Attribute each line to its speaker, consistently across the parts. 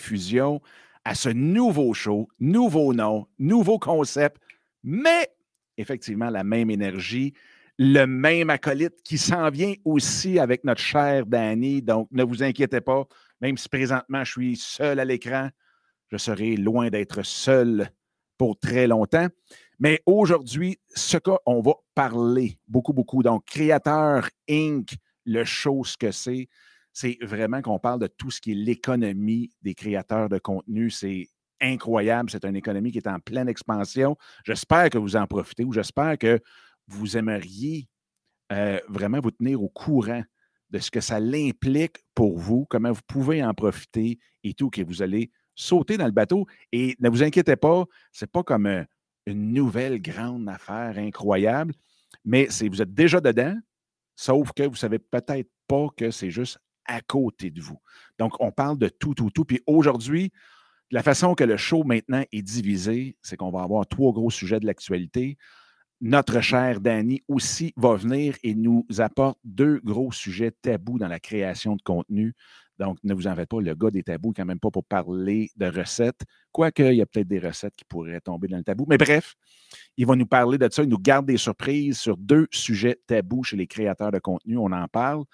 Speaker 1: rediffusion à ce nouveau show, nouveau nom, nouveau concept, mais effectivement la même énergie, le même acolyte qui s'en vient aussi avec notre cher Danny. Donc, ne vous inquiétez pas, même si présentement je suis seul à l'écran, je serai loin d'être seul pour très longtemps. Mais aujourd'hui, ce qu'on va parler beaucoup, beaucoup. Donc, Créateur Inc., le show, ce que c'est, c'est vraiment qu'on parle de tout ce qui est l'économie des créateurs de contenu. C'est incroyable. C'est une économie qui est en pleine expansion. J'espère que vous en profitez ou j'espère que vous aimeriez euh, vraiment vous tenir au courant de ce que ça l'implique pour vous, comment vous pouvez en profiter et tout, que vous allez sauter dans le bateau. Et ne vous inquiétez pas, ce n'est pas comme euh, une nouvelle grande affaire incroyable, mais vous êtes déjà dedans, sauf que vous ne savez peut-être pas que c'est juste à côté de vous. Donc, on parle de tout, tout, tout. Puis aujourd'hui, la façon que le show maintenant est divisé, c'est qu'on va avoir trois gros sujets de l'actualité. Notre cher Danny aussi va venir et nous apporte deux gros sujets tabous dans la création de contenu. Donc, ne vous en faites pas, le gars des tabous, quand même pas pour parler de recettes. Quoique, il y a peut-être des recettes qui pourraient tomber dans le tabou. Mais bref, il va nous parler de ça. Il nous garde des surprises sur deux sujets tabous chez les créateurs de contenu. On en parle.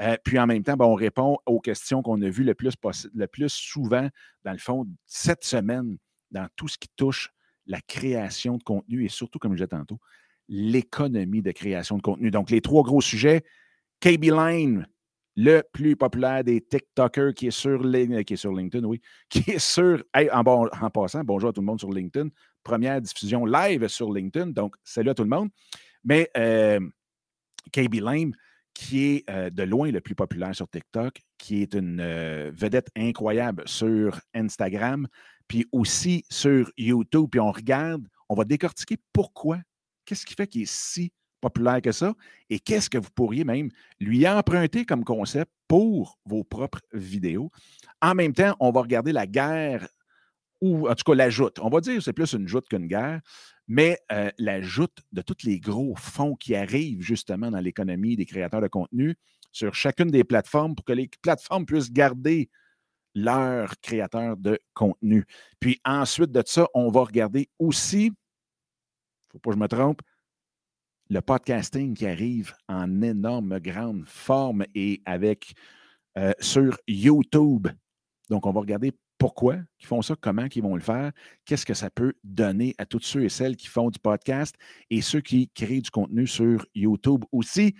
Speaker 1: Euh, puis en même temps, ben, on répond aux questions qu'on a vues le plus, le plus souvent, dans le fond, cette semaine, dans tout ce qui touche la création de contenu et surtout, comme je disais tantôt, l'économie de création de contenu. Donc, les trois gros sujets, KB Line, le plus populaire des TikTokers qui est sur, LinkedIn, oui, qui est sur, en, passant, bonjour à tout le monde sur LinkedIn, première diffusion live sur LinkedIn, donc salut à tout le monde. Mais euh, KB Lime, qui est euh, de loin le plus populaire sur TikTok, qui est une euh, vedette incroyable sur Instagram, puis aussi sur YouTube. Puis on regarde, on va décortiquer pourquoi, qu'est-ce qui fait qu'il est si populaire que ça, et qu'est-ce que vous pourriez même lui emprunter comme concept pour vos propres vidéos. En même temps, on va regarder la guerre, ou en tout cas la joute. On va dire que c'est plus une joute qu'une guerre, mais euh, la joute de tous les gros fonds qui arrivent justement dans l'économie des créateurs de contenu sur chacune des plateformes pour que les plateformes puissent garder leurs créateurs de contenu. Puis ensuite de ça, on va regarder aussi, il ne faut pas que je me trompe, le podcasting qui arrive en énorme grande forme et avec euh, sur YouTube. Donc, on va regarder pourquoi ils font ça, comment ils vont le faire, qu'est-ce que ça peut donner à tous ceux et celles qui font du podcast et ceux qui créent du contenu sur YouTube aussi.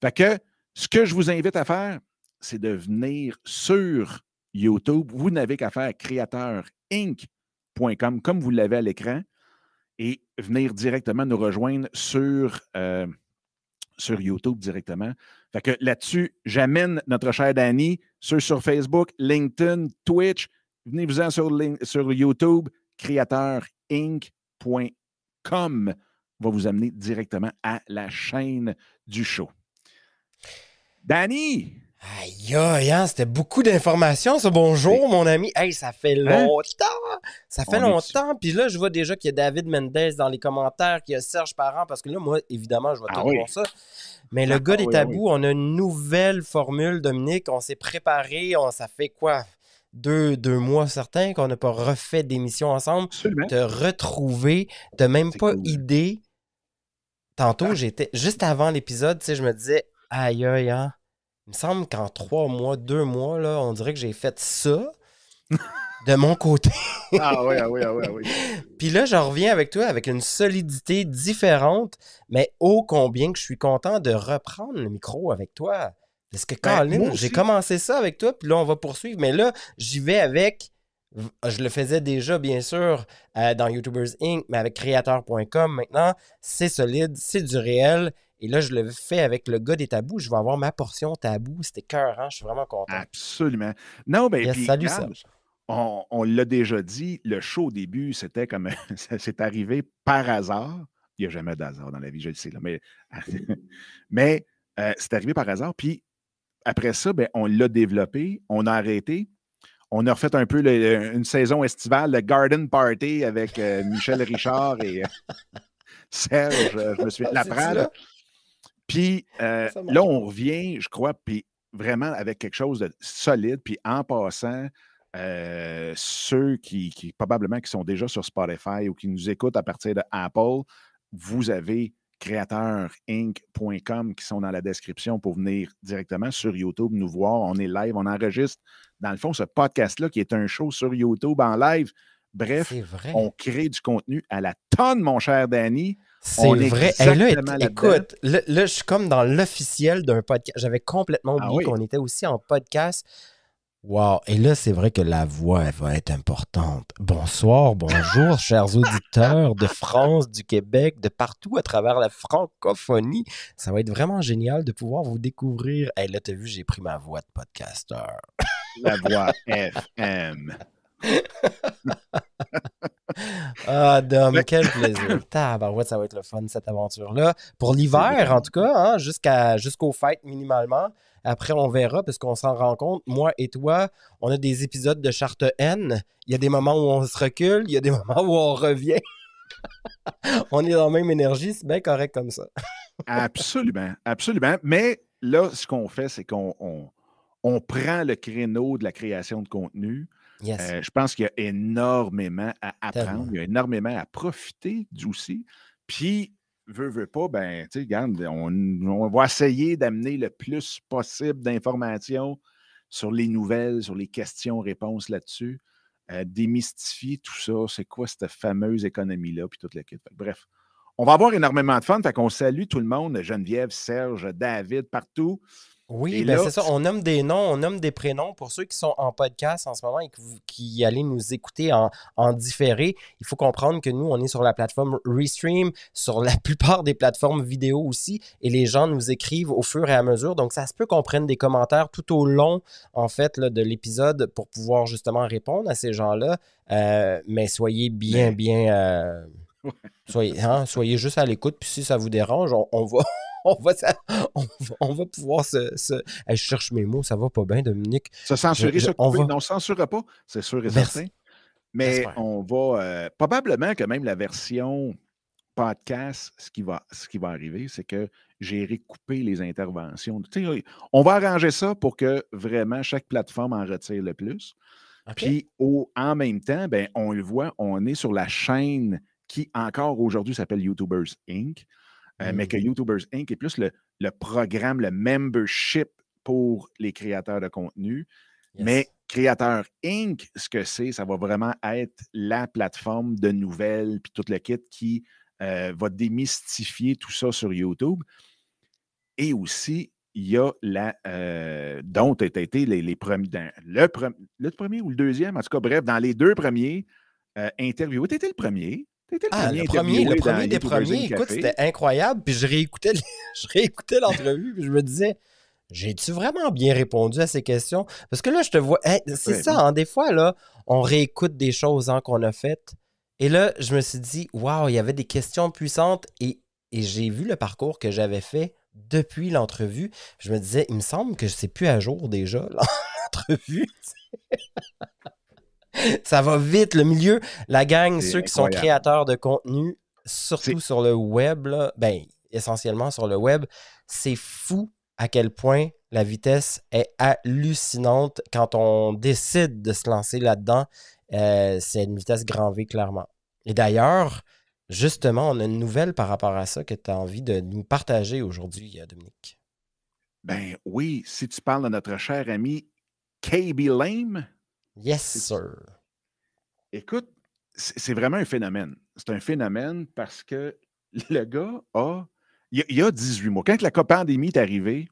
Speaker 1: Fait que ce que je vous invite à faire, c'est de venir sur YouTube. Vous n'avez qu'à faire créateurinc.com comme vous l'avez à l'écran et venir directement nous rejoindre sur, euh, YouTube directement. Fait que là-dessus, j'amène notre cher Danny sur, sur Facebook, LinkedIn, Twitch. Venez-vous-en sur, sur YouTube, créateurinc.com va vous amener directement à la chaîne du show. Danny!
Speaker 2: Aïe, aïe, hein, c'était beaucoup d'informations, ce bonjour, mon ami. Hey, ça fait hein? longtemps! Ça fait longtemps. Puis là, je vois déjà qu'il y a David Mendez dans les commentaires, qu'il y a Serge Parent, parce que là, moi, évidemment, je vais ah tout ça. Mais le ah, gars des tabous, on a une nouvelle formule, Dominique. On s'est préparé. On, ça fait quoi? Deux, deux mois certains qu'on n'a pas refait d'émission ensemble.
Speaker 1: Absolument.
Speaker 2: Te retrouver, de même pas idée. Tantôt, ah. j'étais juste avant l'épisode, je me disais, aïe, aïe, hein il me semble qu'en trois mois, deux mois, là, on dirait que j'ai fait ça de mon côté.
Speaker 1: ah oui, ah oui, ah oui, ah oui.
Speaker 2: Puis là, je reviens avec toi avec une solidité différente, mais ô combien que je suis content de reprendre le micro avec toi. Parce que, ben, Colin, j'ai commencé ça avec toi, puis là, on va poursuivre. Mais là, j'y vais avec. Je le faisais déjà, bien sûr, euh, dans YouTubers Inc., mais avec Creator.com maintenant. C'est solide, c'est du réel. Et là, je le fais avec le gars des tabous. Je vais avoir ma portion tabou. C'était cœur, Je suis vraiment content.
Speaker 1: Absolument. Non, ben,
Speaker 2: salut, Serge.
Speaker 1: On, l'a déjà dit, le show au début, c'était comme. c'est arrivé par hasard. Il n'y a jamais d'hasard dans la vie, je le sais. Là, mais mais euh, c'est arrivé par hasard. Puis après ça, ben, on l'a développé, on a arrêté. On a refait un peu une saison estivale, le Garden Party avec euh, Michel Richard et euh, Serge, je me suis. Puis euh, là, on revient, je crois, puis vraiment avec quelque chose de solide. Puis en passant, euh, ceux qui, qui, probablement qui sont déjà sur Spotify ou qui nous écoutent à partir de Apple, vous avez créateurinc.com qui sont dans la description pour venir directement sur YouTube nous voir. On est live, on enregistre, dans le fond, ce podcast-là qui est un show sur YouTube en live. Bref, on crée du contenu à la tonne, mon cher Danny.
Speaker 2: C'est vrai. là, écoute, là, je suis comme dans l'officiel d'un podcast. J'avais complètement ah oublié qu'on était aussi en podcast. Wow! Et là, c'est vrai que la voix, elle va être importante. Bonsoir, bonjour, chers auditeurs de France, du Québec, de partout à travers la francophonie. Ça va être vraiment génial de pouvoir vous découvrir. Hey, là, t'as vu, j'ai pris ma voix de podcaster.
Speaker 1: La voix FM.
Speaker 2: ah, Dom, quel plaisir. Tabarouette, ça va être le fun, cette aventure-là. Pour l'hiver, en tout cas, hein, jusqu'à, jusqu'aux fêtes minimalement. Après, on verra, parce qu'on s'en rend compte. Moi et toi, on a des épisodes de charte N. Il y a des moments où on se recule, il y a des moments où on revient. on est dans la même énergie, c'est bien correct comme ça.
Speaker 1: absolument, absolument. Mais là, ce qu'on fait, c'est qu'on on, prend le créneau de la création de contenu. Euh, je pense qu'il y a énormément à apprendre, il y a énormément à profiter aussi. Puis, veut, veut pas, ben, tu sais, regarde, on, va essayer d'amener le plus possible d'informations sur les nouvelles, sur les questions-réponses là-dessus, euh, démystifier tout ça, c'est quoi cette fameuse économie-là, puis toute l'équipe. Bref, on va avoir énormément de fun, fait qu'on salue tout le monde, Geneviève, Serge, David, partout.
Speaker 2: Oui, ben c'est ça. On nomme des noms, on nomme des prénoms. Pour ceux qui sont en podcast en ce moment et qui, allaient nous écouter en, en, différé, il faut comprendre que nous, on est sur la plateforme Restream, sur la plupart des plateformes vidéo aussi, et les gens nous écrivent au fur et à mesure. Donc, ça se peut qu'on prenne des commentaires tout au long, en fait, là, de l'épisode pour pouvoir justement répondre à ces gens-là. Euh, mais soyez bien, bien... Euh, soyez, hein, soyez juste à l'écoute, puis si ça vous dérange, on va... on, va, on, va, pouvoir se. je cherche mes mots, ça va pas bien, Dominique.
Speaker 1: Se censurer, je, on va... non, censurera pas, c'est sûr et certain. Mais on va. Euh, probablement que même la version podcast, ce qui va, ce qui va arriver, c'est que j'ai recoupé les interventions. on va arranger ça pour que vraiment chaque plateforme en retire le plus. Puis au, en même temps, ben, on le voit, on est sur la chaîne qui encore aujourd'hui s'appelle YouTubers Inc. Euh, mais que. YouTubers Inc. est plus le, programme, le membership pour les créateurs de contenu. Mais Créateur Inc., ce que c'est, ça va vraiment être la plateforme de nouvelles, puis tout le kit qui euh, va démystifier tout ça sur YouTube. Et aussi, il y a la. Euh, dont tu été les, premiers. le, le, premier ou le deuxième, en tout cas, bref, dans les deux premiers interviews. Tu étais le premier?
Speaker 2: Ah, le premier, le premier des premiers, écoute, c'était incroyable. Puis je réécoutais, je réécoutais l'entrevue, puis je me disais, j'ai-tu vraiment bien répondu à ces questions? Parce que là, je te vois, c'est ça, hein, des fois, là, on réécoute des choses hein, qu'on a faites. Et là, je me suis dit, waouh, il y avait des questions puissantes et, et j'ai vu le parcours que j'avais fait depuis l'entrevue. Je me disais, il me semble que c'est plus à jour déjà, l'entrevue. ça va vite, le milieu. La gang, ceux qui sont créateurs de contenu, surtout sur le web, ben, essentiellement sur le web, c'est fou à quel point la vitesse est hallucinante quand on décide de se lancer là-dedans. Euh, c'est une vitesse grand V, clairement. Et d'ailleurs, justement, on a une nouvelle par rapport à ça que tu as envie de nous partager aujourd'hui, euh, Dominique.
Speaker 1: Ben oui, si tu parles de notre cher ami KB Lame,
Speaker 2: Yes, sir.
Speaker 1: Écoute, c'est vraiment un phénomène. C'est un phénomène parce que le gars a. Il y a 18 mois. Quand la pandémie est arrivée,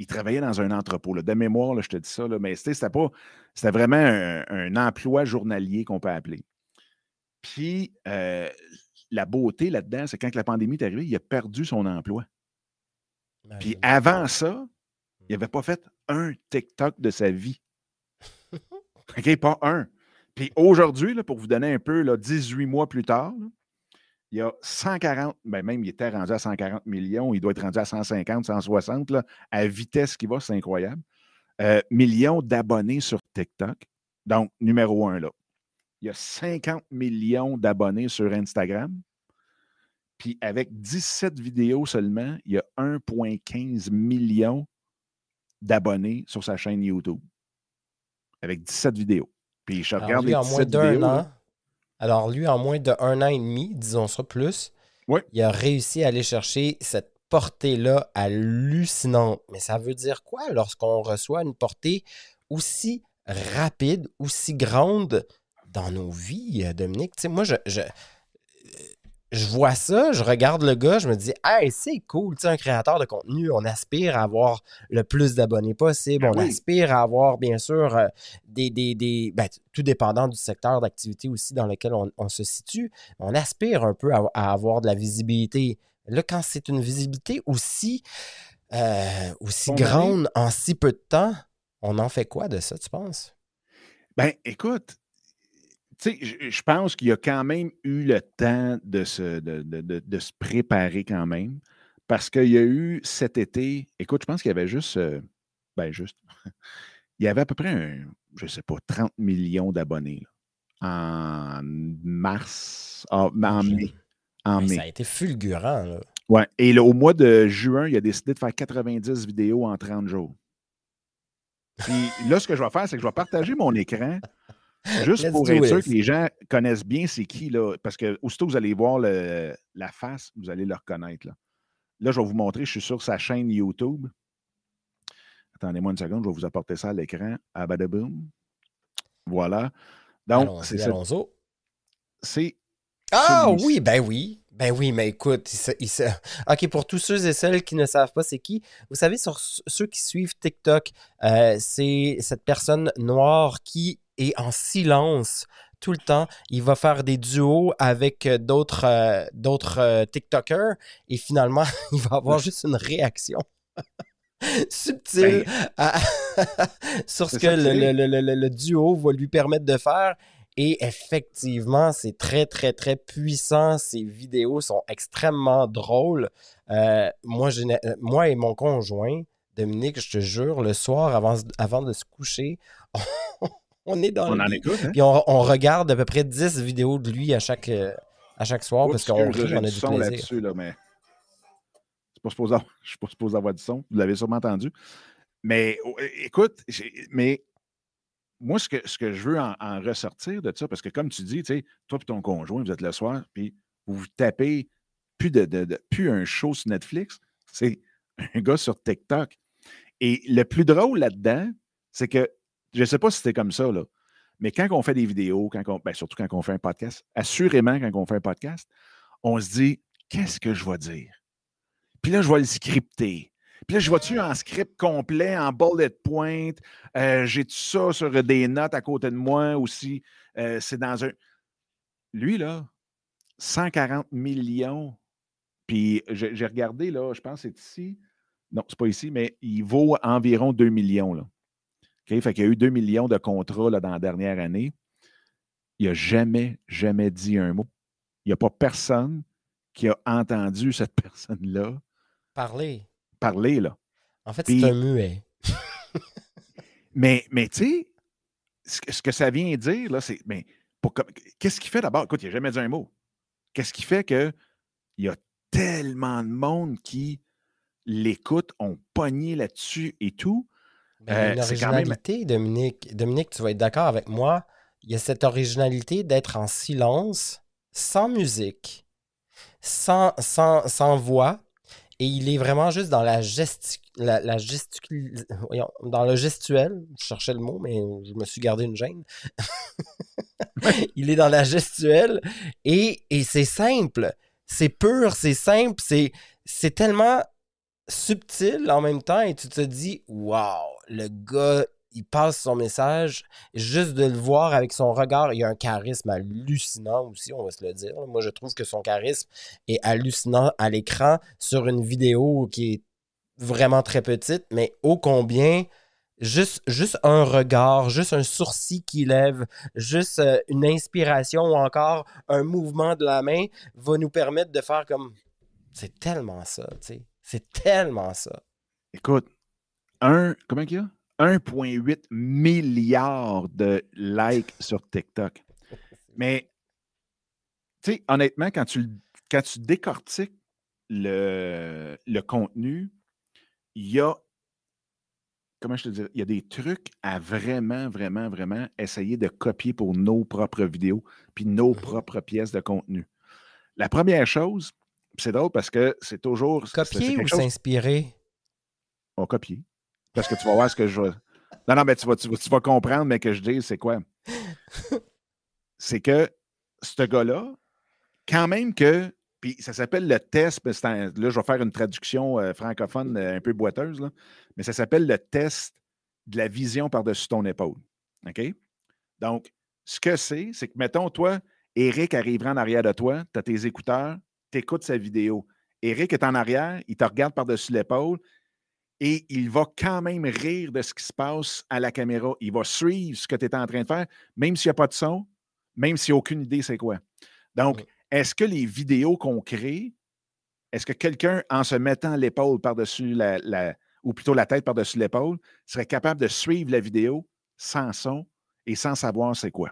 Speaker 1: il travaillait dans un entrepôt. De mémoire, là, je te dis ça, là, mais c'était pas. C'était vraiment un, emploi journalier qu'on peut appeler. Puis euh, la beauté là-dedans, c'est quand la pandémie est arrivée, il a perdu son emploi. Puis avant ça, il n'avait pas fait un TikTok de sa vie. OK, pas un. Puis aujourd'hui, pour vous donner un peu, là, 18 mois plus tard, il y a 140, ben même il était rendu à 140 millions, il doit être rendu à 150, 160, là, à vitesse qui va, c'est incroyable. Euh, millions d'abonnés sur TikTok. Donc, numéro un. Il y a 50 millions d'abonnés sur Instagram. Puis avec 17 vidéos seulement, il y a 1,15 million d'abonnés sur sa chaîne YouTube avec 17 vidéos. Puis je regarde les en moins d'un an.
Speaker 2: Alors, lui, en moins d'un an et demi, disons ça plus, il a réussi à aller chercher cette portée-là hallucinante. Mais ça veut dire quoi lorsqu'on reçoit une portée aussi rapide, aussi grande dans nos vies, Dominique? Tu sais, moi, je, je vois ça, je regarde le gars, je me dis, hey, c'est cool, tu sais, un créateur de contenu, on aspire à avoir le plus d'abonnés possible, on aspire à avoir, bien sûr, euh, des, des, des ben, tout dépendant du secteur d'activité aussi dans lequel on, se situe, on aspire un peu à, avoir de la visibilité. Là, quand c'est une visibilité aussi, euh, aussi grande en si peu de temps, on en fait quoi de ça, tu penses?
Speaker 1: Ben, écoute, tu sais, je pense qu'il a quand même eu le temps de se, de, se préparer quand même. Parce qu'il y a eu cet été, écoute, je pense qu'il y avait juste, euh, ben juste, il y avait à peu près, un, je ne sais pas, 30 millions d'abonnés en mars, ah, en, mai. En mai.
Speaker 2: Ça a été fulgurant. Là.
Speaker 1: Ouais. Et au mois de juin, il a décidé de faire 90 vidéos en 30 jours. Puis là, ce que je vais faire, c'est que je vais partager mon écran Juste pour être sûr que les gens connaissent bien c'est qui, là, parce que aussitôt que vous allez voir la face, vous allez le reconnaître. Là. là, je vais vous montrer, je suis sur sa chaîne YouTube. Attendez-moi une seconde, je vais vous apporter ça à l'écran. Abadaboum. Voilà. Donc, c'est ça. C'est.
Speaker 2: Ah oui, ben oui. Ben oui, mais écoute, OK, pour tous ceux et celles qui ne savent pas c'est qui, vous savez, sur ceux qui suivent TikTok, euh, c'est cette personne noire qui et en silence tout le temps. Il va faire des duos avec euh, d'autres euh, d'autres euh, TikTokers et finalement, il va avoir juste une réaction subtile ben, sur ce que le, duo va lui permettre de faire. Et effectivement, c'est très, très, très puissant. Ces vidéos sont extrêmement drôles. moi, moi et mon conjoint, Dominique, je te jure, le soir, avant, avant de se coucher, on est dans
Speaker 1: on en écoute, hein?
Speaker 2: Puis on, regarde à peu près 10 vidéos de lui à chaque, euh, à chaque soir parce qu'on rit, on a du son là-dessus,
Speaker 1: là, mais je ne suis pas supposé avoir du son. Vous l'avez sûrement entendu. Mais oh, écoute, mais moi, ce que, ce que je veux en, ressortir de ça, parce que comme tu dis, tu sais, toi et ton conjoint, vous êtes le soir, puis vous vous tapez plus, de, de, plus un show sur Netflix, c'est un gars sur TikTok. Et le plus drôle là-dedans, c'est que je ne sais pas si c'était comme ça, là. Mais quand on fait des vidéos, quand ben, surtout quand on fait un podcast, assurément, quand on fait un podcast, on se dit qu'est-ce que je vais dire? Puis là, je vais le scripter. Puis là, je vois-tu en script complet, en bullet point? Euh, j'ai tout ça sur des notes à côté de moi aussi. Euh, c'est dans un. Lui, là, 140 millions. Puis j'ai regardé, là, je pense que c'est ici. Non, c'est pas ici, mais il vaut environ 2 millions, là. Fait qu'il y a eu 2 millions de contrats là, dans la dernière année. Il n'a jamais, jamais dit un mot. Il n'y a pas personne qui a entendu cette personne-là
Speaker 2: parler.
Speaker 1: Parler, là.
Speaker 2: En fait, c'est un muet.
Speaker 1: mais, mais tu sais, ce que ça vient dire, là, c'est. Qu'est-ce qui fait d'abord? Écoute, il n'a jamais dit un mot. Qu'est-ce qui fait qu'il y a tellement de monde qui l'écoute, ont pogné là-dessus et tout,
Speaker 2: ben, une originalité, Dominique. Dominique, tu vas être d'accord avec moi. Il y a cette originalité d'être en silence, sans musique, sans, sans, sans voix. Et il est vraiment juste dans la, gestic... la, dans le gestuel. Je cherchais le mot, mais je me suis gardé une gêne. il est dans la gestuelle et, et c'est simple. C'est pur, c'est simple, c'est tellement subtil en même temps et tu te dis, waouh, le gars, il passe son message, juste de le voir avec son regard, il y a un charisme hallucinant aussi, on va se le dire. Moi, je trouve que son charisme est hallucinant à l'écran sur une vidéo qui est vraiment très petite, mais ô combien juste, juste un regard, juste un sourcil qui lève, juste euh, une inspiration ou encore un mouvement de la main va nous permettre de faire comme c'est tellement ça, tu sais. C'est tellement ça.
Speaker 1: Écoute, un, comment il y a? 1,8 milliard de likes sur TikTok. Mais, tu sais, honnêtement, quand tu, quand tu décortiques le, le contenu, il y a comment je te dis, il y a des trucs à vraiment, vraiment, vraiment essayer de copier pour nos propres vidéos, puis nos mmh propres pièces de contenu. La première chose, c'est drôle parce que c'est toujours.
Speaker 2: Copier ou s'inspirer?
Speaker 1: On copier. Parce que tu vas voir ce que je veux. Non, non, mais tu vas, tu, vas comprendre, mais que je dis, c'est quoi? c'est que ce gars-là, quand même que. Puis ça s'appelle le test. là, je vais faire une traduction euh, francophone euh, un peu boiteuse, là, mais ça s'appelle le test de la vision par-dessus ton épaule. OK? Donc, ce que c'est, c'est que, mettons, toi, Eric arrivera en arrière de toi, tu as tes écouteurs, tu écoutes sa vidéo. Eric est en arrière, il te regarde par-dessus l'épaule et il va quand même rire de ce qui se passe à la caméra. Il va suivre ce que tu es en train de faire, même s'il n'y a pas de son, même s'il n'y a aucune idée c'est quoi. Donc, est-ce que les vidéos qu'on crée, est-ce que quelqu'un, en se mettant l'épaule par-dessus la, ou plutôt la tête par-dessus l'épaule, serait capable de suivre la vidéo sans son et sans savoir c'est quoi?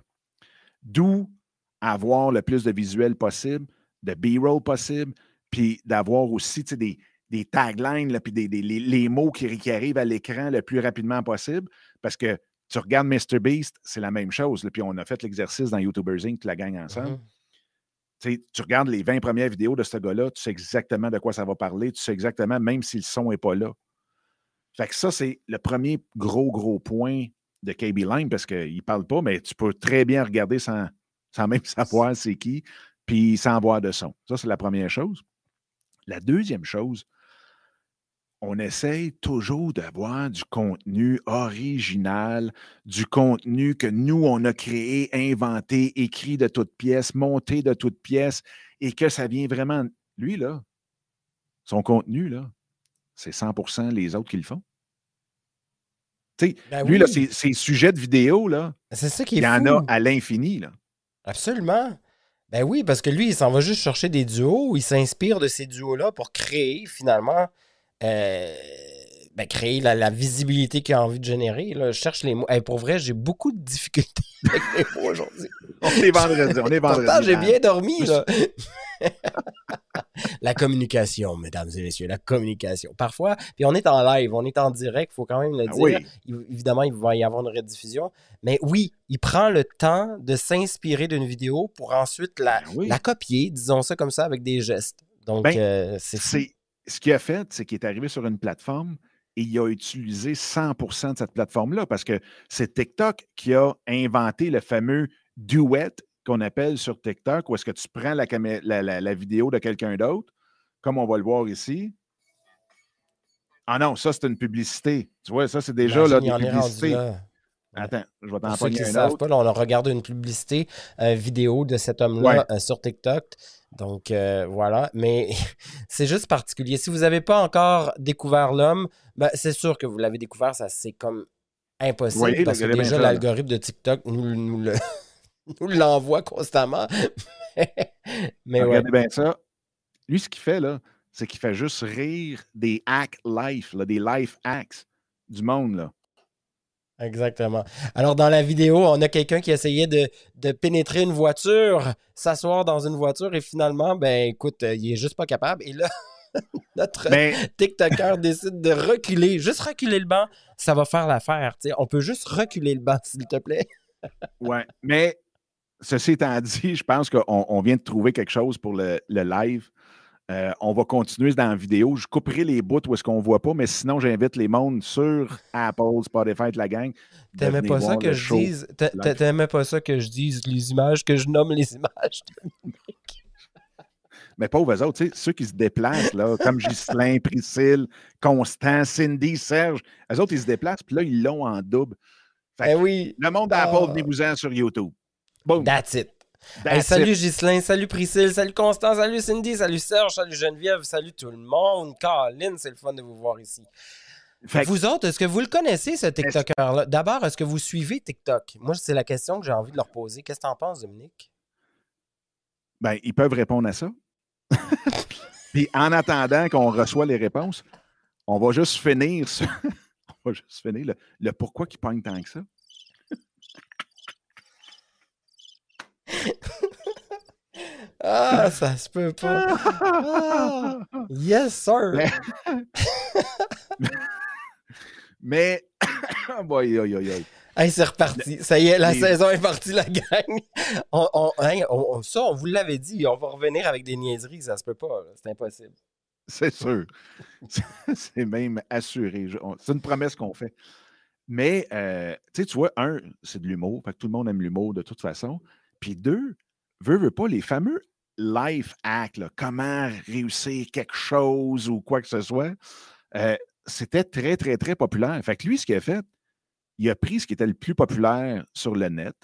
Speaker 1: D'où avoir le plus de visuels possible, de B-roll possible, puis d'avoir aussi des, des taglines, puis des, les, mots qui, qui, arrivent à l'écran le plus rapidement possible. Parce que tu regardes MrBeast, c'est la même chose. puis on a fait l'exercice dans YouTubers Inc., la gang ensemble. Mm-hmm. Tu regardes les 20 premières vidéos de ce gars-là, tu sais exactement de quoi ça va parler, tu sais exactement, même si le son n'est pas là. Fait que ça, c'est le premier gros, gros point de KB Line parce qu'il ne parle pas, mais tu peux très bien regarder sans, sans même savoir c'est qui, puis sans avoir de son. Ça, c'est la première chose. La deuxième chose, on essaye toujours d'avoir du contenu original, du contenu que nous, on a créé, inventé, écrit de toutes pièces, monté de toutes pièces, et que ça vient vraiment. Lui, là, son contenu, là, c'est 100% les autres qui le font. Ben lui, là, ses, sujets de vidéo, là,
Speaker 2: c'est ça qui
Speaker 1: il y en a à l'infini. Là.
Speaker 2: Absolument. Ben oui, parce que lui, il s'en va juste chercher des duos, il s'inspire de ces duos-là pour créer finalement euh, ben, créer la, visibilité qu'il a envie de générer. Là. Je cherche les mots. pour vrai, j'ai beaucoup de difficultés avec les mots aujourd'hui.
Speaker 1: on est vendredi. On est vendredi.
Speaker 2: Pourtant, j'ai bien dormi. Là. la communication, mesdames et messieurs, la communication. Parfois, puis on est en live, on est en direct, il faut quand même le ah dire. évidemment, il va y avoir une rediffusion. Mais oui, il prend le temps de s'inspirer d'une vidéo pour ensuite la, ben la, copier, disons ça comme ça, avec des gestes. Donc, ben, euh, c'est
Speaker 1: ce qu'il a fait, c'est qu'il est arrivé sur une plateforme et il a utilisé 100% de cette plateforme-là parce que c'est TikTok qui a inventé le fameux duet qu'on appelle sur TikTok où est-ce que tu prends la, la, vidéo de quelqu'un d'autre, comme on va le voir ici. Ah non, ça, c'est une publicité. Tu vois, ça, c'est déjà là, une publicité. Attends, je vais t'en parler un autre.
Speaker 2: Pas, on a regardé une publicité euh, vidéo de cet homme-là euh, sur TikTok. Donc euh, voilà, mais c'est juste particulier. Si vous n'avez pas encore découvert l'homme, ben, c'est sûr que vous l'avez découvert, ça c'est comme impossible parce que déjà l'algorithme de TikTok nous, nous l'envoie constamment.
Speaker 1: mais Regardez bien ça. Lui, ce qu'il fait là, c'est qu'il fait juste rire des hack life, des life hacks du monde là.
Speaker 2: Exactement. Alors, dans la vidéo, on a quelqu'un qui essayait de, de pénétrer une voiture, s'asseoir dans une voiture et finalement, ben écoute, euh, il est juste pas capable. Et là, notre TikToker décide de reculer, juste reculer le banc, ça va faire l'affaire. On peut juste reculer le banc, s'il te plaît.
Speaker 1: ouais, mais ceci étant dit, je pense qu'on vient de trouver quelque chose pour le, le live. Euh, on va continuer dans la vidéo. Je couperai les bouts où est-ce qu'on ne voit pas, mais sinon, j'invite les mondes sur Apple, Spotify, la gang.
Speaker 2: T'aimais pas ça que je dise. T'aimais pas ça que je dise les images, que je nomme les images
Speaker 1: Mais pas aux autres, ceux qui se déplacent, là, comme Ghislain, Priscille, Constant, Cindy, Serge, eux autres, ils se déplacent, puis là, ils l'ont en double.
Speaker 2: Eh oui.
Speaker 1: Le monde d'Apple, oh. venez-vous-en sur YouTube.
Speaker 2: Boom. That's it salut Ghislain, salut Priscille, salut Constance, salut Cindy, salut Serge, salut Geneviève, salut tout le monde. Caroline, c'est le fun de vous voir ici. Vous autres, est-ce que vous le connaissez, ce TikToker-là? D'abord, est-ce que vous suivez TikTok? Moi, c'est la question que j'ai envie de leur poser. Qu'est-ce que tu en penses, Dominique?
Speaker 1: Ben, ils peuvent répondre à ça. Puis en attendant qu'on reçoit les réponses, on va juste finir, on va juste finir le, le pourquoi qu'ils pognent tant que ça.
Speaker 2: Ah, ça se peut pas. Ah, yes, sir.
Speaker 1: Mais, Ah, boy, aïe, aïe.
Speaker 2: Hey, c'est reparti. Ça y est, la saison est partie, la gang. On, ça, on vous l'avait dit, on va revenir avec des niaiseries, ça se peut pas. C'est impossible.
Speaker 1: C'est sûr. c'est même assuré. C'est une promesse qu'on fait. Mais, euh, tu vois, un, c'est de l'humour. Tout le monde aime l'humour de toute façon. Puis deux, veut, veut pas, les fameux life hacks, comment réussir quelque chose ou quoi que ce soit, euh, c'était très, très, très populaire. Fait que lui, ce qu'il a fait, il a pris ce qui était le plus populaire sur le net,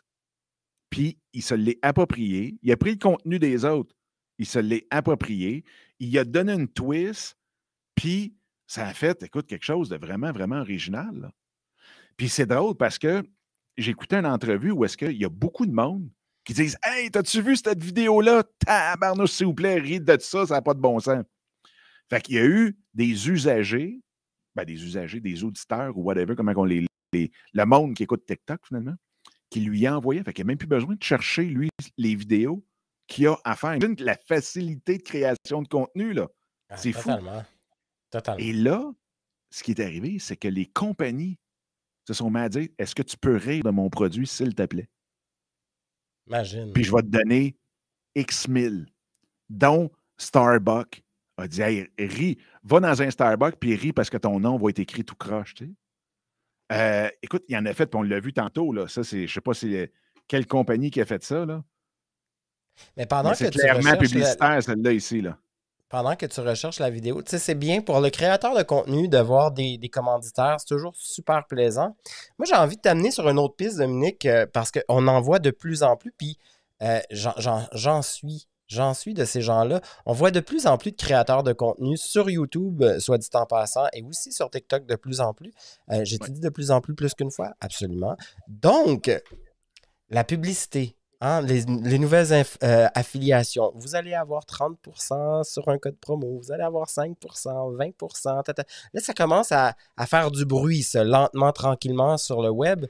Speaker 1: puis il se l'est approprié. Il a pris le contenu des autres, il se l'est approprié. Il a donné une twist, puis ça a fait, écoute, quelque chose de vraiment, vraiment original. Puis c'est drôle parce que j'ai écouté une entrevue où est-ce qu'il y a beaucoup de monde qui disent Hey, t'as-tu vu cette vidéo-là? Tabarnouche, s'il vous plaît, ride de ça, ça n'a pas de bon sens. Fait qu'il y a eu des usagers, ben des usagers, des auditeurs ou whatever, comment on les, Le monde qui écoute TikTok, finalement, qui lui a envoyé. Fait qu'il n'a même plus besoin de chercher, lui, les vidéos qu'il a à faire. La facilité de création de contenu, là. Ah, c'est fou. Totalement. Et là, ce qui est arrivé, c'est que les compagnies se sont mis à dire Est-ce que tu peux rire de mon produit, s'il te plaît?
Speaker 2: Imagine.
Speaker 1: Puis je vais te donner X mille, dont Starbucks a dit Hey, ris, va dans un Starbucks puis ris parce que ton nom va être écrit tout croche. Tu sais. Euh, écoute, il y en a fait, puis on l'a vu tantôt. Là. Ça, c'est, je ne sais pas c'est quelle compagnie qui a fait ça. Là.
Speaker 2: Mais pendant que
Speaker 1: c'est clairement publicitaire, celle-là ici. Là
Speaker 2: pendant que tu recherches la vidéo. Tu sais, c'est bien pour le créateur de contenu de voir des, commanditaires. C'est toujours super plaisant. Moi, j'ai envie de t'amener sur une autre piste, Dominique, euh, parce qu'on en voit de plus en plus. Puis euh, j'en suis. J'en suis de ces gens-là. On voit de plus en plus de créateurs de contenu sur YouTube, euh, soit dit en passant, et aussi sur TikTok de plus en plus. J'ai dit de plus en plus plus qu'une fois? Absolument. Donc, la publicité, Hein, les, nouvelles euh, affiliations, vous allez avoir 30% sur un code promo, vous allez avoir 5%, 20%. Là, ça commence à, faire du bruit, ça, lentement, tranquillement sur le web.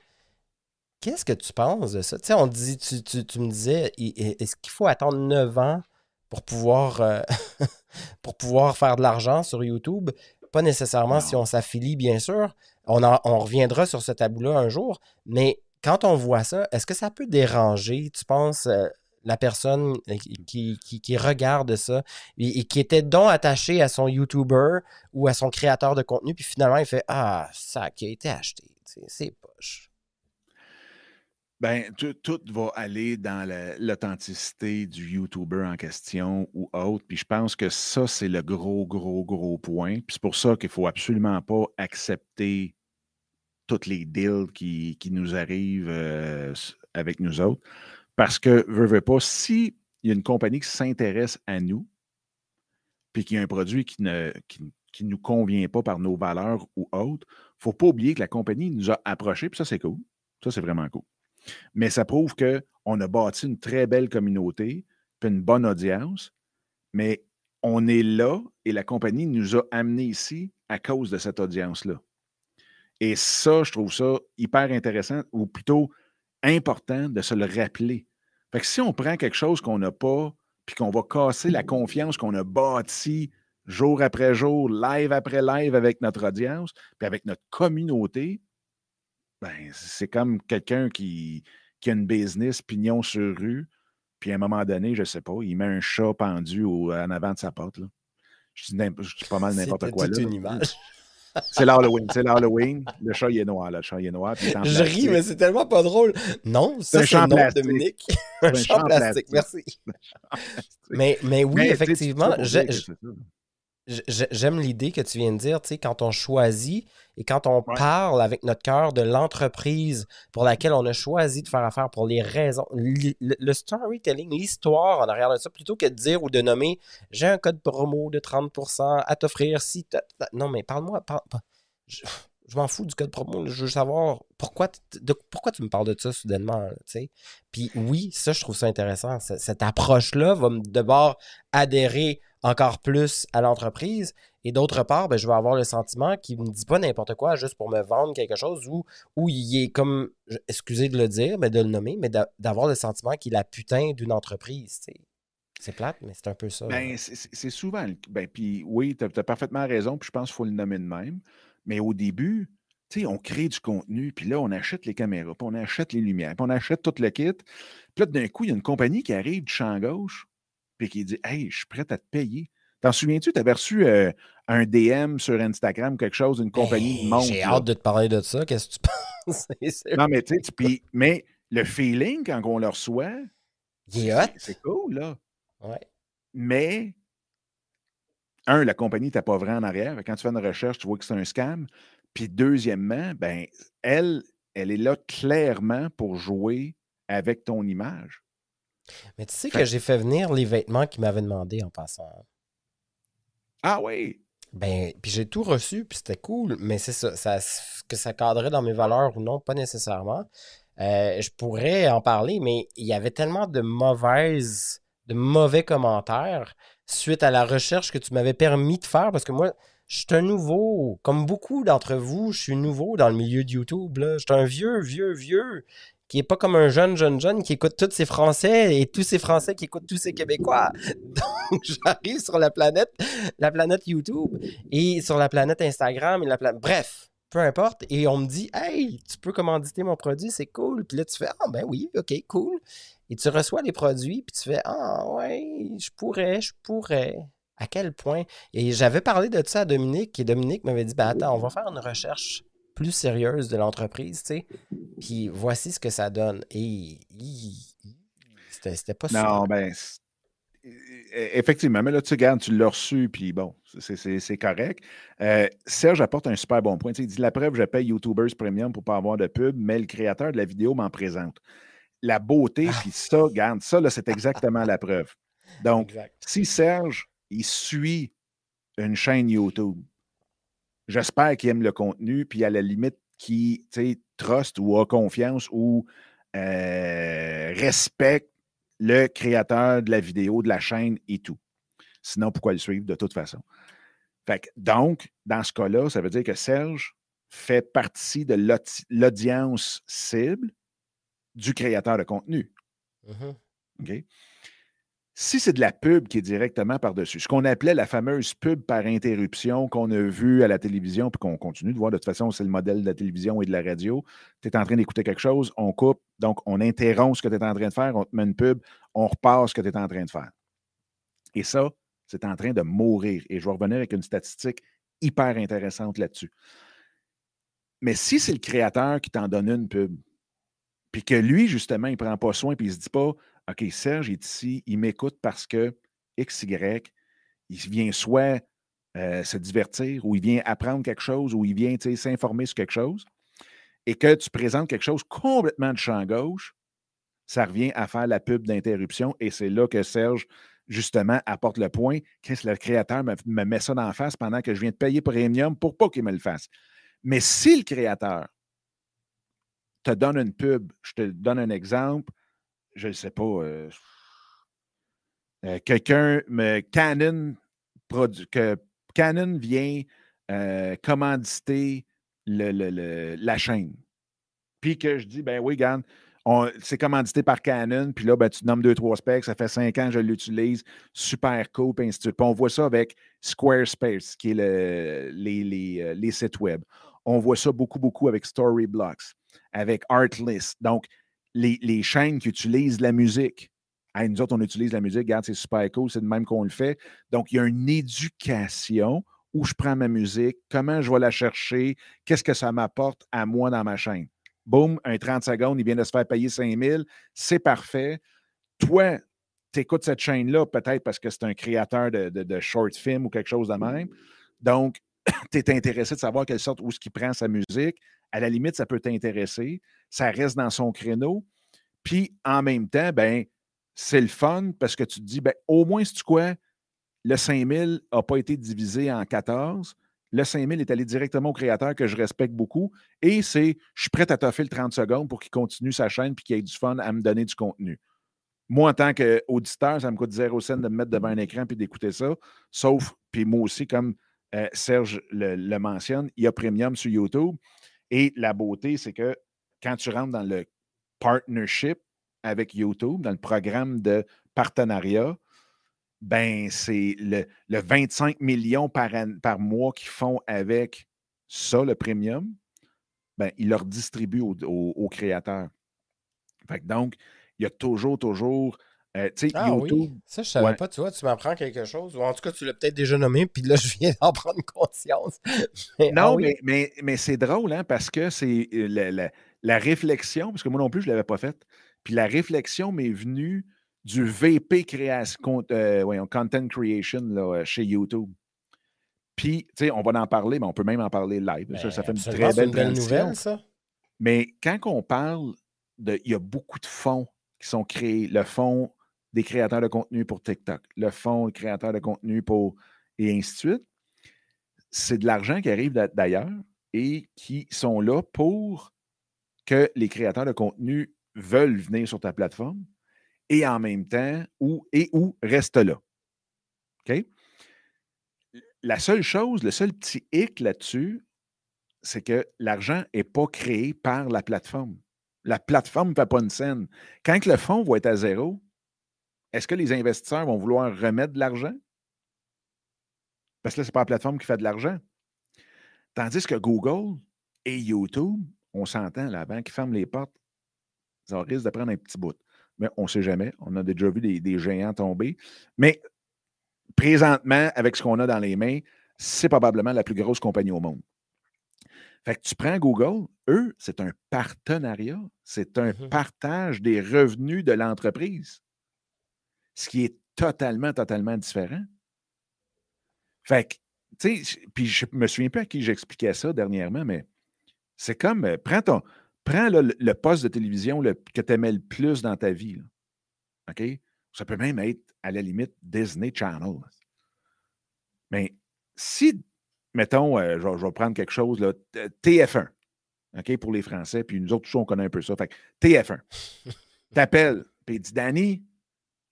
Speaker 2: Qu'est-ce que tu penses de ça? Tu sais, on dit, tu, me disais, est-ce qu'il faut attendre 9 ans pour pouvoir, euh, pour pouvoir faire de l'argent sur YouTube? Pas nécessairement si on s'affilie, bien sûr. On, on reviendra sur ce tableau-là un jour, mais quand on voit ça, est-ce que ça peut déranger, tu penses, euh, la personne euh, qui, qui, regarde ça et, qui était donc attaché à son YouTuber ou à son créateur de contenu, puis finalement, il fait Ah, ça qui a été acheté, c'est poche.
Speaker 1: Bien, tout, va aller dans l'authenticité du YouTuber en question ou autre. Puis je pense que ça, c'est le gros, gros, gros point. Puis c'est pour ça qu'il ne faut absolument pas accepter toutes les deals qui, nous arrivent euh, avec nous autres. Parce que, veux, veux pas, s'il y a une compagnie qui s'intéresse à nous, puis qu'il y a un produit qui ne qui, nous convient pas par nos valeurs ou autres, il ne faut pas oublier que la compagnie nous a approchés, puis ça, c'est cool. Ça, c'est vraiment cool. Mais ça prouve qu'on a bâti une très belle communauté, puis une bonne audience, mais on est là et la compagnie nous a amenés ici à cause de cette audience-là. Et ça, je trouve ça hyper intéressant, ou plutôt important de se le rappeler. Fait que si on prend quelque chose qu'on n'a pas, puis qu'on va casser la confiance qu'on a bâtie jour après jour, live après live avec notre audience, puis avec notre communauté, ben, c'est comme quelqu'un qui, qui, a une business pignon sur rue, puis à un moment donné, je ne sais pas, il met un chat pendu en avant de sa porte. Là. Je, dis, pas mal n'importe quoi.
Speaker 2: C'est une image.
Speaker 1: C'est l'Halloween, c'est l'Halloween. Le chat, il est noir, Le chat, il est noir.
Speaker 2: je ris, mais c'est tellement pas drôle. Non, ça, c'est un plastique. Dominique. un champ plastique, merci. Mais, mais oui, effectivement, J'aime l'idée que tu viens de dire, tu sais, quand on choisit et quand on parle avec notre cœur de l'entreprise pour laquelle on a choisi de faire affaire pour les raisons, le, storytelling, l'histoire en arrière de ça, plutôt que de dire ou de nommer j'ai un code promo de 30% à t'offrir si. Non, mais parle-moi. je, m'en fous du code promo. Je veux savoir pourquoi, pourquoi tu me parles de ça soudainement. sais? Puis oui, ça, je trouve ça intéressant. Cette approche-là va me devoir adhérer encore plus à l'entreprise. Et d'autre part, ben, je vais avoir le sentiment qu'il ne me dit pas n'importe quoi juste pour me vendre quelque chose ou où il est comme, excusez de le dire, mais de le nommer, mais d'avoir le sentiment qu'il a putain d'une entreprise. C'est plate, mais c'est un peu ça.
Speaker 1: Ben, c'est souvent. Ben, puis oui, tu as, parfaitement raison, puis je pense qu'il faut le nommer de même. Mais au début, tu sais, on crée du contenu, puis là, on achète les caméras, puis on achète les lumières, puis on achète tout le kit. Puis là, d'un coup, il y a une compagnie qui arrive du champ gauche, puis qui dit Hey, je suis prêt à te payer. T'en souviens-tu, tu avais reçu euh, un DM sur Instagram, quelque chose, d'une compagnie de
Speaker 2: monde. J'ai hâte de te parler de ça. Qu'est-ce que tu penses?
Speaker 1: non, mais tu sais, mais le feeling, quand on le reçoit, c'est cool, là.
Speaker 2: Ouais.
Speaker 1: Mais, un, la compagnie n'est pas vrai en arrière. Quand tu fais une recherche, tu vois que c'est un scam. Puis, deuxièmement, ben, elle, elle est là clairement pour jouer avec ton image.
Speaker 2: Mais tu sais que j'ai fait venir les vêtements qu'ils m'avaient demandé en passant.
Speaker 1: Ah oui?
Speaker 2: Ben, puis j'ai tout reçu, puis c'était cool, mais c'est ça, ça, que ça cadrait dans mes valeurs ou non, pas nécessairement. Euh, je pourrais en parler, mais il y avait tellement de mauvaises, de mauvais commentaires suite à la recherche que tu m'avais permis de faire, parce que moi, je suis un nouveau, comme beaucoup d'entre vous, je suis nouveau dans le milieu de YouTube. Je suis un vieux, vieux, vieux qui est pas comme un jeune, jeune, jeune qui écoute tous ces Français et tous ces Français qui écoutent tous ces Québécois. Donc, j'arrive sur la planète, la planète YouTube et sur la planète Instagram et la planète. Bref, peu importe. Et on me dit, hey, tu peux commanditer mon produit, c'est cool. Puis là, tu fais, ah, ben oui, ok, cool. Et tu reçois les produits, puis tu fais, ah, ouais, je pourrais, je pourrais. À quel point? Et j'avais parlé de ça à Dominique, et Dominique m'avait dit, ben attends, on va faire une recherche plus sérieuse de l'entreprise, tu sais. Puis voici ce que ça donne. Et c'était pas
Speaker 1: Non, ben, e, effectivement, mais là, tu regardes, tu l'as reçu, puis bon, c'est correct. Euh, Serge apporte un super bon point. il dit La preuve, je paye YouTubers Premium pour ne pas avoir de pub, mais le créateur de la vidéo m'en présente. La beauté, ah. puis ça, regarde, ça, c'est exactement la preuve. Donc, si Serge, il suit une chaîne YouTube, j'espère qu'il aime le contenu, puis à la limite, qu'il trust ou a confiance ou euh, respecte le créateur de la vidéo, de la chaîne et tout. Sinon, pourquoi le suivre de toute façon? Fait donc, dans ce cas-là, ça veut dire que Serge fait partie de l'audience cible du créateur de contenu. OK? Si c'est de la pub qui est directement par-dessus, ce qu'on appelait la fameuse pub par interruption qu'on a vue à la télévision, puis qu'on continue de voir, de toute façon, c'est le modèle de la télévision et de la radio. Tu es en train d'écouter quelque chose, on coupe, donc on interrompt ce que tu es en train de faire, on te met une pub, on repart ce que tu es en train de faire. Et ça, c'est en train de mourir. Et je vais revenir avec une statistique hyper intéressante là-dessus. Mais si c'est le créateur qui t'en donne une pub, puis que lui, justement, il ne prend pas soin, puis il ne se dit pas OK, Serge est ici, il m'écoute parce que XY, il vient soit euh, se divertir, ou il vient apprendre quelque chose, ou il vient s'informer sur quelque chose, et que tu présentes quelque chose complètement de champ gauche, ça revient à faire la pub d'interruption, et c'est là que Serge, justement, apporte le point. Qu'est-ce que le créateur me, me met ça dans la face pendant que je viens de payer premium pour pas qu'il me le fasse? Mais si le créateur te donne une pub, je te donne un exemple, je ne sais pas, euh, euh, quelqu'un, Canon, que Canon vient euh, commanditer la chaîne. Puis que je dis, ben oui, regarde, c'est commandité par Canon, puis là, ben, tu nommes deux, trois specs, ça fait cinq ans que je l'utilise, super cool, ainsi de suite. On voit ça avec Squarespace, qui est le, les, les, les, sites web. On voit ça beaucoup, beaucoup avec Storyblocks, avec Artlist. Donc, les, chaînes qui utilisent la musique. nous autres, on utilise la musique, regarde, c'est super cool, c'est de même qu'on le fait. Donc, il y a une éducation où je prends ma musique, comment je vais la chercher, qu'est-ce que ça m'apporte à moi dans ma chaîne. Boum, un 30 secondes, il vient de se faire payer 5000, c'est parfait. Toi, tu écoutes cette chaîne-là peut-être parce que c'est un créateur de, short film ou quelque chose de même. Donc, tu es intéressé de savoir quelle sorte où est-ce qu'il prend sa musique. À la limite, ça peut t'intéresser ça reste dans son créneau. Puis en même temps, ben, c'est le fun parce que tu te dis, ben, au moins, c'est quoi, le 5000 n'a pas été divisé en 14. Le 5000 est allé directement au créateur que je respecte beaucoup. Et c'est, je suis prêt à t'offrir le 30 secondes pour qu'il continue sa chaîne puis qu'il ait du fun à me donner du contenu. Moi, en tant qu'auditeur, ça me coûte zéro cent de me mettre devant un écran puis d'écouter ça. Sauf, puis moi aussi, comme euh, Serge le, mentionne, il y a Premium sur YouTube. Et la beauté, c'est que quand tu rentres dans le partnership avec YouTube, dans le programme de partenariat, ben c'est le, 25 millions par, par mois qu'ils font avec ça, le premium. ben, il leur distribue aux, créateurs. donc, il y a toujours, toujours. Euh,
Speaker 2: ah YouTube, oui. Ça, je savais pas, tu vois, tu m'apprends quelque chose. Ou en tout cas, tu l'as peut-être déjà nommé, puis là, je viens d'en prendre conscience.
Speaker 1: non, ah mais, mais, c'est drôle, hein, parce que c'est euh, la, réflexion, parce que moi non plus, je ne l'avais pas faite. Puis la réflexion m'est venue du VP création, euh, content creation là, chez YouTube. Puis, tu sais, on va en parler, mais on peut même en parler live. ça, ça, fait une très belle, nouvelle, ça. Mais quand on parle de. Il y a beaucoup de fonds qui sont créés. Le fonds des créateurs de contenu pour TikTok, le fonds des créateurs de contenu pour. et ainsi de suite. C'est de l'argent qui arrive d'ailleurs et qui sont là pour que les créateurs de contenu veulent venir sur ta plateforme et en même temps, ou, et ou reste là. OK? la seule chose, le seul petit hic là-dessus, c'est que l'argent n'est pas créé par la plateforme. La plateforme ne fait pas une scène. Quand le fonds va être à zéro, est-ce que les investisseurs vont vouloir remettre de l'argent? Parce que là, ce n'est pas la plateforme qui fait de l'argent. Tandis que Google et YouTube, on s'entend, la banque qui ferme les portes, ça risque de prendre un petit bout. Mais on ne sait jamais. On a déjà vu des, des géants tomber. Mais présentement, avec ce qu'on a dans les mains, c'est probablement la plus grosse compagnie au monde. Fait que tu prends Google, eux, c'est un partenariat, c'est un mmh partage des revenus de l'entreprise, ce qui est totalement, totalement différent. Fait que, tu sais, puis je me souviens plus à qui j'expliquais ça dernièrement, mais c'est comme, euh, prends, ton, prends le, poste de télévision que tu aimais le plus dans ta vie. OK? Ça peut même être, à la limite, Disney Channel. Mais si, mettons, euh, je, vais prendre quelque chose, là, TF1, OK, pour les Français, puis nous autres, on connaît un peu ça. Fait TF1, t'appelles, puis dis, Danny,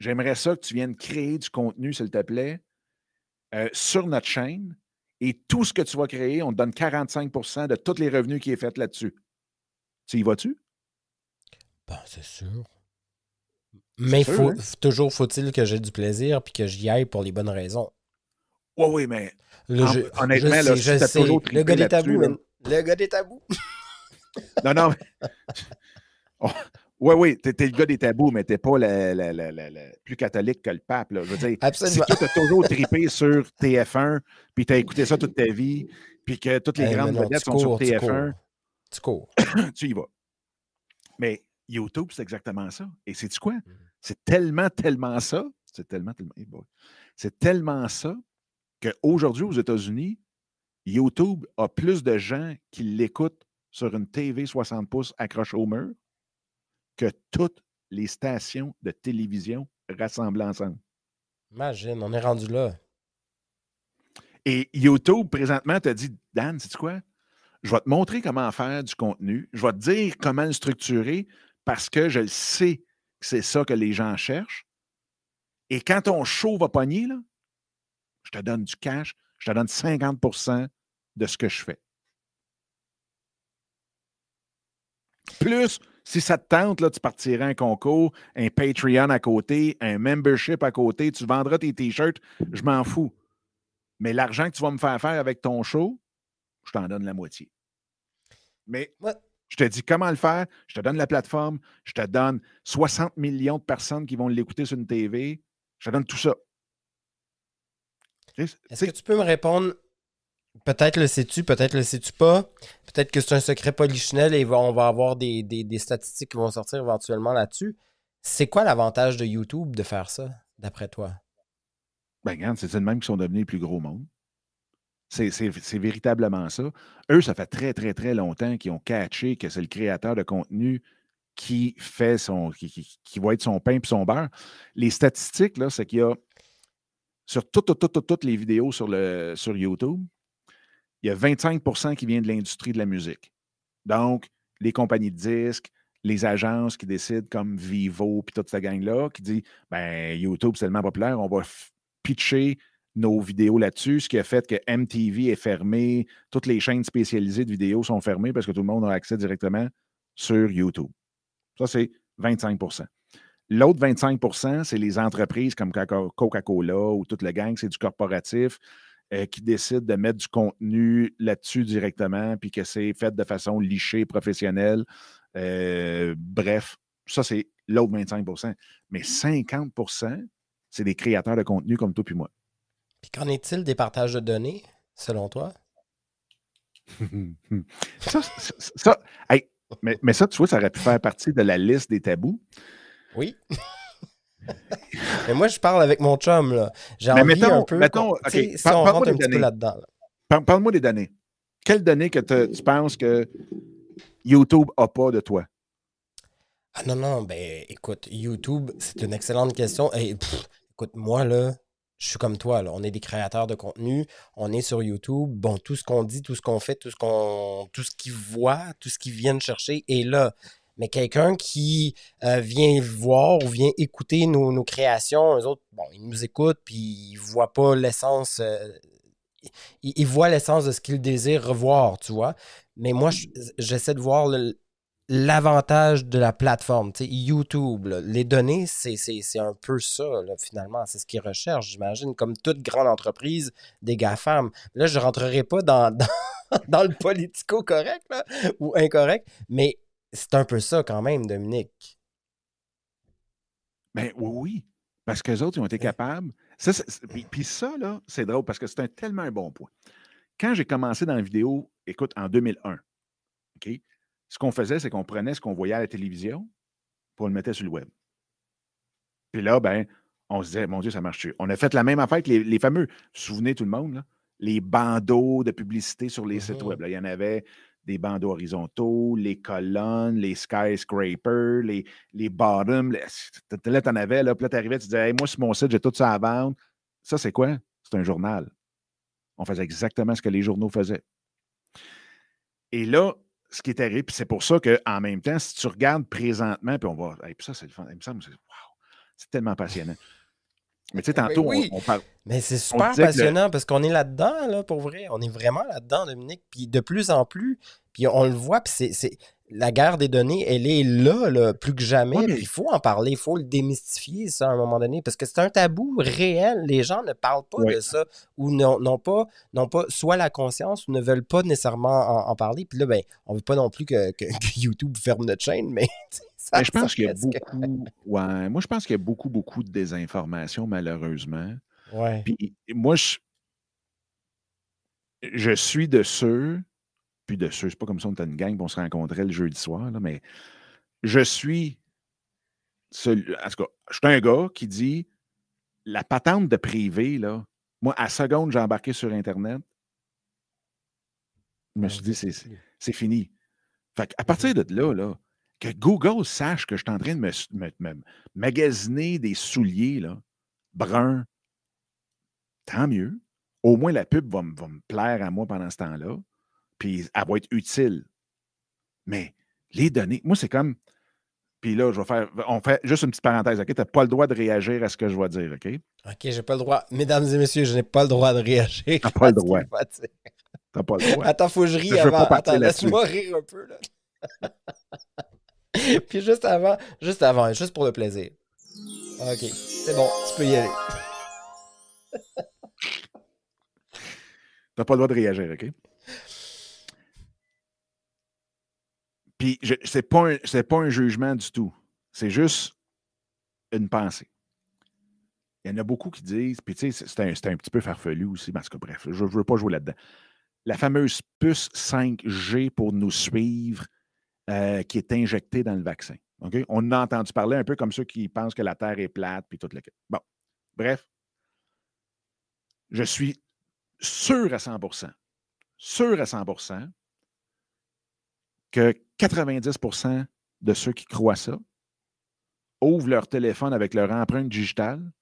Speaker 1: j'aimerais ça que tu viennes créer du contenu, s'il te plaît, euh, sur notre chaîne. Et tout ce que tu vas créer, on te donne 45% de tous les revenus qui est fait là-dessus. Tu y vas-tu?
Speaker 2: Ben, c'est sûr. Mais faut, hein? toujours faut-il que j'ai du plaisir puis que j'y aille pour les bonnes raisons.
Speaker 1: Oui, oui, mais honnêtement, là, je toujours
Speaker 2: Le gars des tabous, Le gars des tabous.
Speaker 1: non, non. Oh, oui, oui, t'es le gars des tabous, mais t'es pas le, plus catholique que le pape. Là. Je veux dire,
Speaker 2: Absolument.
Speaker 1: si tu as toujours tripé sur TF1, puis tu as écouté ça toute ta vie, puis que toutes les grandes vedettes sont sur TF1,
Speaker 2: tu cours.
Speaker 1: tu y vas. Mais YouTube, c'est exactement ça. Et c'est-tu quoi? Mmh. C'est tellement, tellement ça. C'est tellement, tellement. c'est tellement ça qu'aujourd'hui, aux États-Unis, YouTube a plus de gens qui l'écoutent sur une TV 60 pouces accrochée au mur que toutes les stations de télévision rassemblées ensemble.
Speaker 2: Imagine, on est rendu là.
Speaker 1: Et YouTube, présentement, t'a dit Dan, sais-tu quoi? Je vais te montrer comment faire du contenu. Je vais te dire comment le structurer parce que je le sais que c'est ça que les gens cherchent. Et quand ton show va pogner, là, je te donne du cash, je te donne 50% de ce que je fais. Plus, si ça te tente, là, tu partiras un concours, un Patreon à côté, un membership à côté, tu vendras tes t-shirts, je m'en fous. Mais l'argent que tu vas me faire faire avec ton show, je t'en donne la moitié. Mais je te dis comment le faire, je te donne la plateforme, je te donne 60 millions de personnes qui vont l'écouter sur une TV, je te donne tout ça.
Speaker 2: Est-ce que tu peux me répondre Peut-être le sais-tu, peut-être le sais-tu pas. Peut-être que c'est un secret polichinelle et on va avoir des, statistiques qui vont sortir éventuellement là-dessus. C'est quoi l'avantage de YouTube de faire ça, d'après toi?
Speaker 1: Ben, regarde, c'est le même qui sont devenus les plus gros monde. C'est véritablement ça. Eux, ça fait très, très, très longtemps qu'ils ont catché que c'est le créateur de contenu qui fait son. qui, qui, va être son pain et son beurre. Les statistiques, là, c'est qu'il y a sur toutes, toutes, toutes, les vidéos sur, le, sur YouTube, il y a 25% qui vient de l'industrie de la musique. Donc, les compagnies de disques, les agences qui décident comme Vivo puis toute cette gang-là, qui dit ben YouTube, c'est tellement populaire, on va pitcher nos vidéos là-dessus, ce qui a fait que MTV est fermé, toutes les chaînes spécialisées de vidéos sont fermées parce que tout le monde a accès directement sur YouTube. Ça, c'est 25% L'autre 25% c'est les entreprises comme Coca-Cola ou toute la gang, c'est du corporatif. Euh, qui décident de mettre du contenu là-dessus directement, puis que c'est fait de façon lichée, professionnelle. Euh, bref, ça, c'est l'autre 25% Mais 50% c'est des créateurs de contenu comme toi puis moi.
Speaker 2: Puis qu'en est-il des partages de données, selon toi?
Speaker 1: ça, ça mais, mais, ça, tu vois, ça aurait pu faire partie de la liste des tabous.
Speaker 2: Oui. mais moi, je parle avec mon chum, là. J'ai envie mettons, un peu...
Speaker 1: Mettons, si on rentre un petit peu là-dedans. Parle-moi des données. Quelles données que tu penses que YouTube n'a pas de toi?
Speaker 2: Ah non, non, ben écoute, YouTube, c'est une excellente question. Et, écoute, moi, là, je suis comme toi, là. on est des créateurs de contenu, on est sur YouTube. Bon, tout ce qu'on dit, tout ce qu'on fait, tout ce qu'on tout ce qu'ils voient, tout ce qu'ils viennent chercher est là. Mais quelqu'un qui euh, vient voir ou vient écouter nos, créations, eux autres, bon, ils nous écoutent, puis ils voient pas l'essence. Euh, ils, voient l'essence de ce qu'ils désirent revoir, tu vois. Mais moi, j'essaie de voir l'avantage de la plateforme. YouTube, les données, c'est un peu ça, finalement. C'est ce qu'ils recherchent, j'imagine, comme toute grande entreprise des GAFAM. Là, je ne rentrerai pas dans, dans, le politico-correct ou incorrect, mais c'est un peu ça quand même, Dominique.
Speaker 1: Ben, oui, oui. Parce que les autres, ils ont été capables. puis, ça, là, c'est drôle parce que c'est un, tellement un bon point. Quand j'ai commencé dans la vidéo, écoute, en 2001, OK? ce qu'on faisait, c'est qu'on prenait ce qu'on voyait à la télévision, pour le mettre sur le web. Puis là, ben, on se disait, mon Dieu, ça marche. On a fait la même affaire que les, fameux, vous vous souvenez tout le monde, les bandeaux de publicité sur les sites web. Là. Il y en avait des bandeaux horizontaux, les colonnes, les skyscrapers, les, les bottoms. là, tu en avais, là, puis là, tu arrivais, tu disais, moi, sur mon site, j'ai tout ça à vendre. Ça, c'est quoi? C'est un journal. On faisait exactement ce que les journaux faisaient. Et là, ce qui est arrivé, puis c'est pour ça qu'en même temps, si tu regardes présentement, puis on va. Et puis ça, c'est. Il me semble, c'est tellement passionnant. Mais tu sais, tantôt, on, parle.
Speaker 2: Mais c'est super passionnant parce qu'on est là-dedans, là, pour vrai. On est vraiment là-dedans, Dominique. Puis de plus en plus, puis on le voit, puis c'est la guerre des données, elle est là, plus que jamais. Il faut en parler, il faut le démystifier, ça, à un moment donné, parce que c'est un tabou réel. Les gens ne parlent pas de ça ou n'ont pas, pas soit la conscience ou ne veulent pas nécessairement en, parler. Puis là, ben, on ne veut pas non plus que, YouTube ferme notre chaîne, mais.
Speaker 1: Ça, je pense qu'il y a beaucoup. Ouais, moi, je pense qu'il y a beaucoup, beaucoup de désinformation, malheureusement.
Speaker 2: Ouais.
Speaker 1: Puis moi, je, je suis de ceux puis de ceux, c'est pas comme ça on était une gang, on se rencontrait le jeudi soir, là, mais je suis en tout cas, je suis un gars qui dit la patente de privé, là, moi, à seconde, j'ai embarqué sur Internet. Je me suis dit, c'est fini. Fait à partir de là, là, que Google sache que je suis en train de me, magasiner des souliers là, bruns, tant mieux. Au moins, la pub va, va me plaire à moi pendant ce temps-là puis elle va être utile. Mais les données, moi, c'est comme. Puis là, je vais faire. On fait juste une petite parenthèse, OK? Tu n'as pas le droit de réagir à ce que je vais dire, OK?
Speaker 2: OK, j'ai pas le droit. Mesdames et messieurs, je n'ai pas le droit de réagir. Tu
Speaker 1: n'as pas le droit. T'as pas le droit.
Speaker 2: Attends, faut que je rie avant. Attends, laisse-moi rire un peu, là. Puis juste avant, juste avant, juste pour le plaisir. OK, c'est bon, tu peux y aller.
Speaker 1: T'as pas le droit de réagir, OK? Puis, ce n'est pas, un, pas un jugement du tout. C'est juste une pensée. Il y en a beaucoup qui disent, puis tu sais, c'est un, petit peu farfelu aussi, parce que bref, je ne veux pas jouer là-dedans. La fameuse puce 5G pour nous suivre euh, qui est injectée dans le vaccin. On a entendu parler un peu comme ceux qui pensent que la Terre est plate, puis tout le. Bon, bref. Je suis sûr à 100% sûr à 100% que 90% de ceux qui croient ça ouvrent leur téléphone avec leur empreinte digitale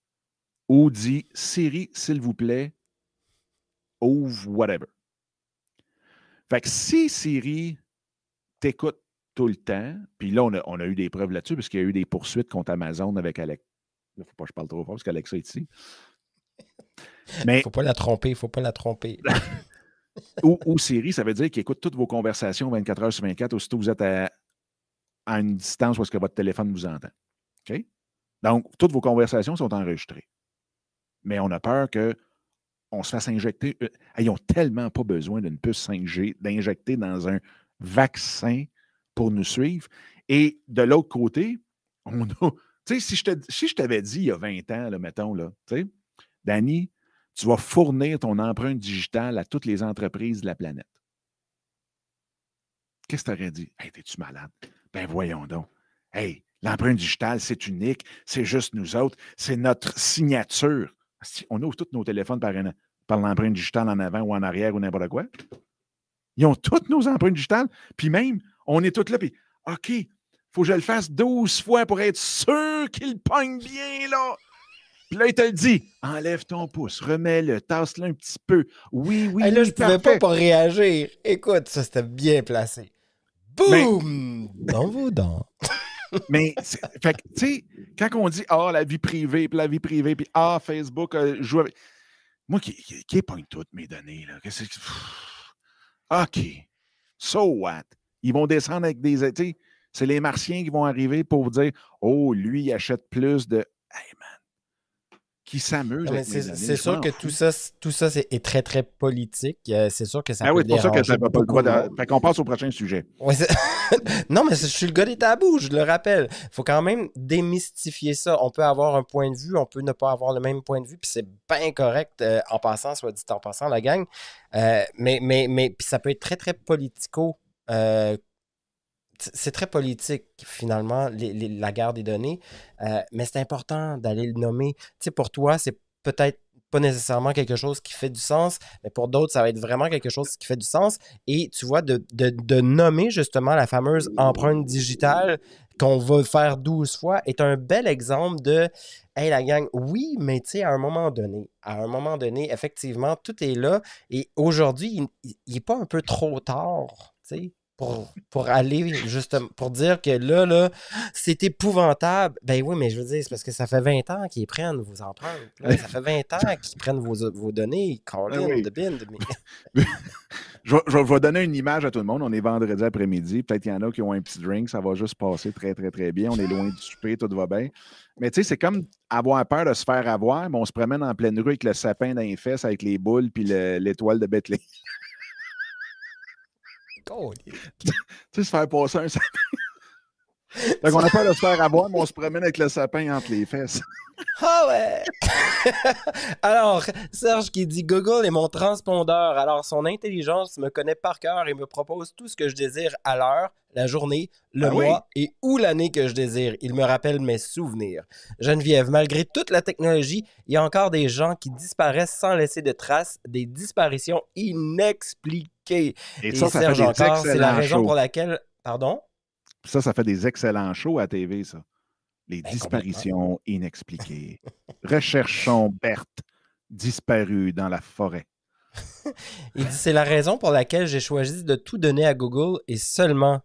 Speaker 1: ou dit Siri, s'il vous plaît, ouvre whatever. Fait que si Siri t'écoute tout le temps, puis là, on a, eu des preuves là-dessus, parce qu'il y a eu des poursuites contre Amazon avec Alex. Il ne faut pas que je parle trop fort parce qu'Alexa est ici.
Speaker 2: Il ne faut pas la tromper, il ne faut pas la tromper.
Speaker 1: ou, Siri, ça veut dire qu'il écoute toutes vos conversations 24 heures sur 24, aussitôt vous êtes à, une distance où est-ce que votre téléphone vous entend. OK? Donc, toutes vos conversations sont enregistrées. Mais on a peur que on se fasse injecter. Euh, ils n'ont tellement pas besoin d'une puce 5G, d'injecter dans un vaccin pour nous suivre. Et de l'autre côté, on a. Tu sais, si je, t'avais dit il y a 20 ans, là, mettons, là, tu sais, Danny, tu vas fournir ton empreinte digitale à toutes les entreprises de la planète. Qu'est-ce que tu aurais dit? Hey, t'es-tu malade? Ben voyons donc. Hey, l'empreinte digitale, c'est unique, c'est juste nous autres, c'est notre signature. On ouvre tous nos téléphones par l'empreinte digitale en avant ou en arrière ou n'importe quoi. Ils ont toutes nos empreintes digitales, puis même, on est tous là, puis OK, faut que je le fasse 12 fois pour être sûr qu'il pogne bien, là. Puis là, il te le dit, enlève ton pouce, remets-le, tasse-le un petit peu. Oui, oui.
Speaker 2: Et là, je ne pouvais pas, pas réagir. Écoute, ça, c'était bien placé. Boum! Dans vos dents.
Speaker 1: Mais, fait tu sais, quand on dit, ah, la vie privée, puis la vie privée, puis ah, Facebook euh, joue avec. Moi, qui, qui, qui toutes mes données, là? OK. So what? Ils vont descendre avec des. C'est les Martiens qui vont arriver pour dire, oh, lui, il achète plus de. Hey, man qui s'amusent.
Speaker 2: C'est sûr que tout ça, tout ça est, très, très politique. Euh, c'est sûr que ça
Speaker 1: ah
Speaker 2: oui,
Speaker 1: c'est pour ça que ça pas le droit de... Fait qu'on passe au prochain sujet.
Speaker 2: non, mais je suis le gars des tabous, je le rappelle. Il faut quand même démystifier ça. On peut avoir un point de vue, on peut ne pas avoir le même point de vue, puis c'est bien correct euh, en passant, soit dit en passant, la gang. Euh, mais mais, mais puis ça peut être très, très politico c'est très politique, finalement, la guerre des données, euh, mais c'est important d'aller le nommer. Tu sais, pour toi, c'est peut-être pas nécessairement quelque chose qui fait du sens, mais pour d'autres, ça va être vraiment quelque chose qui fait du sens. Et tu vois, de, nommer justement la fameuse empreinte digitale qu'on va faire 12 fois est un bel exemple de Hey la gang, oui, mais tu sais, à un moment donné, à un moment donné, effectivement, tout est là. Et aujourd'hui, il n'est pas un peu trop tard, tu sais pour, aller justement pour dire que là, là, c'est épouvantable. Ben oui, mais je veux dire, c'est parce que ça fait 20 ans qu'ils prennent vos empreintes. ça fait 20 ans qu'ils prennent vos, vos données. Ben de bin,
Speaker 1: je, vais, donner une image à tout le monde. On est vendredi après-midi. Peut-être qu'il y en a qui ont un petit drink. Ça va juste passer très, très, très bien. On est loin du souper. Tout va bien. Mais tu sais, c'est comme avoir peur de se faire avoir, mais on se promène en pleine rue avec le sapin dans les fesses, avec les boules puis l'étoile de Bethlehem. tu sais, se faire passer un sapin. Donc, on n'a pas de se faire avoir, mais on se promène avec le sapin entre les fesses.
Speaker 2: Ah ouais! Alors, Serge qui dit Google est mon transpondeur. Alors, son intelligence me connaît par cœur et me propose tout ce que je désire à l'heure, la journée, le ah mois et ou l'année que je désire. Il me rappelle mes souvenirs. Geneviève, malgré toute la technologie, il y a encore des gens qui disparaissent sans laisser de traces, des disparitions Et, ça, ça Serge encore, c'est la raison pour laquelle. Pardon?
Speaker 1: Ça, ça fait des excellents shows à TV, ça. Les ben, disparitions inexpliquées. Recherchons Berthe, disparue dans la forêt.
Speaker 2: Il dit c'est la raison pour laquelle j'ai choisi de tout donner à Google et seulement,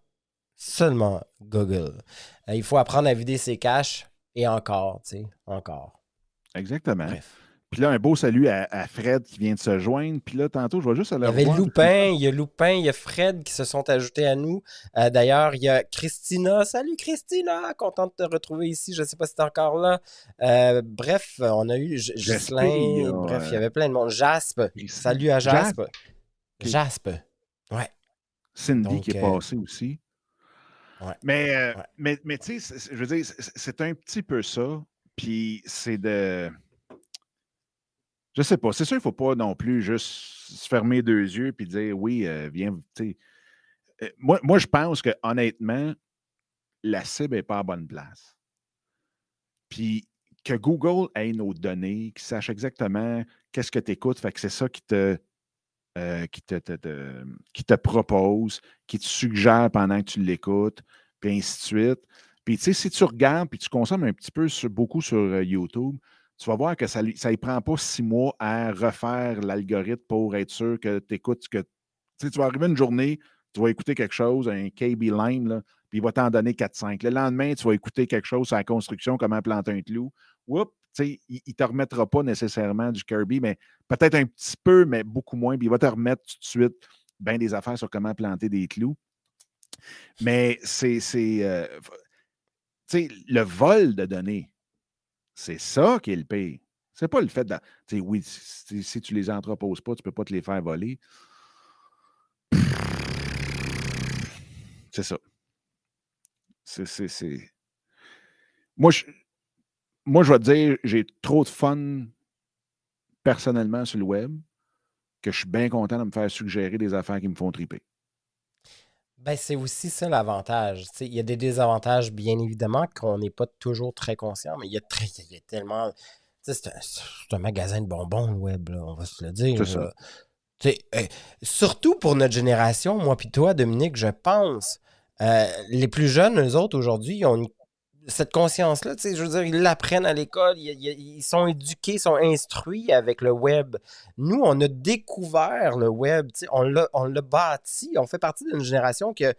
Speaker 2: seulement Google. Euh, il faut apprendre à vider ses caches et encore, tu sais, encore.
Speaker 1: Exactement. Bref. Puis là, un beau salut à, Fred qui vient de se joindre. Puis là, tantôt, je vois juste aller
Speaker 2: Il y avait Loupin, il y a Loupin, il y a Fred qui se sont ajoutés à nous. Euh, d'ailleurs, il y a Christina. Salut Christina, contente de te retrouver ici. Je ne sais pas si tu es encore là. Euh, bref, on a eu Gislain. Bref, il y avait plein de monde. Jaspe. Salut à Jaspe. Jaspe. Ouais.
Speaker 1: Cindy qui est euh, passée aussi. Ouais. Mais, mais, mais tu sais, je veux dire, c'est un petit peu ça. Puis c'est de je sais pas. C'est sûr, il ne faut pas non plus juste se fermer deux yeux et dire oui, euh, viens. Euh, moi, je pense que honnêtement, la cible n'est pas à bonne place. Puis que Google ait nos données, qu'il sache exactement qu'est-ce que tu écoutes, fait que c'est ça qui te, euh, qui, te, propose, qui te suggère pendant que tu l'écoutes, puis ainsi de suite. Puis, tu sais, si tu regardes, puis tu consommes un petit peu beaucoup sur YouTube, tu vas voir que ça ne prend pas six mois à refaire l'algorithme pour être sûr que tu écoutes que. Tu vas arriver une journée, tu vas écouter quelque chose, un KB Line, puis il va t'en donner 4-5. Le lendemain, tu vas écouter quelque chose sur la construction, comment planter un clou. Oups, il ne te remettra pas nécessairement du Kirby, mais peut-être un petit peu, mais beaucoup moins. Puis il va te remettre tout de suite bien des affaires sur comment planter des clous. Mais c'est. Euh, le vol de données, c'est ça qui est le pire. C'est pas le fait de. Oui, si, si, tu les entreposes pas, tu peux pas te les faire voler. C'est ça. C'est. Moi, je, moi, je vais te dire, j'ai trop de fun personnellement sur le web que je suis bien content de me faire suggérer des affaires qui me font triper.
Speaker 2: Ben, c'est aussi ça l'avantage. Il y a des désavantages, bien évidemment, qu'on n'est pas toujours très conscient, mais il y a, très, y a tellement. C'est un, magasin de bonbons, le web, on va se le dire. Euh, surtout pour notre génération, moi puis toi, Dominique, je pense. Euh, les plus jeunes, eux autres, aujourd'hui, ils ont une cette conscience-là, je veux dire, ils l'apprennent à l'école, ils, sont éduqués, ils sont instruits avec le web. Nous, on a découvert le web, tu sais, on l'a bâti, on fait partie d'une génération qui a,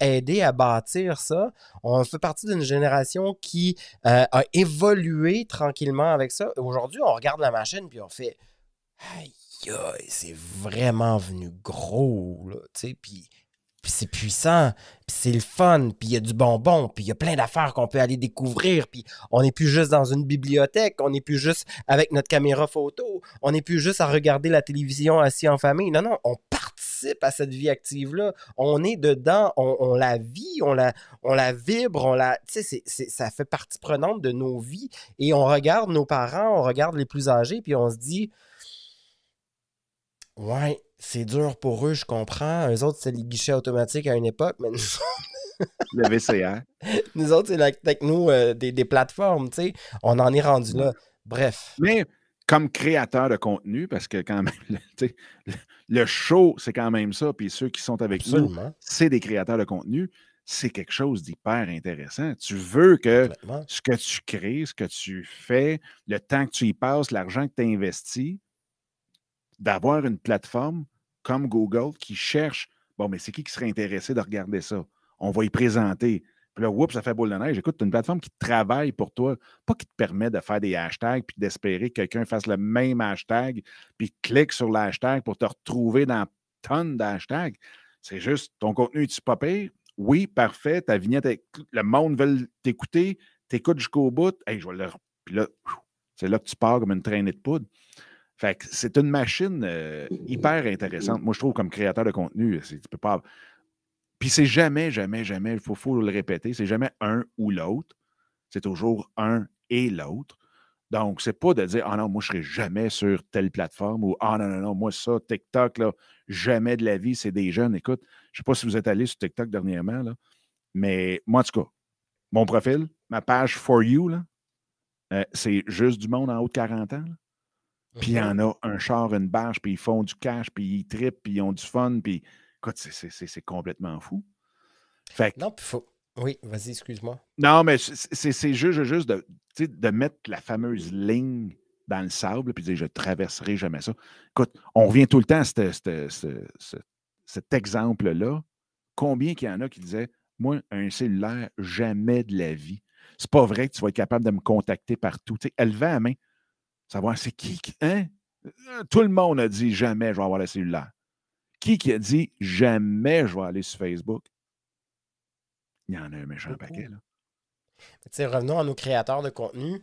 Speaker 2: aidé à bâtir ça. On fait partie d'une génération qui euh, a évolué tranquillement avec ça. Aujourd'hui, on regarde la machine puis on fait Aïe, c'est vraiment venu gros, tu sais, puis puis c'est puissant, puis c'est le fun, puis il y a du bonbon, puis il y a plein d'affaires qu'on peut aller découvrir, puis on n'est plus juste dans une bibliothèque, on n'est plus juste avec notre caméra photo, on n'est plus juste à regarder la télévision assis en famille. Non, non, on participe à cette vie active-là. On est dedans, on, la vit, on la, on la vibre, on la. Tu sais, ça fait partie prenante de nos vies. Et on regarde nos parents, on regarde les plus âgés, puis on se dit. Ouais, c'est dur pour eux, je comprends. Eux autres, c'est les guichets automatiques à une époque, mais nous
Speaker 1: Le VCR.
Speaker 2: nous autres, c'est la techno euh, des, plateformes, tu sais. On en est rendu là. Bref.
Speaker 1: Mais comme créateur de contenu, parce que quand même, le, le show, c'est quand même ça, puis ceux qui sont avec nous, c'est des créateurs de contenu, c'est quelque chose d'hyper intéressant. Tu veux que ce que tu crées, ce que tu fais, le temps que tu y passes, l'argent que tu investis, d'avoir une plateforme comme Google qui cherche, bon, mais c'est qui qui serait intéressé de regarder ça? On va y présenter. Puis là, oups, ça fait boule de neige. Écoute, tu une plateforme qui travaille pour toi, pas qui te permet de faire des hashtags puis d'espérer que quelqu'un fasse le même hashtag puis clique sur l'hashtag pour te retrouver dans tonnes d'hashtags. C'est juste ton contenu, tu pas Oui, parfait. Ta vignette, le monde veut t'écouter. T'écoutes jusqu'au bout. Hey, je vais le... Puis là, c'est là que tu pars comme une traînée de poudre. Fait que c'est une machine euh, hyper intéressante. Moi, je trouve comme créateur de contenu, tu peux pas. Puis c'est jamais, jamais, jamais, il faut, faut, le répéter, c'est jamais un ou l'autre. C'est toujours un et l'autre. Donc, c'est pas de dire Ah non, moi, je serai jamais sur telle plateforme ou Ah non, non, non, moi, ça, TikTok, là, jamais de la vie, c'est des jeunes. Écoute, je sais pas si vous êtes allé sur TikTok dernièrement, là, mais moi, en tout cas, mon profil, ma page For You, là, euh, c'est juste du monde en haut de 40 ans. Là. Puis il y en a un char, une barge, puis ils font du cash, puis ils trippent, puis ils ont du fun, puis écoute, c'est complètement fou.
Speaker 2: Fait Non, puis faut. Oui, vas-y, excuse-moi.
Speaker 1: Non, mais c'est juste, juste de, de mettre la fameuse ligne dans le sable, puis dire je traverserai jamais ça. Écoute, on revient tout le temps à cet exemple-là. Combien qu'il y en a qui disaient Moi, un cellulaire, jamais de la vie. C'est pas vrai que tu vas être capable de me contacter partout. Tu sais, elle va à main savoir c'est qui, hein? Euh, tout le monde a dit jamais je vais avoir la cellulaire. Qui qui a dit jamais je vais aller sur Facebook? Il y en a un méchant paquet, là.
Speaker 2: revenons à nos créateurs de contenu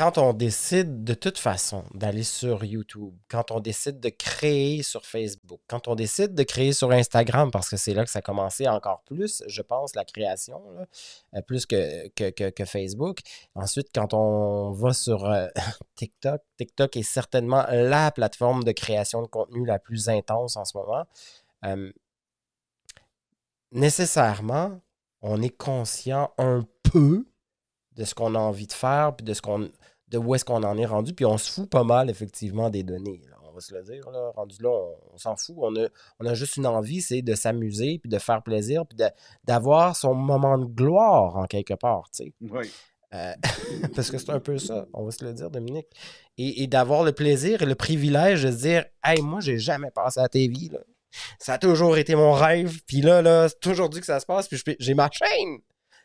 Speaker 2: quand on décide de toute façon d'aller sur YouTube, quand on décide de créer sur Facebook, quand on décide de créer sur Instagram, parce que c'est là que ça a commencé encore plus, je pense, la création, euh, plus que, que, Facebook. Ensuite, quand on va sur euh, TikTok, TikTok est certainement la plateforme de création de contenu la plus intense en ce moment. Euh, nécessairement, on est conscient un peu de ce qu'on a envie de faire, puis de ce qu'on de où est-ce qu'on en est rendu, puis on se fout pas mal, effectivement, des données. on va se le dire, là, rendu là, on, s'en fout. On a, on a juste une envie, c'est de s'amuser, puis de faire plaisir, puis d'avoir son moment de gloire, en quelque part, tu sais.
Speaker 1: Oui.
Speaker 2: Euh, parce que c'est un peu ça, on va se le dire, Dominique. Et, d'avoir le plaisir et le privilège de se dire Hey, moi, j'ai jamais passé à la TV. Là. Ça a toujours été mon rêve. Puis là, là c'est aujourd'hui que ça se passe. Puis j'ai ma chaîne.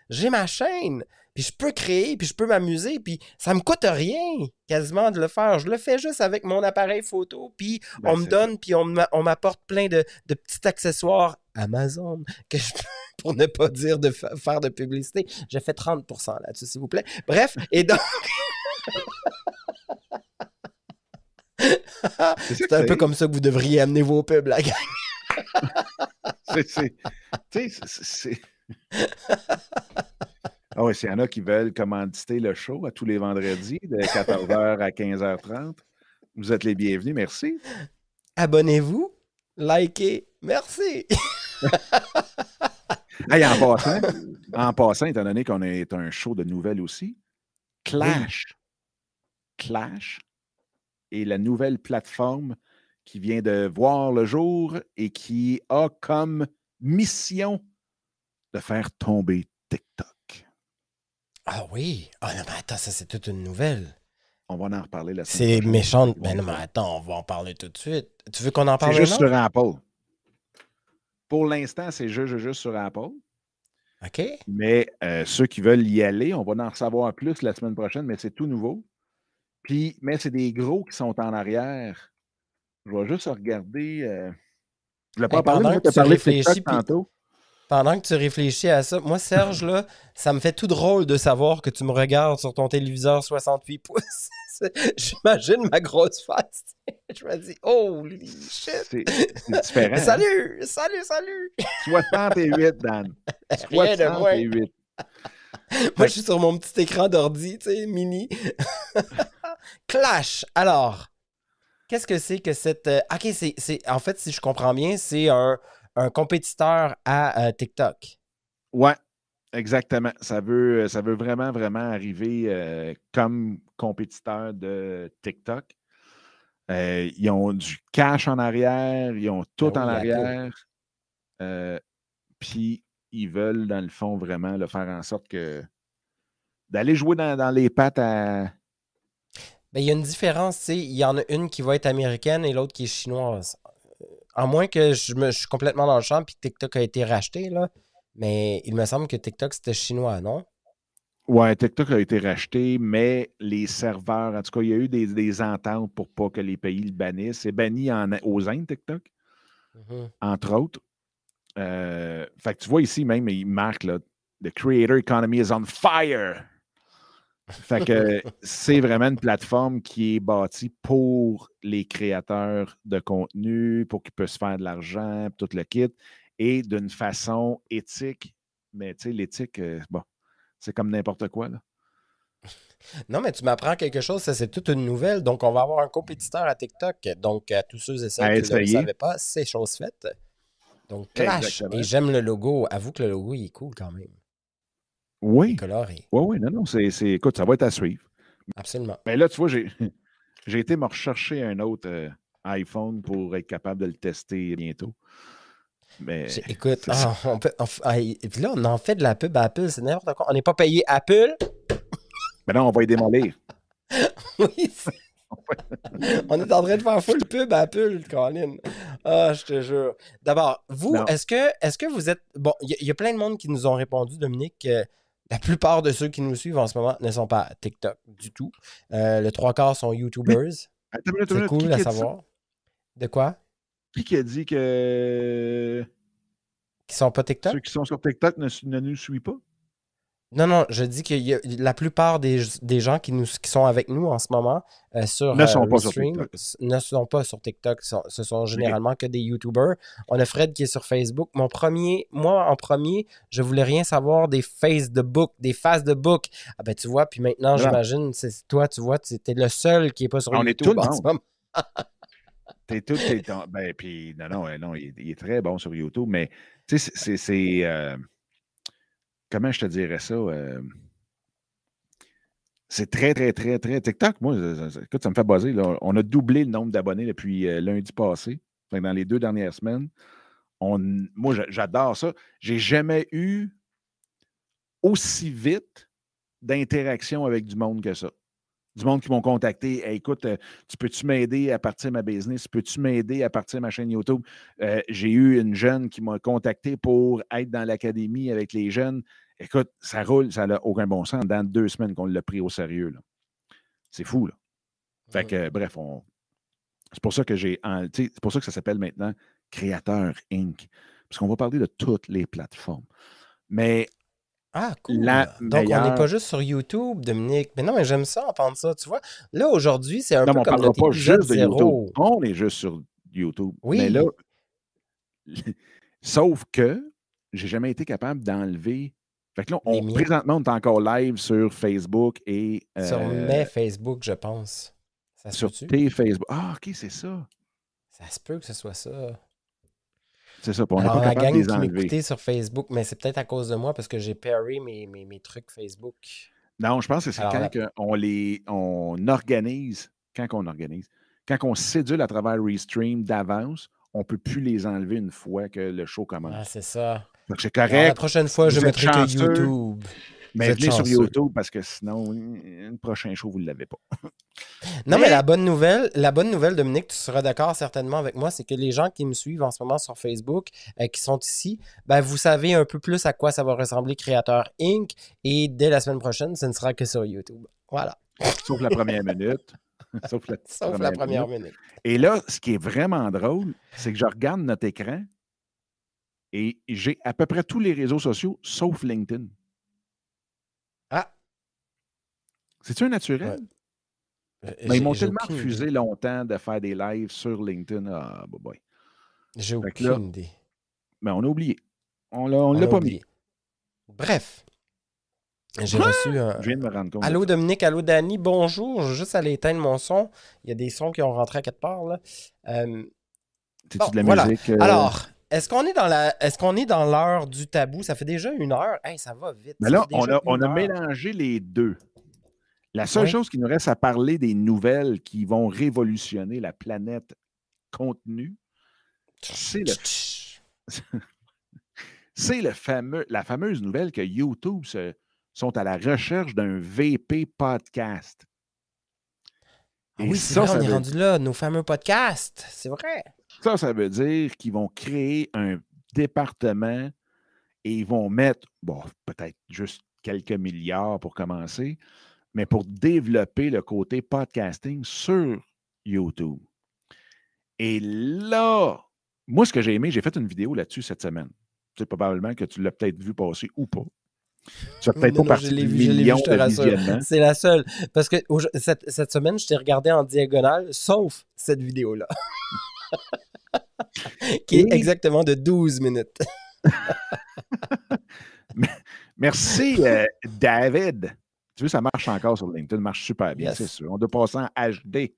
Speaker 2: J'ai ma chaîne puis je peux créer, puis je peux m'amuser, puis ça me coûte rien quasiment de le faire. Je le fais juste avec mon appareil photo, puis ben, on me donne, puis on m'apporte plein de, petits accessoires Amazon que je pour ne pas dire de faire de publicité. J'ai fait 30% là-dessus, s'il vous plaît. Bref, et donc... c'est un peu comme ça que vous devriez amener vos pubs, la gang.
Speaker 1: c'est. Ah oui, s'il y en a qui veulent commanditer le show à tous les vendredis de 14h à 15h30, vous êtes les bienvenus. Merci.
Speaker 2: Abonnez-vous, likez. Merci.
Speaker 1: hey, en passant, en passant, étant donné qu'on est un show de nouvelles aussi, Clash. Clash est la nouvelle plateforme qui vient de voir le jour et qui a comme mission de faire tomber TikTok.
Speaker 2: Ah oui? Ah non, mais attends, ça c'est toute une nouvelle.
Speaker 1: On va en reparler la
Speaker 2: semaine C'est méchant. Mais non, mais attends, on va en parler tout de suite. Tu veux qu'on en parle
Speaker 1: C'est juste sur Apple. Pour l'instant, c'est juste, juste sur Apple.
Speaker 2: OK.
Speaker 1: Mais euh, ceux qui veulent y aller, on va en savoir plus la semaine prochaine, mais c'est tout nouveau. Puis, mais c'est des gros qui sont en arrière. Je vais juste regarder. Euh... Je ne voulais pas parler, de parler de tantôt.
Speaker 2: Pendant que tu réfléchis à ça, moi, Serge, là, ça me fait tout drôle de savoir que tu me regardes sur ton téléviseur 68 pouces. J'imagine ma grosse face. Je me dis, holy shit!
Speaker 1: C'est différent. Hein?
Speaker 2: Salut! Salut, salut!
Speaker 1: 68, Dan. 68.
Speaker 2: Moi, je suis sur mon petit écran d'ordi, tu sais, mini. Clash! Alors, qu'est-ce que c'est que cette. Euh, ok, c'est. En fait, si je comprends bien, c'est un un compétiteur à euh, TikTok.
Speaker 1: Ouais, exactement. Ça veut, ça veut vraiment, vraiment arriver euh, comme compétiteur de TikTok. Euh, ils ont du cash en arrière, ils ont tout ben en arrière. Puis ils veulent, dans le fond, vraiment le faire en sorte que d'aller jouer dans, les pattes à.
Speaker 2: Ben, il y a une différence, il y en a une qui va être américaine et l'autre qui est chinoise. À moins que je, me, suis complètement dans le champ et que TikTok a été racheté, là. Mais il me semble que TikTok, c'était chinois, non?
Speaker 1: Ouais, TikTok a été racheté, mais les serveurs, en tout cas, il y a eu des, ententes pour pas que les pays le bannissent. C'est banni en, aux Indes, TikTok, mm-hmm. entre autres. Euh, fait que tu vois ici même, il marque là, The creator economy is on fire. Fait que c'est vraiment une plateforme qui est bâtie pour les créateurs de contenu, pour qu'ils puissent faire de l'argent, tout le kit, et d'une façon éthique. Mais tu sais, l'éthique, euh, bon, c'est comme n'importe quoi, là.
Speaker 2: Non, mais tu m'apprends quelque chose, ça c'est toute une nouvelle. Donc, on va avoir un compétiteur à TikTok. Donc, à tous ceux et celles qui ne le savaient pas, c'est chose faite. Donc, Clash. Et j'aime le logo. Avoue que le logo, il est cool quand même.
Speaker 1: Oui. Oui, oui, non, non, c'est, écoute, ça va être à suivre.
Speaker 2: Absolument.
Speaker 1: Mais là, tu vois, j'ai, j'ai été me rechercher un autre euh, iPhone pour être capable de le tester bientôt. Mais,
Speaker 2: écoute, ah, on peut, ah, là, on en fait de la pub à Apple, c'est n'importe quoi. On n'est pas payé Apple?
Speaker 1: Mais non, on va y démolir.
Speaker 2: oui, on est en train de faire full pub à Apple, Colin. Ah, je te jure. D'abord, vous, est-ce que, est que vous êtes. Bon, il y, a plein de monde qui nous ont répondu, Dominique, la plupart de ceux qui nous suivent en ce moment ne sont pas TikTok du tout. Euh, le trois quarts sont YouTubers. C'est cool à savoir. De quoi?
Speaker 1: Qui a dit que.
Speaker 2: Qui sont pas TikTok?
Speaker 1: Ceux qui sont sur TikTok ne, ne nous suivent pas?
Speaker 2: Non, non, je dis que la plupart des, gens qui, nous, qui sont avec nous en ce moment euh, sur
Speaker 1: ne sont, pas sur TikTok.
Speaker 2: ne sont pas sur TikTok. Ce sont généralement que des YouTubers. On a Fred qui est sur Facebook. Mon premier, moi en premier, je voulais rien savoir des faces de book, des faces de book. Ah ben tu vois, puis maintenant, j'imagine, c'est toi, tu vois, tu es le seul qui n'est pas sur
Speaker 1: On
Speaker 2: YouTube
Speaker 1: est tout en ce moment. T'es tout. Es, ben, puis, non, non, non il, est très bon sur YouTube, mais tu sais, c'est. Euh, comment je te dirais ça? Euh, c'est très, très, très, très. TikTok, moi, écoute, ça me fait buzzer. On a doublé le nombre d'abonnés depuis euh, lundi passé, dans les deux dernières semaines. On, moi, j'adore ça. J'ai jamais eu aussi vite d'interaction avec du monde que ça. Du monde qui m'ont contacté. écoute, euh, tu peux-tu m'aider à partir de ma business? Peux-tu m'aider à partir de ma chaîne YouTube? J'ai eu une jeune qui m'a contacté pour être dans l'académie avec les jeunes. Écoute, ça roule, ça n'a aucun bon sens. Dans deux semaines qu'on l'a pris au sérieux. C'est fou. Là. Fait que, bref, on... c'est pour ça que j'ai. C'est pour ça que ça s'appelle maintenant Créateur Inc. Parce qu'on va parler de toutes les plateformes. Mais
Speaker 2: Ah, cool. Donc, on n'est pas juste sur YouTube, Dominique. Mais non, mais j'aime ça, entendre ça. Tu vois, là, aujourd'hui, c'est un peu comme notre pas juste de YouTube.
Speaker 1: On est juste sur YouTube. Oui. Mais là, sauf que j'ai jamais été capable d'enlever. Fait que là, on, présentement, on est encore live sur Facebook et.
Speaker 2: sur euh, mes Facebook, je pense.
Speaker 1: Ça sur tes Facebook. Ah, OK, c'est ça.
Speaker 2: Ça se peut que ce soit ça.
Speaker 1: C'est ça, pour on pas la gang qui m'écoutait
Speaker 2: sur Facebook, mais c'est peut-être à cause de moi parce que j'ai paré mes, mes, mes, trucs Facebook.
Speaker 1: Non, je pense que c'est quand on les on organise, quand on organise, quand on sédule à travers Restream d'avance, on ne peut plus les enlever une fois que le show commence.
Speaker 2: Ah, c'est ça.
Speaker 1: Donc c'est correct. la
Speaker 2: prochaine fois, je mettrai que YouTube.
Speaker 1: Mais venez sur YouTube parce que sinon, un prochain show, vous ne l'avez pas.
Speaker 2: non, mais... la bonne nouvelle, la bonne nouvelle, Dominique, tu seras d'accord certainement avec moi, c'est que les gens qui me suivent en ce moment sur Facebook, euh, qui sont ici, ben, vous savez un peu plus à quoi ça va ressembler Créateur Inc. Et dès la semaine prochaine, ce ne sera que sur YouTube. Voilà.
Speaker 1: Sauf la première minute.
Speaker 2: Sauf la, première, minute.
Speaker 1: Et là, ce qui est vraiment drôle, c'est que je regarde notre écran et j'ai à peu près tous les réseaux sociaux sauf LinkedIn.
Speaker 2: Ah!
Speaker 1: C'est-tu un naturel? Euh, Mais ils m'ont tellement refusé longtemps de faire des lives sur LinkedIn. Ah, bah, boy.
Speaker 2: J'ai aucune idée.
Speaker 1: Mais on a oublié. On ne l'a pas mis.
Speaker 2: Bref. J'ai reçu un.
Speaker 1: Je viens de me rendre compte.
Speaker 2: Allô Dominique, allô Danny, bonjour. Je juste aller éteindre mon son. Il y a des sons qui ont rentré à quelque part. Là. Euh...
Speaker 1: de la musique? Euh,
Speaker 2: Alors, est-ce qu'on est dans la est-ce qu'on est dans l'heure du tabou? Ça fait déjà une heure. Hey, ça va vite.
Speaker 1: Mais là, on a, on a mélangé les deux. La seule chose qui nous reste à parler des nouvelles qui vont révolutionner la planète contenu, c'est le. c'est le fameux, la fameuse nouvelle que YouTube se, sont à la recherche d'un VP podcast.
Speaker 2: Ah oui, c'est vrai, on est rendu là, nos fameux podcasts, c'est vrai.
Speaker 1: Ça, ça veut dire qu'ils vont créer un département et ils vont mettre, bon, peut-être juste quelques milliards pour commencer, mais pour développer le côté podcasting sur YouTube. Et là, moi, ce que j'ai aimé, j'ai fait une vidéo là-dessus cette semaine. Tu sais, probablement que tu l'as peut-être vu passer ou pas. Tu vas peut-être pas du million de
Speaker 2: C'est la seule. Parce que cette, cette semaine, je t'ai regardé en diagonale, sauf cette vidéo-là. qui est exactement de 12 minutes.
Speaker 1: Merci, euh, David. Tu vois, ça marche encore sur LinkedIn, ça marche super bien, c'est sûr. On doit passer en HD.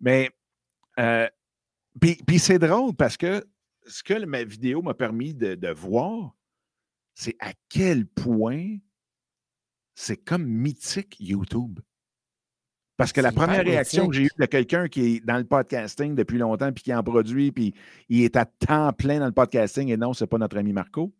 Speaker 1: Mais, euh, puis c'est drôle parce que ce que ma vidéo m'a permis de, de voir, c'est à quel point c'est comme mythique YouTube. Parce que la première réaction que j'ai eue de quelqu'un qui est dans le podcasting depuis longtemps, puis qui en produit, puis il est à temps plein dans le podcasting, et non, ce n'est pas notre ami Marco.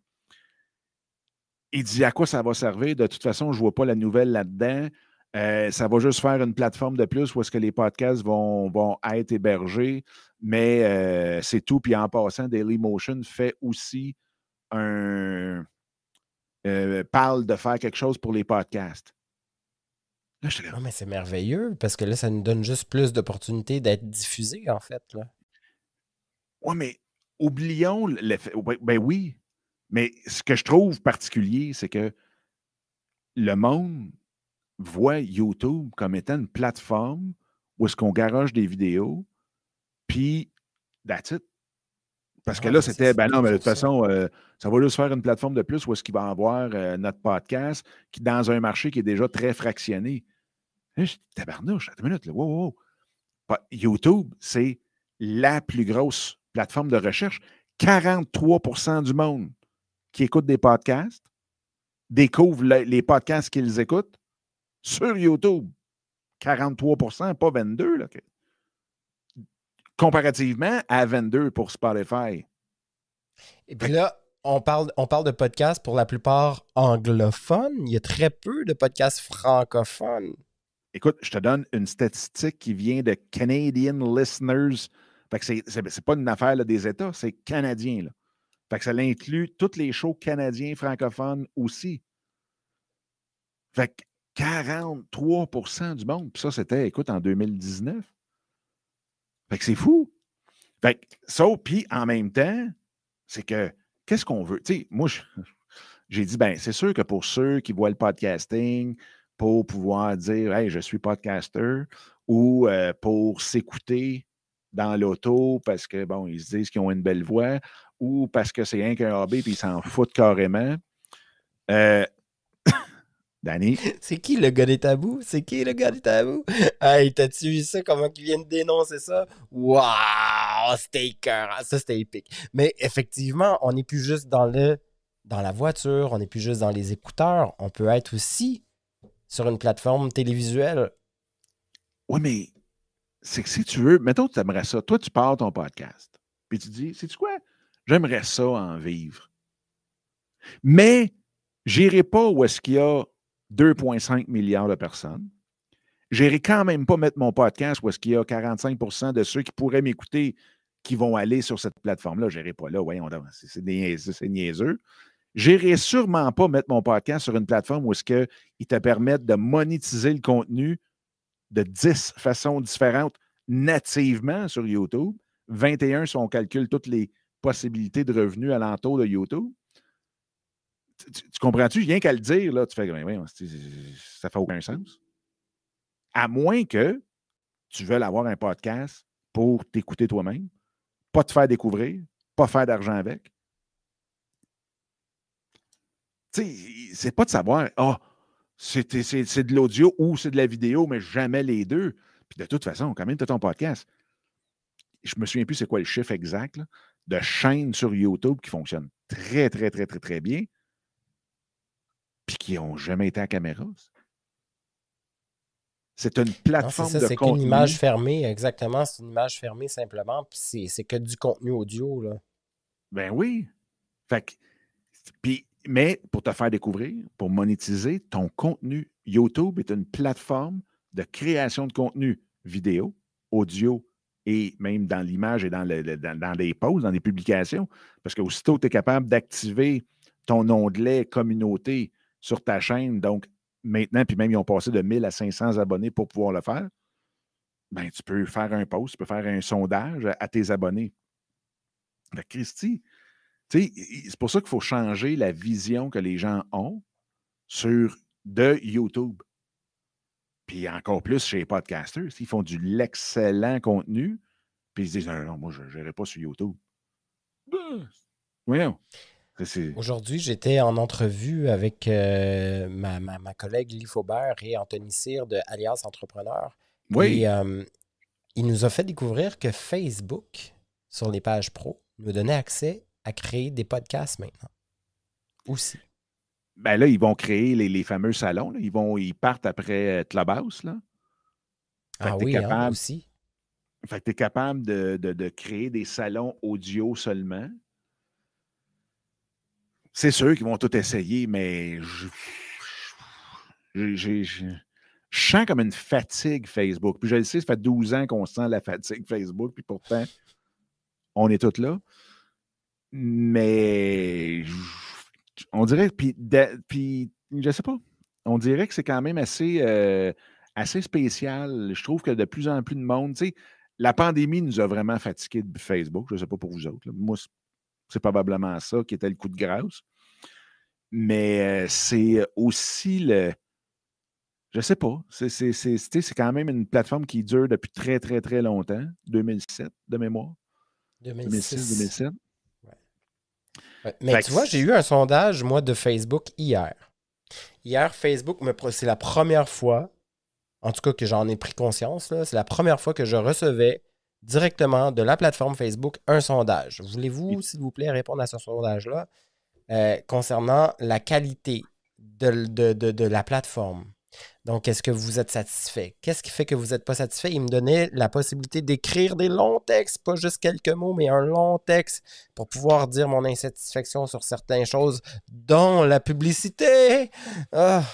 Speaker 1: Il dit à quoi ça va servir? De toute façon, je ne vois pas la nouvelle là-dedans. Euh, ça va juste faire une plateforme de plus où est-ce que les podcasts vont, vont être hébergés, mais euh, c'est tout. Puis en passant, Dailymotion fait aussi un, euh, parle de faire quelque chose pour les podcasts.
Speaker 2: Là, je non, mais c'est merveilleux parce que là, ça nous donne juste plus d'opportunités d'être diffusés, en fait. Là.
Speaker 1: Oui, mais oublions l'effet. Ben oui, mais ce que je trouve particulier, c'est que le monde voit YouTube comme étant une plateforme où est-ce qu'on garage des vidéos, puis that's it. Parce que là, c'était, ben non, mais de toute façon, euh, ça va juste faire une plateforme de plus où est-ce qu'il va avoir euh, notre podcast qui, dans un marché qui est déjà très fractionné. Tabarnouche, attends une minute, là, wow, wow. YouTube, c'est la plus grosse plateforme de recherche. 43% du monde qui écoute des podcasts découvre les podcasts qu'ils écoutent sur YouTube. 43% pas 22. Là comparativement à 22 pour Spotify.
Speaker 2: Et puis là, on parle, on parle de podcasts pour la plupart anglophones. Il y a très peu de podcasts francophones.
Speaker 1: Écoute, je te donne une statistique qui vient de Canadian Listeners. Fait que c'est pas une affaire des États, c'est canadien. Là. Fait que ça inclut tous les shows canadiens francophones aussi. Fait que 43% du monde. Puis ça, c'était, écoute, en 2019. Fait que c'est fou. Fait que ça, puis en même temps, c'est que qu'est-ce qu'on veut? Tu sais, moi, j'ai dit, ben, c'est sûr que pour ceux qui voient le podcasting, pour pouvoir dire, hey, je suis podcaster, ou euh, pour s'écouter dans l'auto parce que, bon, ils se disent qu'ils ont une belle voix, ou parce que c'est rien qu'un hobby puis ils s'en foutent carrément. Euh, Danny?
Speaker 2: C'est qui le gars des tabous? C'est qui le gars des tabous? Hey, t'as-tu vu ça? Comment ils viennent dénoncer ça? Waouh! C'était Ça, c'était épique. Mais effectivement, on n'est plus juste dans le dans la voiture, on n'est plus juste dans les écouteurs. On peut être aussi sur une plateforme télévisuelle.
Speaker 1: Oui, mais c'est que si tu veux, mettons que tu aimerais ça. Toi, tu pars ton podcast. Puis tu dis, sais-tu quoi? J'aimerais ça en vivre. Mais j'irai pas où est-ce qu'il y a 2,5 milliards de personnes. J'irai quand même pas mettre mon podcast où est-ce qu'il y a 45% de ceux qui pourraient m'écouter qui vont aller sur cette plateforme-là. Je n'irai pas là. Voyons, c'est niaiseux. J'irai sûrement pas mettre mon podcast sur une plateforme où est-ce qu'ils te permettent de monétiser le contenu de 10 façons différentes nativement sur YouTube. 21 si on calcule toutes les possibilités de revenus alentour de YouTube? Tu, comprends-tu? Rien qu'à le dire, là, tu fais ben, ça fait aucun sens. À moins que tu veuilles avoir un podcast pour t'écouter toi-même, pas te faire découvrir, pas faire d'argent avec. Tu sais, c'est pas de savoir, ah, c'est de l'audio ou c'est de la vidéo, mais jamais les deux. Puis de toute façon, quand même, tu as ton podcast. Je me souviens plus c'est quoi le chiffre exact de chaînes sur YouTube qui fonctionnent très, très, très, très, très bien, puis qui n'ont jamais été à caméra. C'est une plateforme
Speaker 2: de C'est une image fermée, exactement. C'est une image fermée simplement, puis c'est que du contenu audio. Là.
Speaker 1: Ben oui. Fait que, puis mais pour te faire découvrir, pour monétiser ton contenu, YouTube est une plateforme de création de contenu vidéo, audio et même dans l'image et dans, dans, des posts, dans des publications. Parce que aussitôt tu es capable d'activer ton onglet communauté sur ta chaîne, donc maintenant, puis même ils ont passé de 1000 à 500 abonnés pour pouvoir le faire, ben, tu peux faire un post, tu peux faire un sondage à tes abonnés. Christy, c'est pour ça qu'il faut changer la vision que les gens ont sur de YouTube. Puis encore plus chez les podcasters, ils font du l'excellent contenu, puis ils se disent non, non, moi, je n'irai pas sur YouTube. Voyons.
Speaker 2: Aujourd'hui, j'étais en entrevue avec euh, ma, ma, collègue Lee Faubert et Anthony Cyr de Alias Entrepreneur.
Speaker 1: Oui.
Speaker 2: Et euh, il nous a fait découvrir que Facebook, sur les pages pro, nous donnait accès à créer des podcasts maintenant. Aussi.
Speaker 1: Ben là, ils vont créer les, fameux salons. Ils, vont, ils partent après euh, Clubhouse. Là.
Speaker 2: ah oui, hein, aussi.
Speaker 1: Fait que tu es capable de, créer des salons audio seulement. C'est sûr qu'ils vont tout essayer, mais je, je, sens comme une fatigue Facebook. Puis je le sais, ça fait 12 ans qu'on sent la fatigue Facebook, puis pourtant, on est tous là. Mais on dirait, puis, puis je sais pas, on dirait que c'est quand même assez, euh, assez spécial. Je trouve que de plus en plus de monde, tu sais, la pandémie nous a vraiment fatigués de Facebook. Je ne sais pas pour vous autres. Moi, c'est probablement ça qui était le coup de grâce. Mais euh, c'est aussi le. Je sais pas. C'est quand même une plateforme qui dure depuis très, très, très longtemps. 2007 de mémoire. 2006-2007.
Speaker 2: Mais tu vois, j'ai eu un sondage, moi, de Facebook hier. Hier, Facebook, me... c'est la première fois, en tout cas que j'en ai pris conscience, c'est la première fois que je recevais directement de la plateforme Facebook un sondage. Voulez-vous, s'il vous plaît, répondre à ce sondage-là euh, concernant la qualité de la plateforme? Donc, est-ce que vous êtes satisfait? Qu'est-ce qui fait que vous n'êtes pas satisfait? Il me donnait la possibilité d'écrire des longs textes, pas juste quelques mots, mais un long texte pour pouvoir dire mon insatisfaction sur certaines choses, dont la publicité. Ah!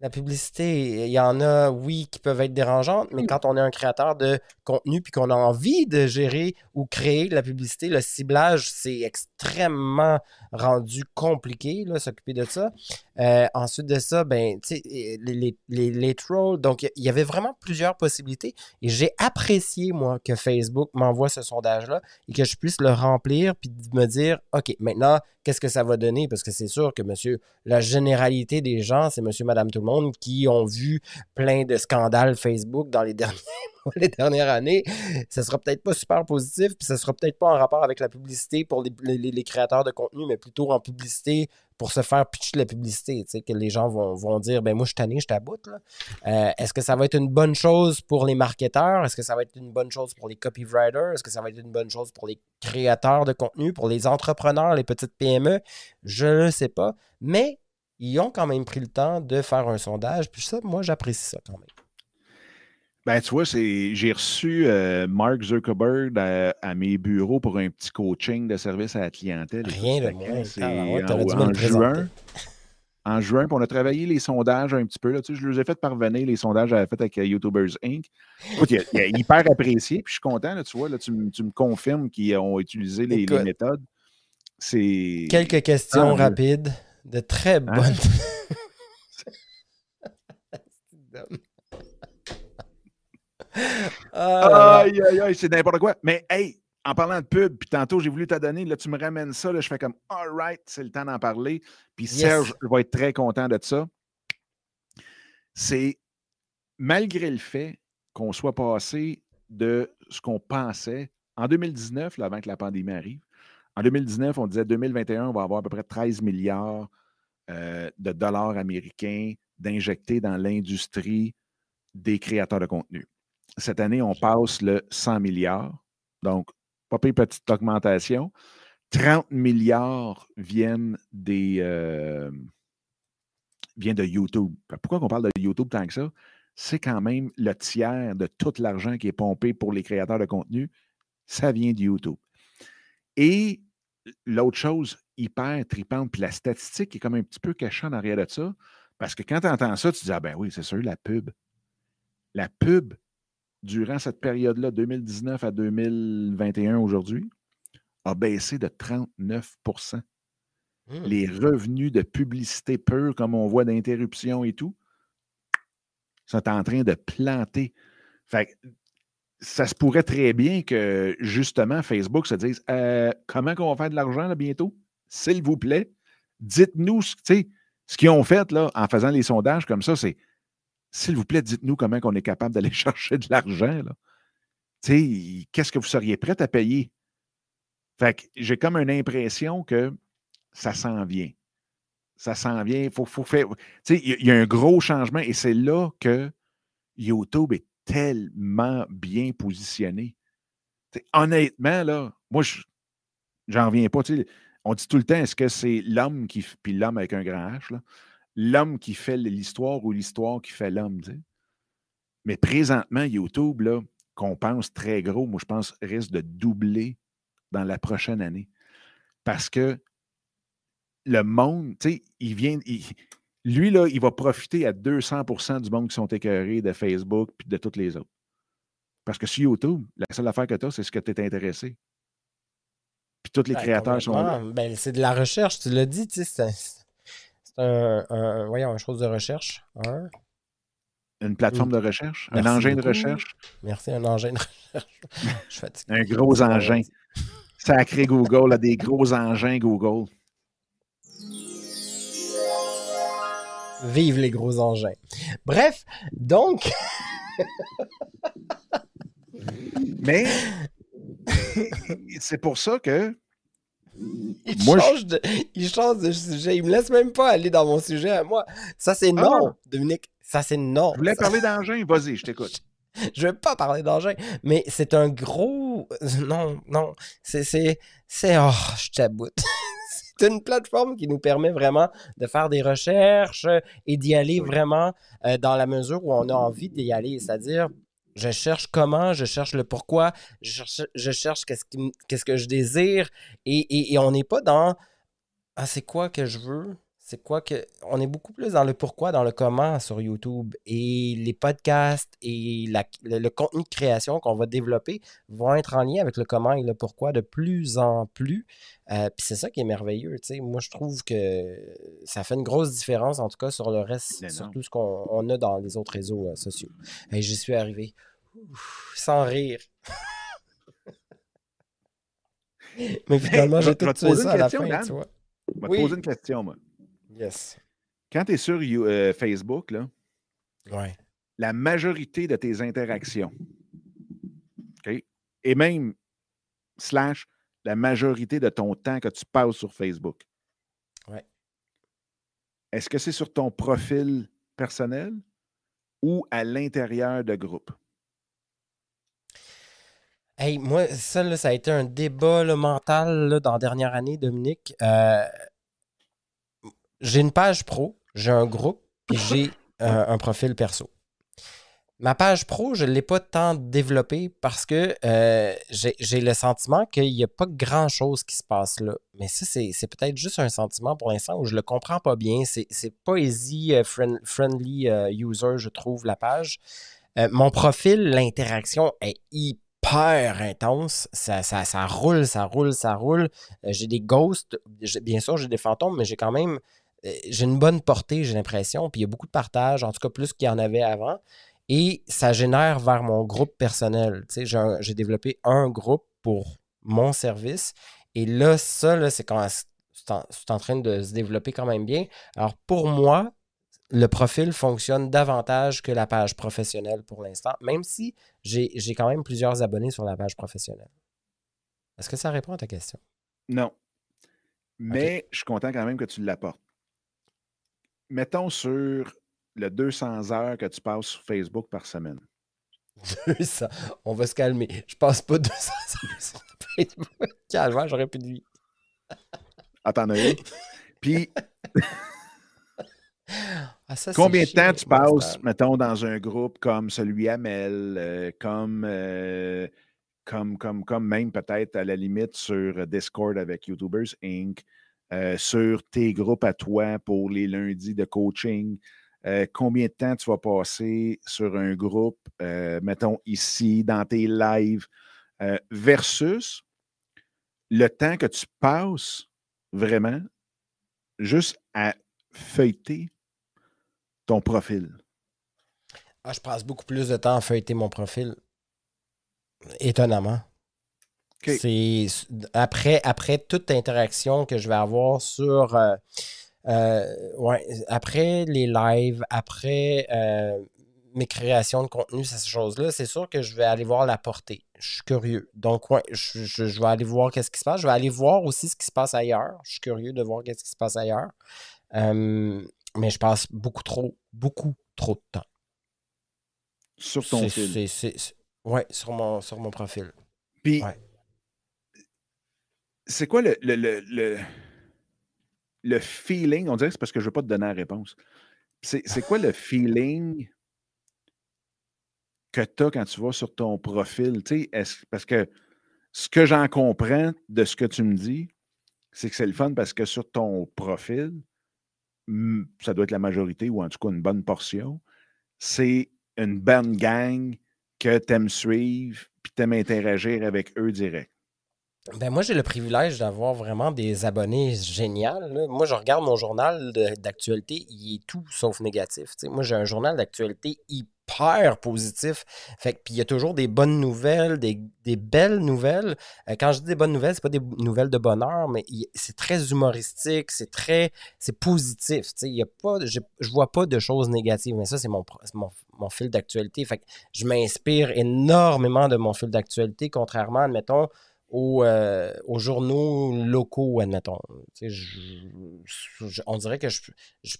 Speaker 2: La publicité, il y en a, oui, qui peuvent être dérangeantes, mais quand on est un créateur de contenu puis qu'on a envie de gérer ou créer de la publicité, le ciblage, c'est extrêmement rendu compliqué, s'occuper de ça. Euh, ensuite de ça, ben, les, les, les, les, trolls, donc il y avait vraiment plusieurs possibilités et j'ai apprécié, moi, que Facebook m'envoie ce sondage-là et que je puisse le remplir puis me dire, OK, maintenant, qu'est-ce que ça va donner? Parce que c'est sûr que, monsieur, la généralité des gens, c'est monsieur, madame, tout le monde qui ont vu plein de scandales Facebook dans les derniers les dernières années, ce sera peut-être pas super positif, puis ce sera peut-être pas en rapport avec la publicité pour les, créateurs de contenu, mais plutôt en publicité pour se faire pitcher de la publicité, tu sais, que les gens vont, dire, ben moi je suis tanné, je t'aboute. Euh, Est-ce que ça va être une bonne chose pour les marketeurs? Est-ce que ça va être une bonne chose pour les copywriters? Est-ce que ça va être une bonne chose pour les créateurs de contenu, pour les entrepreneurs, les petites PME? Je ne sais pas, mais ils ont quand même pris le temps de faire un sondage, puis ça, moi j'apprécie ça quand même.
Speaker 1: Ben, tu vois, j'ai reçu euh, Mark Zuckerberg à, mes bureaux pour un petit coaching de service à la clientèle.
Speaker 2: Rien de moins.
Speaker 1: C'est en, juin. En juin, puis on a travaillé les sondages un petit peu. Là, tu sais, je les ai fait parvenir, les sondages j'avais fait avec euh, YouTubers Inc. Écoute, il, est hyper apprécié, puis je suis content. Là, tu vois, là, tu, me confirmes qu'ils ont utilisé les, méthodes. C'est.
Speaker 2: Quelques questions rapides, de très hein? bonnes.
Speaker 1: Ah. aïe, aïe, aïe, c'est n'importe quoi. Mais hey, en parlant de pub, puis tantôt j'ai voulu te donner, là tu me ramènes ça, là, je fais comme all right, c'est le temps d'en parler. Puis Serge va être très content de ça. C'est malgré le fait qu'on soit passé de ce qu'on pensait en 2019, là, avant que la pandémie arrive, en 2019, on disait 2021, on va avoir à peu près 13 milliards euh, de dollars américains d'injecter dans l'industrie des créateurs de contenu. Cette année, on passe le 100 milliards. Donc, pas une petite augmentation. 30 milliards viennent des euh, de YouTube. Pourquoi on parle de YouTube tant que ça? C'est quand même le tiers de tout l'argent qui est pompé pour les créateurs de contenu, ça vient de YouTube. Et l'autre chose hyper tripante, puis la statistique est comme un petit peu cachée en arrière de ça, parce que quand tu entends ça, tu dis Ah ben oui, c'est sûr, la pub. La pub durant cette période-là, 2019 à 2021 aujourd'hui, a baissé de 39% mmh. Les revenus de publicité pure, comme on voit d'interruption et tout, sont en train de planter. Fait ça se pourrait très bien que, justement, Facebook se dise euh, comment on va faire de l'argent bientôt? S'il vous plaît, dites-nous ce qu'ils ont fait là, en faisant les sondages comme ça, c'est s'il vous plaît, dites-nous comment on est capable d'aller chercher de l'argent. Qu'est-ce que vous seriez prêt à payer? Fait que j'ai comme une impression que ça s'en vient. Ça s'en vient. Faut, faut faire. Il y, a un gros changement et c'est là que YouTube est tellement bien positionné. honnêtement, là, moi, j'en reviens pas. On dit tout le temps, est-ce que c'est l'homme qui. Puis l'homme avec un grand H, l'homme qui fait l'histoire ou l'histoire qui fait l'homme. Mais présentement, YouTube, là, qu'on pense très gros, moi, je pense, risque de doubler dans la prochaine année. Parce que le monde, tu sais, il vient. Lui, là, il va profiter à 200% du monde qui sont écœurés de Facebook puis de toutes les autres. Parce que sur YouTube, la seule affaire que tu as, c'est ce que tu es intéressé. Puis tous les ben, créateurs sont là.
Speaker 2: Ben, c'est de la recherche, tu l'as dit, tu sais, un, voyons, une chose de recherche.
Speaker 1: Une plateforme de recherche? un engin de recherche?
Speaker 2: Merci, un engin de recherche.
Speaker 1: Je fatigue. Un gros engin. Sacré Google, a des gros engins Google.
Speaker 2: Vive les gros engins. Bref, donc.
Speaker 1: Mais c'est pour ça que
Speaker 2: il, change de, il change de sujet. Il me laisse même pas aller dans mon sujet à moi. Ça, c'est ah non, Dominique. Ça, c'est non.
Speaker 1: Je voulais parler d'engin. Vas-y, je t'écoute.
Speaker 2: Je veux pas parler d'engin, mais c'est un gros. Non, non. C'est. C'est. c'est... Oh, je t'aboute. c'est une plateforme qui nous permet vraiment de faire des recherches et d'y aller vraiment euh, dans la mesure où on a envie d'y aller. C'est-à-dire, je cherche comment, je cherche le pourquoi, je cherche, qu'est-ce, que je désire. Et, on n'est pas dans Ah, c'est quoi que je veux? C'est quoi que on est beaucoup plus dans le pourquoi, dans le comment sur YouTube et les podcasts et le, contenu de création qu'on va développer vont être en lien avec le comment et le pourquoi de plus en plus. Euh, puis c'est ça qui est merveilleux. Moi, je trouve que ça fait une grosse différence, en tout cas, sur le reste, sur tout ce qu'on a dans les autres réseaux euh, sociaux. Et j'y suis arrivé. sans rire. Mais finalement, j'ai tout tué ça à la fin, tu vois.
Speaker 1: Je vais te poser une question, moi.
Speaker 2: Yes.
Speaker 1: Quand tu es sur euh, Facebook, là,
Speaker 2: ouais.
Speaker 1: la majorité de tes interactions, et même slash la majorité de ton temps que tu passes sur Facebook,
Speaker 2: ouais.
Speaker 1: est-ce que c'est sur ton profil personnel ou à l'intérieur de groupe?
Speaker 2: Hey, moi, ça, ça a été un débat mental dans la dernière année, Dominique. Euh, j'ai une page pro, j'ai un groupe, puis j'ai un profil perso. Ma page pro, je ne l'ai pas tant développée parce que euh, j'ai le sentiment qu'il n'y a pas grand-chose qui se passe là. Mais ça, c'est peut-être juste un sentiment pour l'instant où je ne le comprends pas bien. C'est pas easy euh, friendly euh, user, je trouve, la page. mon profil, l'interaction est hyper intense. Ça, ça, ça, roule, ça roule, ça roule. j'ai des ghosts. Bien sûr, j'ai des fantômes, mais j'ai quand même euh, j'ai une bonne portée, j'ai l'impression, puis il y a beaucoup de partage, en tout cas plus qu'il y en avait avant. Et ça génère vers mon groupe personnel. J'ai développé un groupe pour mon service. Et là, ça, c'est quand c'est en, train de se développer quand même bien. Alors pour moi, le profil fonctionne davantage que la page professionnelle pour l'instant, même si j'ai quand même plusieurs abonnés sur la page professionnelle. Est-ce que ça répond à ta question?
Speaker 1: Non. Mais je suis content quand même que tu l'apportes mettons sur le 200 heures que tu passes sur Facebook par semaine.
Speaker 2: 200. On va se calmer. Je passe pas 200 heures sur Facebook. Calme, j'aurais plus de vie.
Speaker 1: Attends, Puis, ah, combien de temps tu passes, mettons, dans un groupe comme celui Amel, euh, comme, euh, comme, comme, comme même peut-être à la limite sur Discord avec YouTubers Inc., euh, sur tes groupes à toi pour les lundis de coaching. Euh, combien de temps tu vas passer sur un groupe, euh, mettons ici, dans tes lives, versus le temps que tu passes vraiment juste à feuilleter ton profil?
Speaker 2: Ah, je passe beaucoup plus de temps à feuilleter mon profil. Étonnamment. C'est après, après toute interaction que je vais avoir sur. Euh, euh, ouais, après les lives, après euh, mes créations de contenu, ces choses-là, c'est sûr que je vais aller voir la portée. Je suis curieux. Donc, ouais, je, vais aller voir qu'est-ce qui se passe. Je vais aller voir aussi ce qui se passe ailleurs. Je suis curieux de voir qu'est-ce qui se passe ailleurs. mais je passe beaucoup trop, beaucoup trop de temps.
Speaker 1: Sur ton fil.
Speaker 2: Oui, sur mon, sur mon profil.
Speaker 1: Puis, c'est quoi le, feeling? On dirait que c'est parce que je ne veux pas te donner la réponse. C'est quoi le feeling que tu as quand tu vas sur ton profil? parce que ce que j'en comprends de ce que tu me dis, c'est que c'est le fun parce que sur ton profil, ça doit être la majorité ou en tout cas une bonne portion, c'est une bonne gang que tu aimes suivre puis tu aimes interagir avec eux direct.
Speaker 2: Ben moi, j'ai le privilège d'avoir vraiment des abonnés géniaux. Moi, je regarde mon journal d'actualité, il est tout sauf négatif. moi, j'ai un journal d'actualité hyper positif. Fait puis il y a toujours des bonnes nouvelles, des, belles nouvelles. Euh, quand je dis des bonnes nouvelles, c'est pas des nouvelles de bonheur, mais c'est très humoristique, c'est très c'est positif. Y a pas, je, je vois pas de choses négatives, mais ça, c'est mon, mon, fil d'actualité. Fait que je m'inspire énormément de mon fil d'actualité, contrairement, admettons, euh, aux, journaux locaux, admettons. on dirait que je,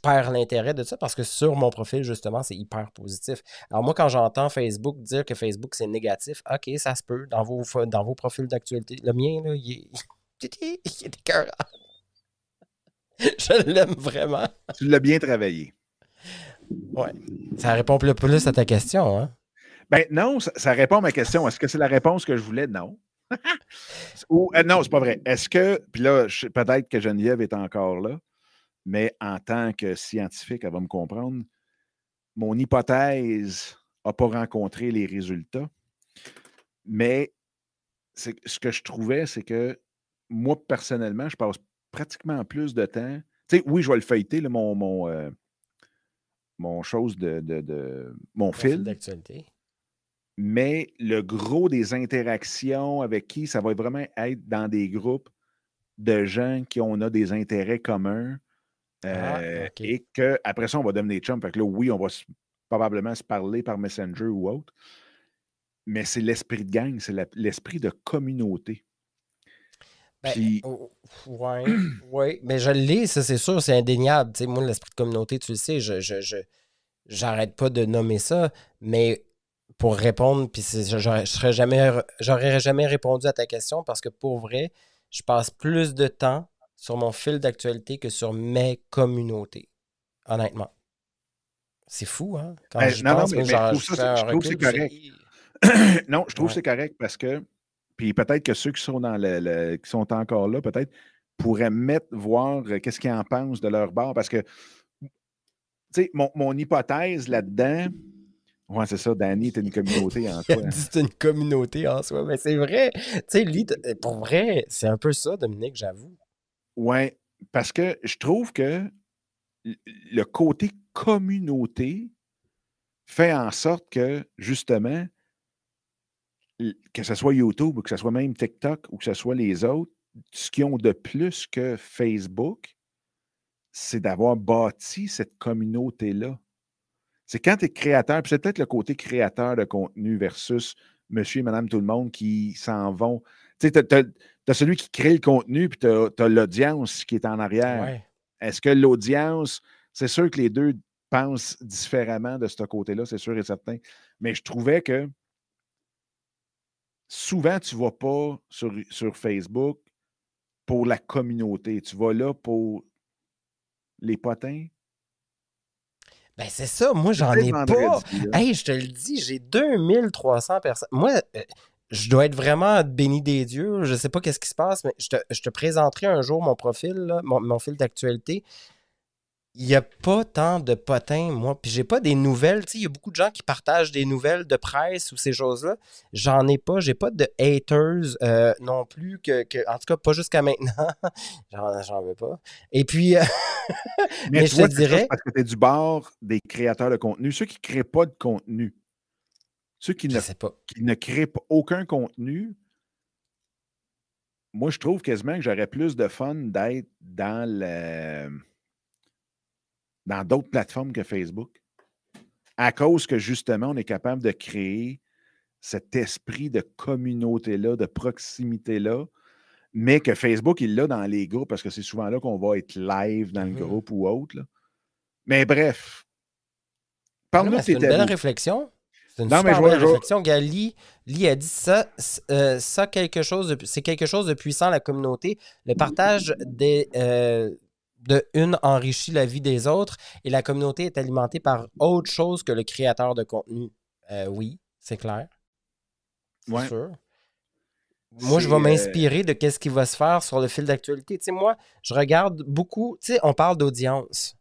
Speaker 2: perds l'intérêt de ça parce que sur mon profil, justement, c'est hyper positif. Alors moi, quand j'entends Facebook dire que Facebook, c'est négatif, OK, ça se peut dans vos, dans vos profils d'actualité. Le mien, là, il est, il est Je l'aime vraiment.
Speaker 1: Tu l'as bien travaillé.
Speaker 2: Ouais. Ça répond plus, plus à ta question, hein?
Speaker 1: Ben non, ça, ça répond à ma question. Est-ce que c'est la réponse que je voulais? Non. Ou, euh, non, c'est pas vrai. Est-ce que, puis là, peut-être que Geneviève est encore là, mais en tant que scientifique, elle va me comprendre. Mon hypothèse n'a pas rencontré les résultats. Mais ce que je trouvais, c'est que moi, personnellement, je passe pratiquement plus de temps. Tu sais, oui, je vais le feuilleter, mon, mon, euh, mon chose de, de, mon fil. d'actualité. Mais le gros des interactions avec qui, ça va vraiment être dans des groupes de gens qui ont a des intérêts communs. Ah, euh, et qu'après ça, on va devenir chums. Fait que là, oui, on va probablement se parler par Messenger ou autre. Mais c'est l'esprit de gang, c'est l'esprit de communauté.
Speaker 2: Ben, Puis... oui, ouais, mais je le lis, ça c'est sûr, c'est indéniable. moi, l'esprit de communauté, tu le sais, je, je, j'arrête pas de nommer ça, mais pour répondre, puis je n'aurais jamais, jamais répondu à ta question parce que pour vrai, je passe plus de temps sur mon fil d'actualité que sur mes communautés, honnêtement. C'est fou, hein?
Speaker 1: Quand ben, je non, pense non, mais, je, trouve que c'est correct. non, je trouve que c'est correct parce que, puis peut-être que ceux qui sont, dans le, qui sont encore là, peut-être pourraient mettre, voir euh, qu'est-ce qu'ils en pensent de leur bord. Parce que, tu sais, mon, mon, hypothèse là-dedans, Ouais, c'est ça. Danny, t'es une communauté en soi.
Speaker 2: c'est une communauté en soi. Mais c'est vrai. Tu sais, lui, pour vrai, c'est un peu ça, Dominique, j'avoue.
Speaker 1: Ouais, parce que je trouve que le côté communauté fait en sorte que, justement, que ce soit YouTube ou que ce soit même TikTok ou que ce soit les autres, ce qu'ils ont de plus que Facebook, c'est d'avoir bâti cette communauté-là. C'est quand tu es créateur, puis c'est peut-être le côté créateur de contenu versus monsieur et madame tout le monde qui s'en vont. Tu sais, tu as, celui qui crée le contenu, puis tu as, l'audience qui est en arrière. Est-ce que l'audience, c'est sûr que les deux pensent différemment de ce côté-là, c'est sûr et certain. Mais je trouvais que souvent, tu ne vas pas sur, sur Facebook pour la communauté. Tu vas là pour les potins.
Speaker 2: Ben, c'est ça. Moi, j'en ai pas. Hey, je te le dis, j'ai 2300 personnes. Moi, euh, je dois être vraiment béni des dieux. Je sais pas qu'est-ce qui se passe, mais je te, présenterai un jour mon profil, mon, mon, fil d'actualité il n'y a pas tant de potins, moi. Puis j'ai pas des nouvelles. Tu sais, il y a beaucoup de gens qui partagent des nouvelles de presse ou ces choses-là. J'en ai pas. J'ai pas de haters euh, non plus. Que, en tout cas, pas jusqu'à maintenant. J'en veux pas. Et puis, euh,
Speaker 1: mais, je te dirais. Parce que tu es du bord des créateurs de contenu. Ceux qui ne créent pas de contenu. Ceux qui ne, qui ne créent aucun contenu. Moi, je trouve quasiment que j'aurais plus de fun d'être dans le dans d'autres plateformes que Facebook. À cause que justement, on est capable de créer cet esprit de communauté-là, de proximité-là, mais que Facebook, il l'a dans les groupes parce que c'est souvent là qu'on va être live dans le mmh groupe ou autre. Mais bref.
Speaker 2: Parle-nous C'est une belle réflexion. C'est une super belle réflexion. Gali, Lee a dit ça, euh, ça quelque chose c'est quelque chose de puissant, la communauté. Le partage des, euh, de une enrichit la vie des autres et la communauté est alimentée par autre chose que le créateur de contenu. Euh, oui, c'est clair.
Speaker 1: Ouais.
Speaker 2: Sûr. Moi, je vais euh, m'inspirer de ce qui va se faire sur le fil d'actualité. Tu sais, moi, je regarde beaucoup. Tu sais, on parle d'audience.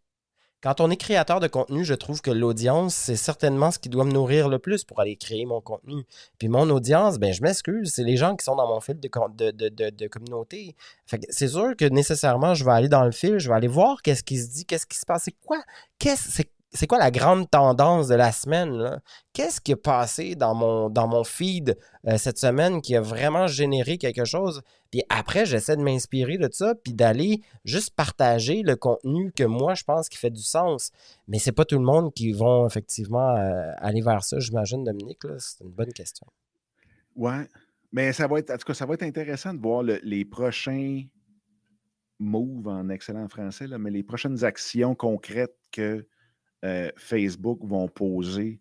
Speaker 2: Quand on est créateur de contenu, je trouve que l'audience, c'est certainement ce qui doit me nourrir le plus pour aller créer mon contenu. Puis mon audience, ben je m'excuse, c'est les gens qui sont dans mon fil de, communauté. c'est sûr que nécessairement, je vais aller dans le fil, je vais aller voir qu'est-ce qui se dit, qu'est-ce qui se passe, c'est quoi, qu'est-ce, c'est c'est quoi la grande tendance de la semaine? Qu'est-ce qui est passé dans mon, feed euh, cette semaine qui a vraiment généré quelque chose? Puis après, j'essaie de m'inspirer de ça, puis d'aller juste partager le contenu que moi, je pense qui fait du sens. Mais c'est pas tout le monde qui vont effectivement euh, aller vers ça, j'imagine, Dominique. C'est une bonne question.
Speaker 1: Ouais. Mais ça va être, en tout cas, ça va être intéressant de voir les prochains moves en excellent français, mais les prochaines actions concrètes que euh, Facebook vont poser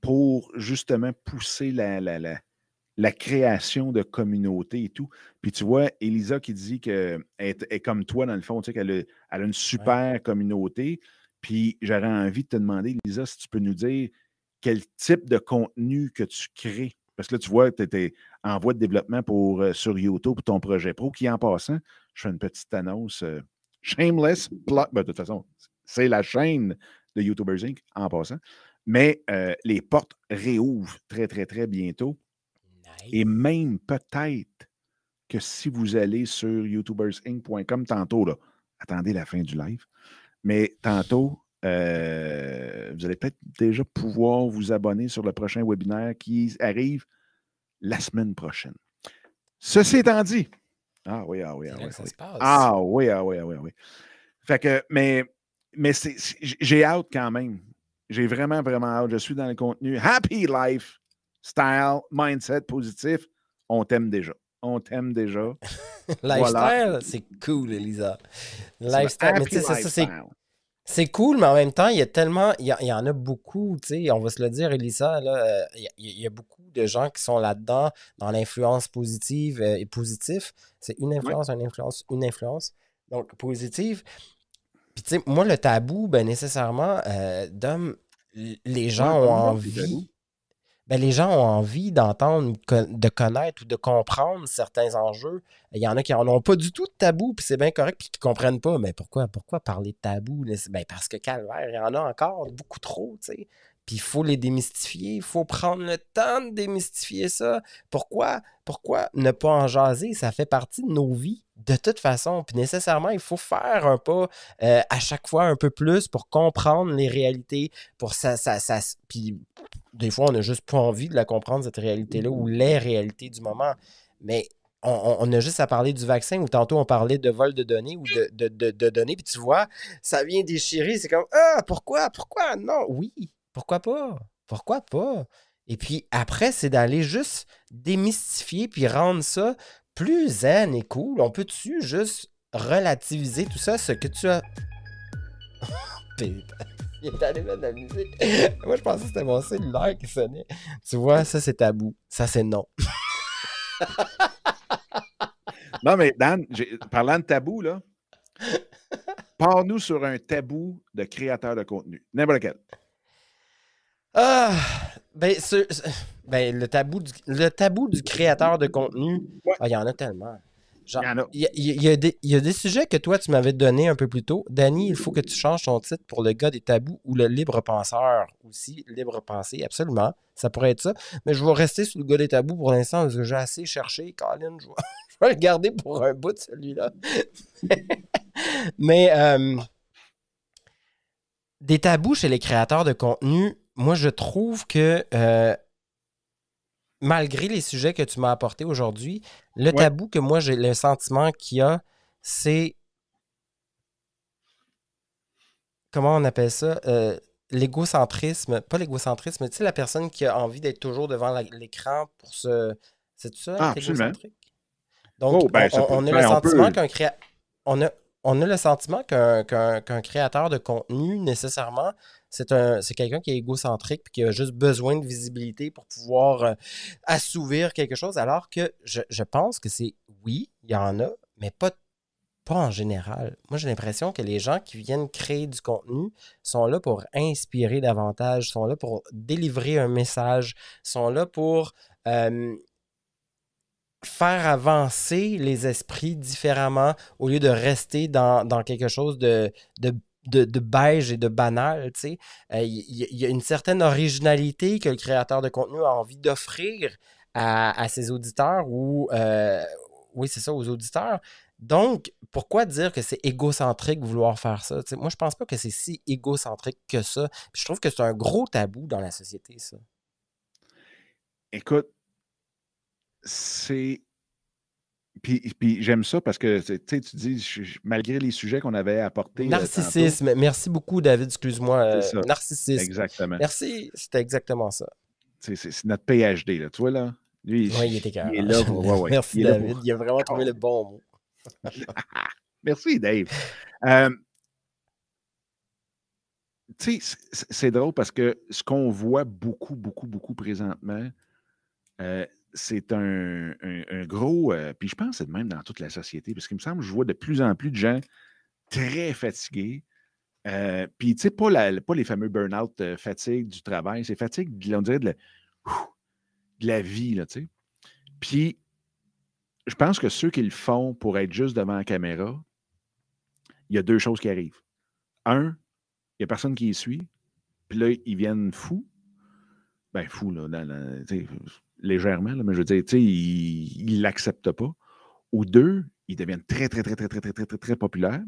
Speaker 1: pour justement pousser la, la, création de communautés et tout. Puis tu vois, Elisa qui dit qu'elle est, comme toi, dans le fond, tu sais, qu'elle a, une super communauté. Puis j'aurais envie de te demander, Elisa, si tu peux nous dire quel type de contenu que tu crées. Parce que là, tu vois, tu étais en voie de développement pour, euh, sur YouTube pour ton projet pro, qui en passant, je fais une petite annonce. Euh, Shameless Plug. Ben, de toute façon, c'est la chaîne de YouTubers Inc. en passant. Mais euh, les portes réouvrent très, très, très bientôt. Et même peut-être que si vous allez sur youtubersinc.com tantôt, là, attendez la fin du live, mais tantôt, euh, vous allez peut-être déjà pouvoir vous abonner sur le prochain webinaire qui arrive la semaine prochaine. Ceci étant dit, ah oui, ah oui, ah oui. Ah oui, ah oui, ah oui, ah oui. Fait que, mais, mais j'ai hâte quand même. J'ai vraiment, vraiment hâte. Je suis dans le contenu Happy Life, Style, Mindset positif. On t'aime déjà. On t'aime déjà.
Speaker 2: Lifestyle, c'est cool, Elisa. Lifestyle, mais tu sais, ça, c'est. C'est cool, mais en même temps, il y a tellement. Il y, en a beaucoup, tu sais, on va se le dire, Elisa, là, il, y a, beaucoup de gens qui sont là-dedans, dans l'influence positive euh, et positive. C'est une influence, une influence, une influence. Donc, positive. Puis, tu sais, moi, le tabou, ben, nécessairement, euh, les gens ont envie ben, les gens ont envie d'entendre, de connaître ou de comprendre certains enjeux. Il y en a qui n'en ont pas du tout de tabou, puis c'est bien correct, puis qui ne comprennent pas. Mais pourquoi, pourquoi parler de tabou? Ben, parce que calvaire, il y en a encore beaucoup trop, tu sais. Puis il faut les démystifier, il faut prendre le temps de démystifier ça. Pourquoi? Pourquoi ne pas en jaser? Ça fait partie de nos vies de toute façon. Puis nécessairement, il faut faire un pas euh, à chaque fois un peu plus pour comprendre les réalités. Pour ça, ça, puis des fois, on n'a juste pas envie de la comprendre, cette réalité-là, ou les réalités du moment. Mais on, a juste à parler du vaccin, ou tantôt on parlait de vol de données ou de, de données, puis tu vois, ça vient déchirer. C'est comme Ah, pourquoi? Pourquoi? Non, oui. Pourquoi pas? Pourquoi pas? Et puis après, c'est d'aller juste démystifier puis rendre ça plus zen et cool. On peut-tu juste relativiser tout ça, ce que tu as? Il est allé mettre de la musique. Moi, je pensais que c'était mon cellulaire qui sonnait. Tu vois, ça, c'est tabou. Ça, c'est non.
Speaker 1: non, mais Dan, parlant de tabou, là, parle-nous sur un tabou de créateur de contenu. N'importe quel.
Speaker 2: Ah, ben, ben, le, tabou du, le tabou du créateur de contenu, ah, il y en a tellement. il y, a des sujets que toi, tu m'avais donné un peu plus tôt. Danny, il faut que tu changes ton titre pour le gars des tabous ou le libre penseur aussi. Libre pensée, absolument. Ça pourrait être ça. Mais je vais rester sur le gars des tabous pour l'instant parce que j'ai assez cherché. Colin, je vais, le garder pour un bout, celui-là. Mais euh, des tabous chez les créateurs de contenu, moi, je trouve que euh, malgré les sujets que tu m'as apportés aujourd'hui, le tabou que moi, j'ai le sentiment qu'il y a, c'est. Comment on appelle ça? Euh, l'égocentrisme. Pas l'égocentrisme, tu sais, la personne qui a envie d'être toujours devant l'écran pour se. C'est ça, ah, égocentrique? Donc, oh, ben, on, a le sentiment qu'un créateur. On a, on a le sentiment qu'un créateur de contenu, nécessairement, c'est quelqu'un qui est égocentrique et qui a juste besoin de visibilité pour pouvoir euh, assouvir quelque chose, alors que je, pense que c'est oui, il y en a, mais pas, pas en général. Moi, j'ai l'impression que les gens qui viennent créer du contenu sont là pour inspirer davantage, sont là pour délivrer un message, sont là pour faire avancer les esprits différemment au lieu de rester dans, quelque chose de, de de, beige et de banal. Il euh, y, a une certaine originalité que le créateur de contenu a envie d'offrir à, ses auditeurs ou, euh, oui, c'est ça, aux auditeurs. Donc, pourquoi dire que c'est égocentrique vouloir faire ça? moi, je pense pas que c'est si égocentrique que ça. je trouve que c'est un gros tabou dans la société, ça.
Speaker 1: Écoute, c'est puis, j'aime ça parce que tu dis, malgré les sujets qu'on avait apportés.
Speaker 2: Euh, Narcissisme. Merci beaucoup, David. Excuse-moi. Euh, narcissisme. Exactement. Merci. C'était exactement ça.
Speaker 1: C'est notre PhD, là. Tu vois, là?
Speaker 2: Lui, oui, il était. Il est là. Merci, David. Il a vraiment trouvé le bon mot.
Speaker 1: Merci, Dave. Euh, tu sais, c'est drôle parce que ce qu'on voit beaucoup, beaucoup, beaucoup présentement, c'est un, gros. Euh, puis je pense que c'est de même dans toute la société, parce qu'il me semble que je vois de plus en plus de gens très fatigués. Euh, puis, tu sais, pas, pas les fameux burn-out euh, fatigue du travail, c'est fatigue, on dirait, de la, vie, là, tu sais. Puis, je pense que ceux qui le font pour être juste devant la caméra, il y a deux choses qui arrivent. Un, il n'y a personne qui y suit, puis là, ils viennent fous. Ben, fous, là, légèrement, mais je veux dire, ils ne l'acceptent pas. Ou deux, ils deviennent très, très, très, très, très, très, très, très, très populaires.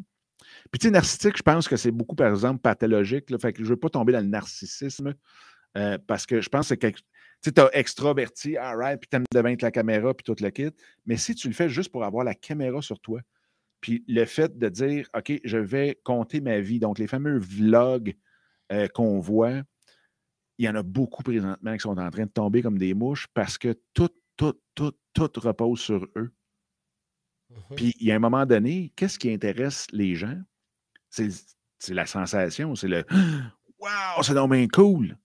Speaker 1: Puis, tu sais, narcissique, je pense que c'est beaucoup, par exemple, pathologique. Là, fait que je ne veux pas tomber dans le narcissisme euh, parce que je pense que tu as extraverti, right, puis tu aimes la caméra, puis tout le kit. Mais si tu le fais juste pour avoir la caméra sur toi, puis le fait de dire, OK, je vais compter ma vie, donc les fameux vlogs euh, qu'on voit, il y en a beaucoup présentement qui sont en train de tomber comme des mouches parce que tout, tout, tout, tout repose sur eux. Mmh puis, il y a un moment donné, qu'est-ce qui intéresse les gens? C'est la sensation, c'est le Wow, c'est donc bien cool.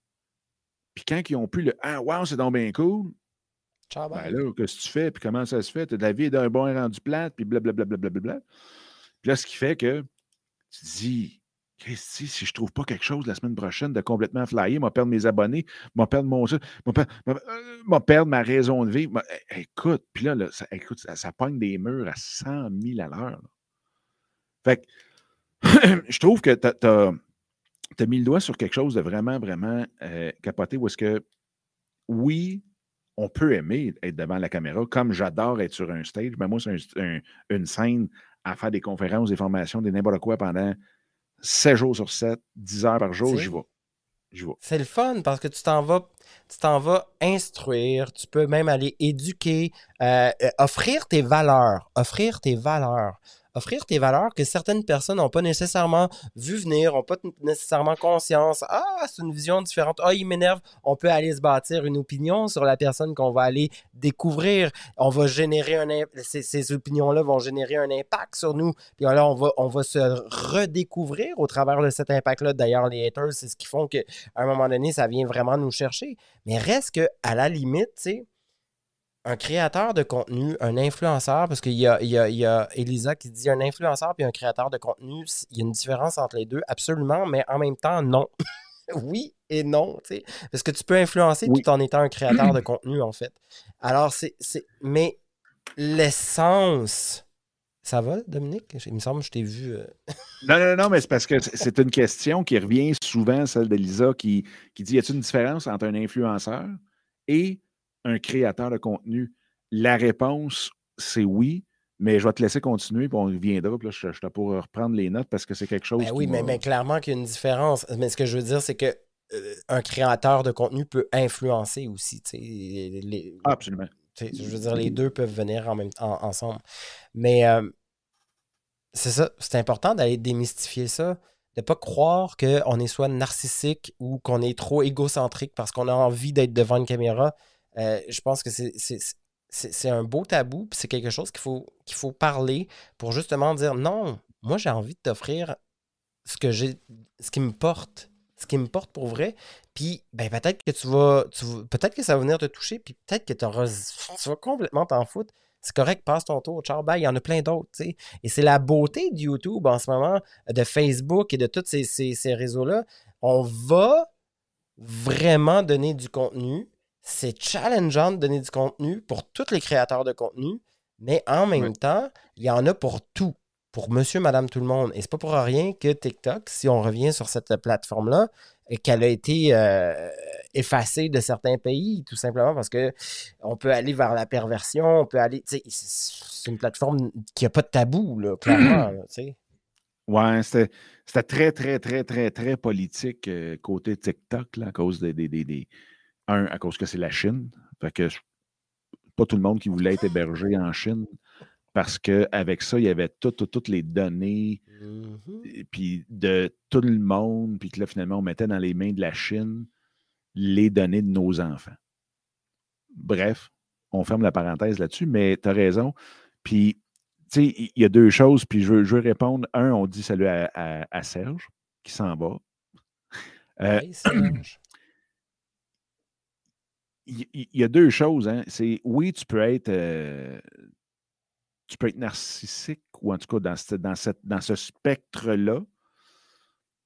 Speaker 1: Puis quand ils ont plus le Ah, wow, c'est donc bien cool. Ciao, ben là, qu'est-ce que tu fais? Puis comment ça se fait? Tu as de la vie d'un bon rendu plate, puis blablabla. Bla, bla, bla, puis là, ce qui fait que tu te dis si je ne trouve pas quelque chose la semaine prochaine de complètement flyer, m'a perdre mes abonnés, m'a perdre mon m'a perdre ma raison de vivre. Écoute, puis là, ça, écoute, ça, pogne des murs à 100 000 à l'heure. Fait que je trouve que tu as, mis le doigt sur quelque chose de vraiment, vraiment euh, capoté où est-ce que, oui, on peut aimer être devant la caméra, comme j'adore être sur un stage. Mais moi, c'est une scène à faire des conférences, des formations, des n'importe quoi pendant 7 jours sur 7, 10 heures par jour, j'y vais.
Speaker 2: C'est le fun parce que tu t'en vas, tu t'en vas instruire, tu peux même aller éduquer, euh, euh, offrir tes valeurs, offrir tes valeurs offrir tes valeurs que certaines personnes n'ont pas nécessairement vu venir, n'ont pas nécessairement conscience. Ah, c'est une vision différente. Ah, il m'énerve. On peut aller se bâtir une opinion sur la personne qu'on va aller découvrir. On va générer un ces, ces opinions-là vont générer un impact sur nous. Puis là, on va, se redécouvrir au travers de cet impact-là. D'ailleurs, les haters, c'est ce qui font qu'à un moment donné, ça vient vraiment nous chercher. Mais reste que, à la limite, tu sais, un créateur de contenu, un influenceur, parce qu'il y a, il y, a, Elisa qui dit un influenceur puis un créateur de contenu, il y a une différence entre les deux, absolument, mais en même temps, non. oui et non, tu sais. Parce que tu peux influencer tout en étant un créateur de contenu, en fait. Alors, c'est. Mais l'essence. Ça va, Dominique? Il me semble que je t'ai vu. Euh,
Speaker 1: non, non, non, mais c'est parce que c'est une question qui revient souvent, celle d'Elisa, qui, qui dit y a-t-il une différence entre un influenceur et un créateur de contenu? La réponse, c'est oui, mais je vais te laisser continuer, puis on reviendra. Puis là, je, je pour reprendre les notes parce que c'est quelque chose.
Speaker 2: Ben oui, mais, clairement qu'il y a une différence. Mais ce que je veux dire, c'est que euh, un créateur de contenu peut influencer aussi. Les,
Speaker 1: Absolument.
Speaker 2: Je veux dire, les deux peuvent venir en même, ensemble. Mais euh, c'est ça, c'est important d'aller démystifier ça, de ne pas croire qu'on est soit narcissique ou qu'on est trop égocentrique parce qu'on a envie d'être devant une caméra. Euh, je pense que c'est un beau tabou, c'est quelque chose qu'il faut, qu'il faut parler pour justement dire non, moi j'ai envie de t'offrir ce que j'ai ce qui me porte, ce qui me porte pour vrai. Puis ben peut-être que tu vas, peut-être que ça va venir te toucher, puis peut-être que tu vas complètement t'en foutre. C'est correct, passe ton tour. Ciao, bye. Il y en a plein d'autres. Et c'est la beauté de YouTube en ce moment, de Facebook et de tous ces, ces réseaux-là. On va vraiment donner du contenu c'est challengeant de donner du contenu pour tous les créateurs de contenu, mais en même temps, il y en a pour tout, pour monsieur, madame, tout le monde. Et c'est pas pour rien que TikTok, si on revient sur cette plateforme-là, qu'elle a été euh, effacée de certains pays, tout simplement parce que on peut aller vers la perversion, on peut aller. C'est une plateforme qui n'a pas de tabou, là, clairement.
Speaker 1: ouais, c'était très, très, très, très, très politique euh, côté TikTok, là, à cause des, des, des un, à cause que c'est la Chine. Fait que pas tout le monde qui voulait être hébergé en Chine parce qu'avec ça, il y avait toutes les données mm-hmm. puis de tout le monde, puis que là, finalement, on mettait dans les mains de la Chine les données de nos enfants. Bref, on ferme la parenthèse là-dessus, mais tu as raison. Puis, tu sais, il y a deux choses, puis je veux, répondre. Un, on dit salut à, Serge, qui s'en va. Euh, Serge il y, a deux choses. Hein. C'est oui, tu peux être euh, tu peux être narcissique, ou en tout cas dans, ce, dans, cette, dans ce spectre-là,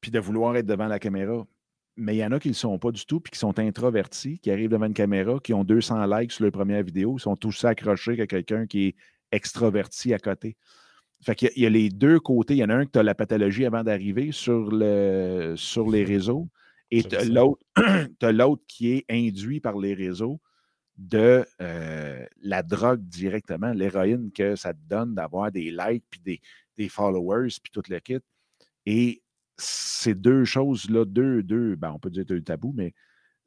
Speaker 1: puis de vouloir être devant la caméra. Mais il y en a qui ne le sont pas du tout, puis qui sont introvertis, qui arrivent devant une caméra, qui ont 200 likes sur leur première vidéo, sont tous accrochés à quelqu'un qui est extroverti à côté. Fait qu'il y, a les deux côtés. Il y en a un que tu as la pathologie avant d'arriver sur, le, sur les réseaux et tu as l'autre qui est induit par les réseaux de euh, la drogue directement, l'héroïne que ça te donne d'avoir des likes, puis des, des, followers, puis tout le kit. Et ces deux choses-là, deux, deux, ben on peut dire deux tabous, mais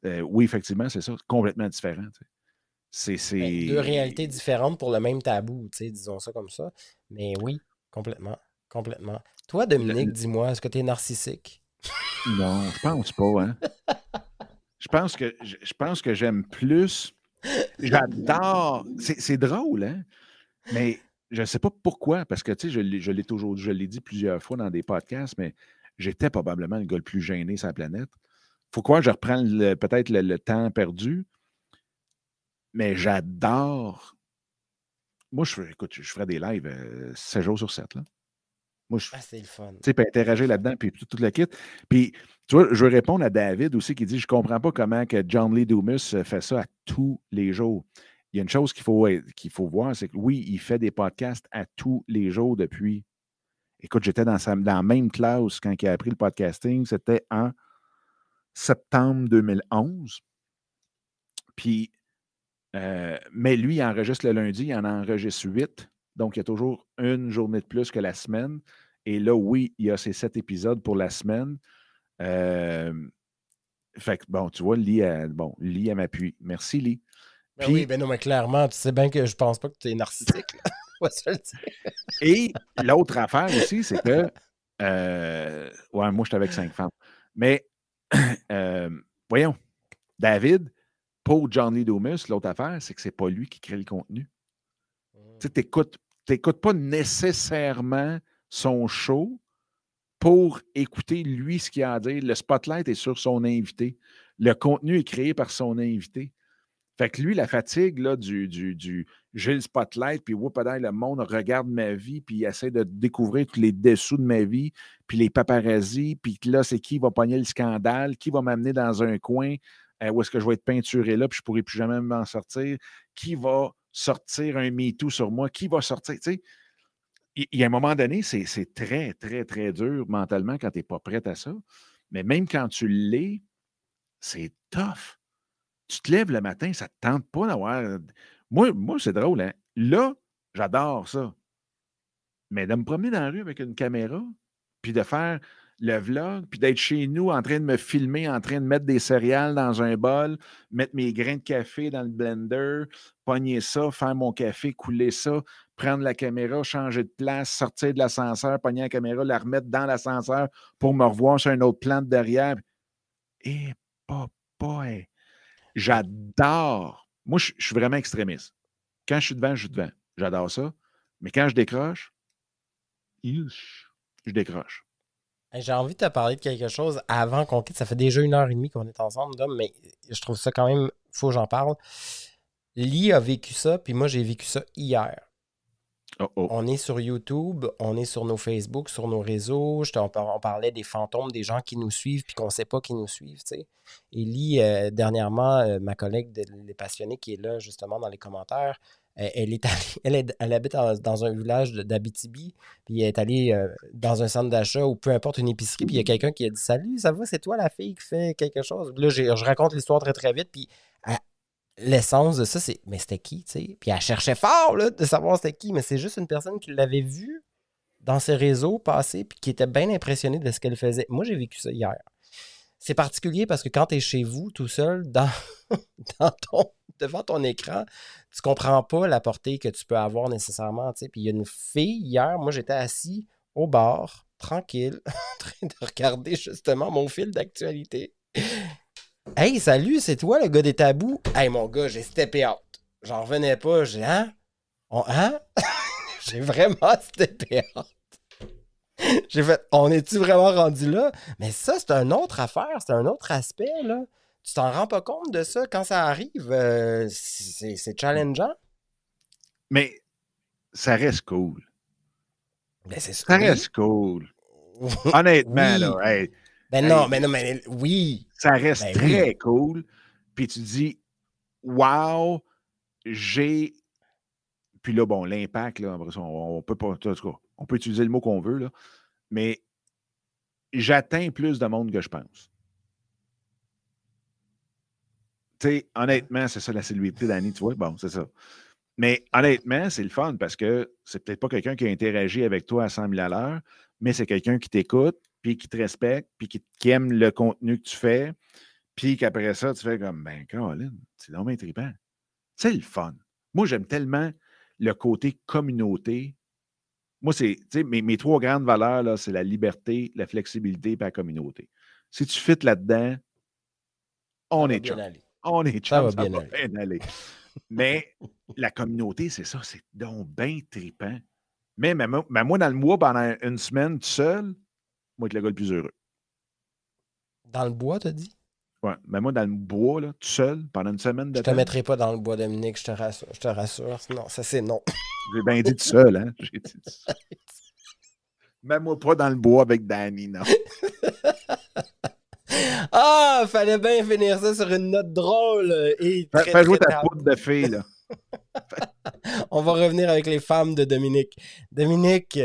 Speaker 1: euh, oui, effectivement, c'est ça, complètement différent.
Speaker 2: C'est, ben, deux réalités différentes pour le même tabou, disons ça comme ça. Mais oui, complètement. Complètement. Toi, Dominique, dis-moi, est-ce que tu es narcissique?
Speaker 1: Non, je pense pas, hein. je pense que je pense que j'aime plus. J'adore. C'est drôle, hein? Mais je ne sais pas pourquoi, parce que tu sais, je l'ai toujours je l'ai dit plusieurs fois dans des podcasts, mais j'étais probablement le gars le plus gêné sur la planète. Faut croire que je reprends peut-être le, temps perdu, mais j'adore. Moi, je, écoute, je ferais des lives 7 euh, jours sur 7. Là.
Speaker 2: Moi, je, ah, c'est le fun.
Speaker 1: Tu sais, puis interagir là-dedans, puis tout, le kit. Puis, tu vois, je veux répondre à David aussi qui dit Je comprends pas comment que John Lee Dumas euh, fait ça à tous les jours. Il y a une chose qu'il faut, qu'il faut voir, c'est que oui, il fait des podcasts à tous les jours depuis. Écoute, j'étais dans, dans la même classe quand il a appris le podcasting. C'était en septembre 2011. Puis, euh, mais lui, il enregistre le lundi, il en enregistre huit. Donc, il y a toujours une journée de plus que la semaine. Et là, oui, il y a ces sept épisodes pour la semaine. Euh, fait que, bon, tu vois, Lee, bon, Lee, elle m'appuie. Merci, Lee.
Speaker 2: Ben oui, ben non, mais clairement, tu sais bien que je pense pas que tu es narcissique.
Speaker 1: Et l'autre affaire aussi, c'est que, euh, ouais, moi, je suis avec cinq femmes. Mais, euh, voyons, David, pour Johnny Domus, l'autre affaire, c'est que c'est pas lui qui crée le contenu. Tu n'écoutes pas nécessairement son show pour écouter lui ce qu'il a à dire. Le spotlight est sur son invité. Le contenu est créé par son invité. Fait que lui, la fatigue là, du, du, du j'ai le spotlight, puis le monde regarde ma vie, puis il essaie de découvrir tous les dessous de ma vie, puis les paparazzis, puis là, c'est qui va pogner le scandale, qui va m'amener dans un coin euh, où est-ce que je vais être peinturé là, puis je ne pourrai plus jamais m'en sortir, qui va sortir un MeToo sur moi, qui va sortir, tu sais. Il y a un moment donné, c'est très, très, très dur mentalement quand tu n'es pas prêt à ça. Mais même quand tu l'es, c'est tough. Tu te lèves le matin, ça ne te tente pas d'avoir. Moi, moi c'est drôle, hein? Là, j'adore ça. Mais de me promener dans la rue avec une caméra, puis de faire le vlog, puis d'être chez nous en train de me filmer, en train de mettre des céréales dans un bol, mettre mes grains de café dans le blender, pogner ça, faire mon café, couler ça, prendre la caméra, changer de place, sortir de l'ascenseur, pogner la caméra, la remettre dans l'ascenseur pour me revoir sur un autre plan de derrière. Et eh, papa, j'adore. Moi, je, suis vraiment extrémiste. Quand je suis devant, je suis devant. J'adore ça. Mais quand je décroche, je décroche.
Speaker 2: J'ai envie de te parler de quelque chose avant qu'on quitte. Ça fait déjà une heure et demie qu'on est ensemble, mais je trouve ça quand même, faut que j'en parle. Lee a vécu ça, puis moi j'ai vécu ça hier. On est sur YouTube, on est sur nos Facebook, sur nos réseaux. on, parlait des fantômes, des gens qui nous suivent puis qu'on ne sait pas qui nous suivent. Et Lee, euh, dernièrement, euh, ma collègue des passionnés qui est là justement dans les commentaires, elle, est elle, habite dans, un village d'Abitibi, puis elle est allée euh, dans un centre d'achat ou peu importe une épicerie, puis il y a quelqu'un qui a dit Salut, ça va, c'est toi la fille qui fait quelque chose. Là, je raconte l'histoire très très vite, l'essence de ça, c'est Mais c'était qui, tu sais? Puis elle cherchait fort de savoir c'était qui, mais c'est juste une personne qui l'avait vu dans ses réseaux passer, puis qui était bien impressionnée de ce qu'elle faisait. Moi, j'ai vécu ça hier. C'est particulier parce que quand tu es chez vous, tout seul, dans, dans ton devant ton écran, tu comprends pas la portée que tu peux avoir nécessairement. Puis il y a une fille hier, moi j'étais assis au bar, tranquille, en train de regarder justement mon fil d'actualité. Hey, salut, c'est toi le gars des tabous? Hey, mon gars, j'ai steppé out. J'en revenais pas. J'ai, hein? hein? j'ai vraiment steppé out. J'ai fait, on est-tu vraiment rendu là? Mais ça, c'est une autre affaire, c'est un autre aspect, là tu t'en rends pas compte de ça quand ça arrive? Euh, c'est challengeant?
Speaker 1: Mais ça reste cool.
Speaker 2: Ben, ça.
Speaker 1: ça reste cool. Honnêtement, là.
Speaker 2: Ben non, mais non, mais oui.
Speaker 1: Ça reste ben très cool. Puis tu dis, wow, j'ai. Puis là, bon, l'impact, là, on, on peut pas. En tout cas, On peut utiliser le mot qu'on veut, là. Mais j'atteins plus de monde que je pense. Tu sais, honnêtement, c'est ça la célébrité d'Annie, tu vois? Bon, c'est ça. Mais honnêtement, c'est le fun parce que c'est peut-être pas quelqu'un qui a interagi avec toi à 100 000 à l'heure, mais c'est quelqu'un qui t'écoute, puis qui te respecte, puis qui, aime le contenu que tu fais, puis qu'après ça, tu fais comme, ben, Caroline, c'est vraiment trippant. C'est le fun. Moi, j'aime tellement le côté communauté. Moi, c'est, tu sais, mes, mes, trois grandes valeurs, là, c'est la liberté, la flexibilité et la communauté. Si tu fites là-dedans, on est chum. On est chum, ça, va, bien, aller. Mais la communauté, c'est ça, c'est donc bien trippant. Mais, mais, moi, dans le mois, pendant une semaine, tout seul, moi, être le gars le plus heureux.
Speaker 2: Dans le bois, t'as dit?
Speaker 1: Ouais, mais moi, dans le bois, là, tout seul, pendant une semaine de
Speaker 2: Je te mettrai pas dans le bois, Dominique, je te rassure. Je te rassure. Non, ça, c'est non.
Speaker 1: J'ai bien dit tout seul, hein? J'ai dit tout seul. Mets-moi pas dans le bois avec Danny, non.
Speaker 2: ah, fallait bien finir ça sur une note drôle et
Speaker 1: très, Fais jouer ta poudre de fille, là.
Speaker 2: On va revenir avec les femmes de Dominique. Dominique,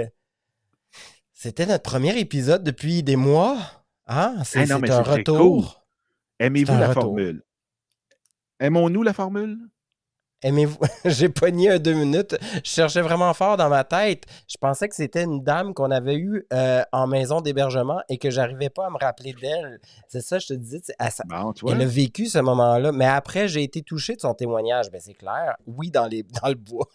Speaker 2: c'était notre premier épisode depuis des mois. Ah, c'est un retour.
Speaker 1: Aimez-vous la formule? Aimons-nous la formule?
Speaker 2: Aimez-vous? J'ai pogné un deux minutes. Je cherchais vraiment fort dans ma tête. Je pensais que c'était une dame qu'on avait eue euh, en maison d'hébergement et que j'arrivais pas à me rappeler d'elle. C'est ça, je te disais. Elle, elle, a vécu ce moment-là. Mais après, j'ai été touché de son témoignage. Ben, c'est clair. Oui, dans, les, dans le bois.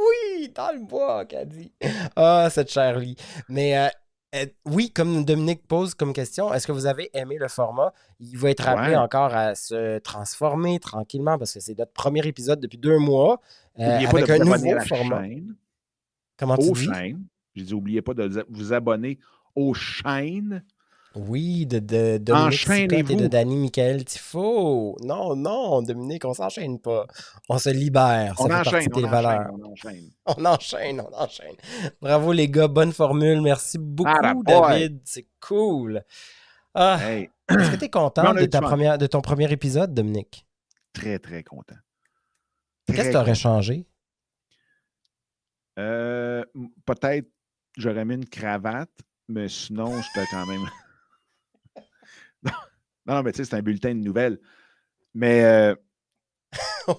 Speaker 2: Oui, dans le bois, qu'a dit. Ah, cette Charlie. Mais euh, oui, comme Dominique pose comme question, est-ce que vous avez aimé le format? Il va être appelé encore à se transformer tranquillement parce que c'est notre premier épisode depuis deux mois
Speaker 1: euh, avec un nouveau format. Comment tu dis? J'ai dit, n'oubliez pas de vous abonner aux chaînes
Speaker 2: oui, de, de Dominique et de Danny Michael Tifo. Non, non, Dominique, on s'enchaîne pas. On se libère.
Speaker 1: Ça on, enchaîne, on, enchaîne, on enchaîne,
Speaker 2: on enchaîne. On enchaîne, Bravo les gars, bonne formule. Merci beaucoup, David. C'est cool. Ah, Est-ce que tu es content de, ta première, de ton premier épisode, Dominique?
Speaker 1: Très, très content.
Speaker 2: Qu'est-ce que tu aurais changé?
Speaker 1: Euh, Peut-être j'aurais mis une cravate, mais sinon, j'étais quand même. Non, mais tu sais, c'est un bulletin de nouvelles. Mais euh,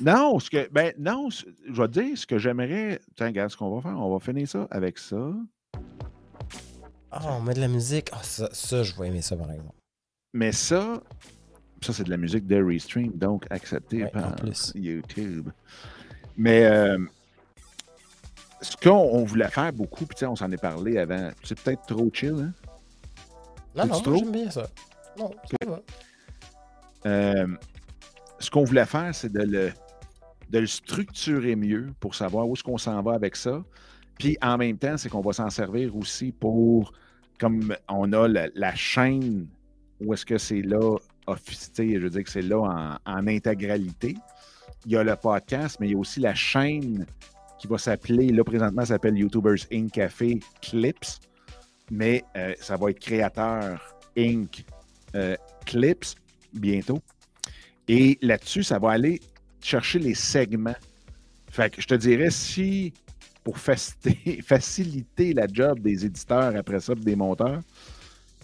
Speaker 1: non, ce que ben non, je vais te dire ce que j'aimerais. Tiens, regarde ce qu'on va faire. On va finir ça avec ça.
Speaker 2: Ah, on met de la musique. Ah, ça, ça, je vais aimer ça, par exemple.
Speaker 1: Mais ça, ça, c'est de la musique de Restream, donc accepté par YouTube. Mais euh, ce qu'on voulait faire beaucoup, puis on s'en est parlé avant, c'est peut-être trop chill, hein?
Speaker 2: Non, non, j'aime bien ça. Non, ça va.
Speaker 1: Ce qu'on voulait faire, c'est de le, de le structurer mieux pour savoir où est-ce qu'on s'en va avec ça. Puis en même temps, c'est qu'on va s'en servir aussi pour, comme on a la, chaîne, où est-ce que c'est là, je veux dire que c'est là en, en, intégralité. Il y a le podcast, mais il y a aussi la chaîne qui va s'appeler, là présentement, ça s'appelle YouTubers Inc. Café Clips, mais euh, ça va être Créateur Inc. Euh, clips bientôt. Et là-dessus, ça va aller chercher les segments. Fait que je te dirais, si pour faciliter la job des éditeurs après ça, des monteurs,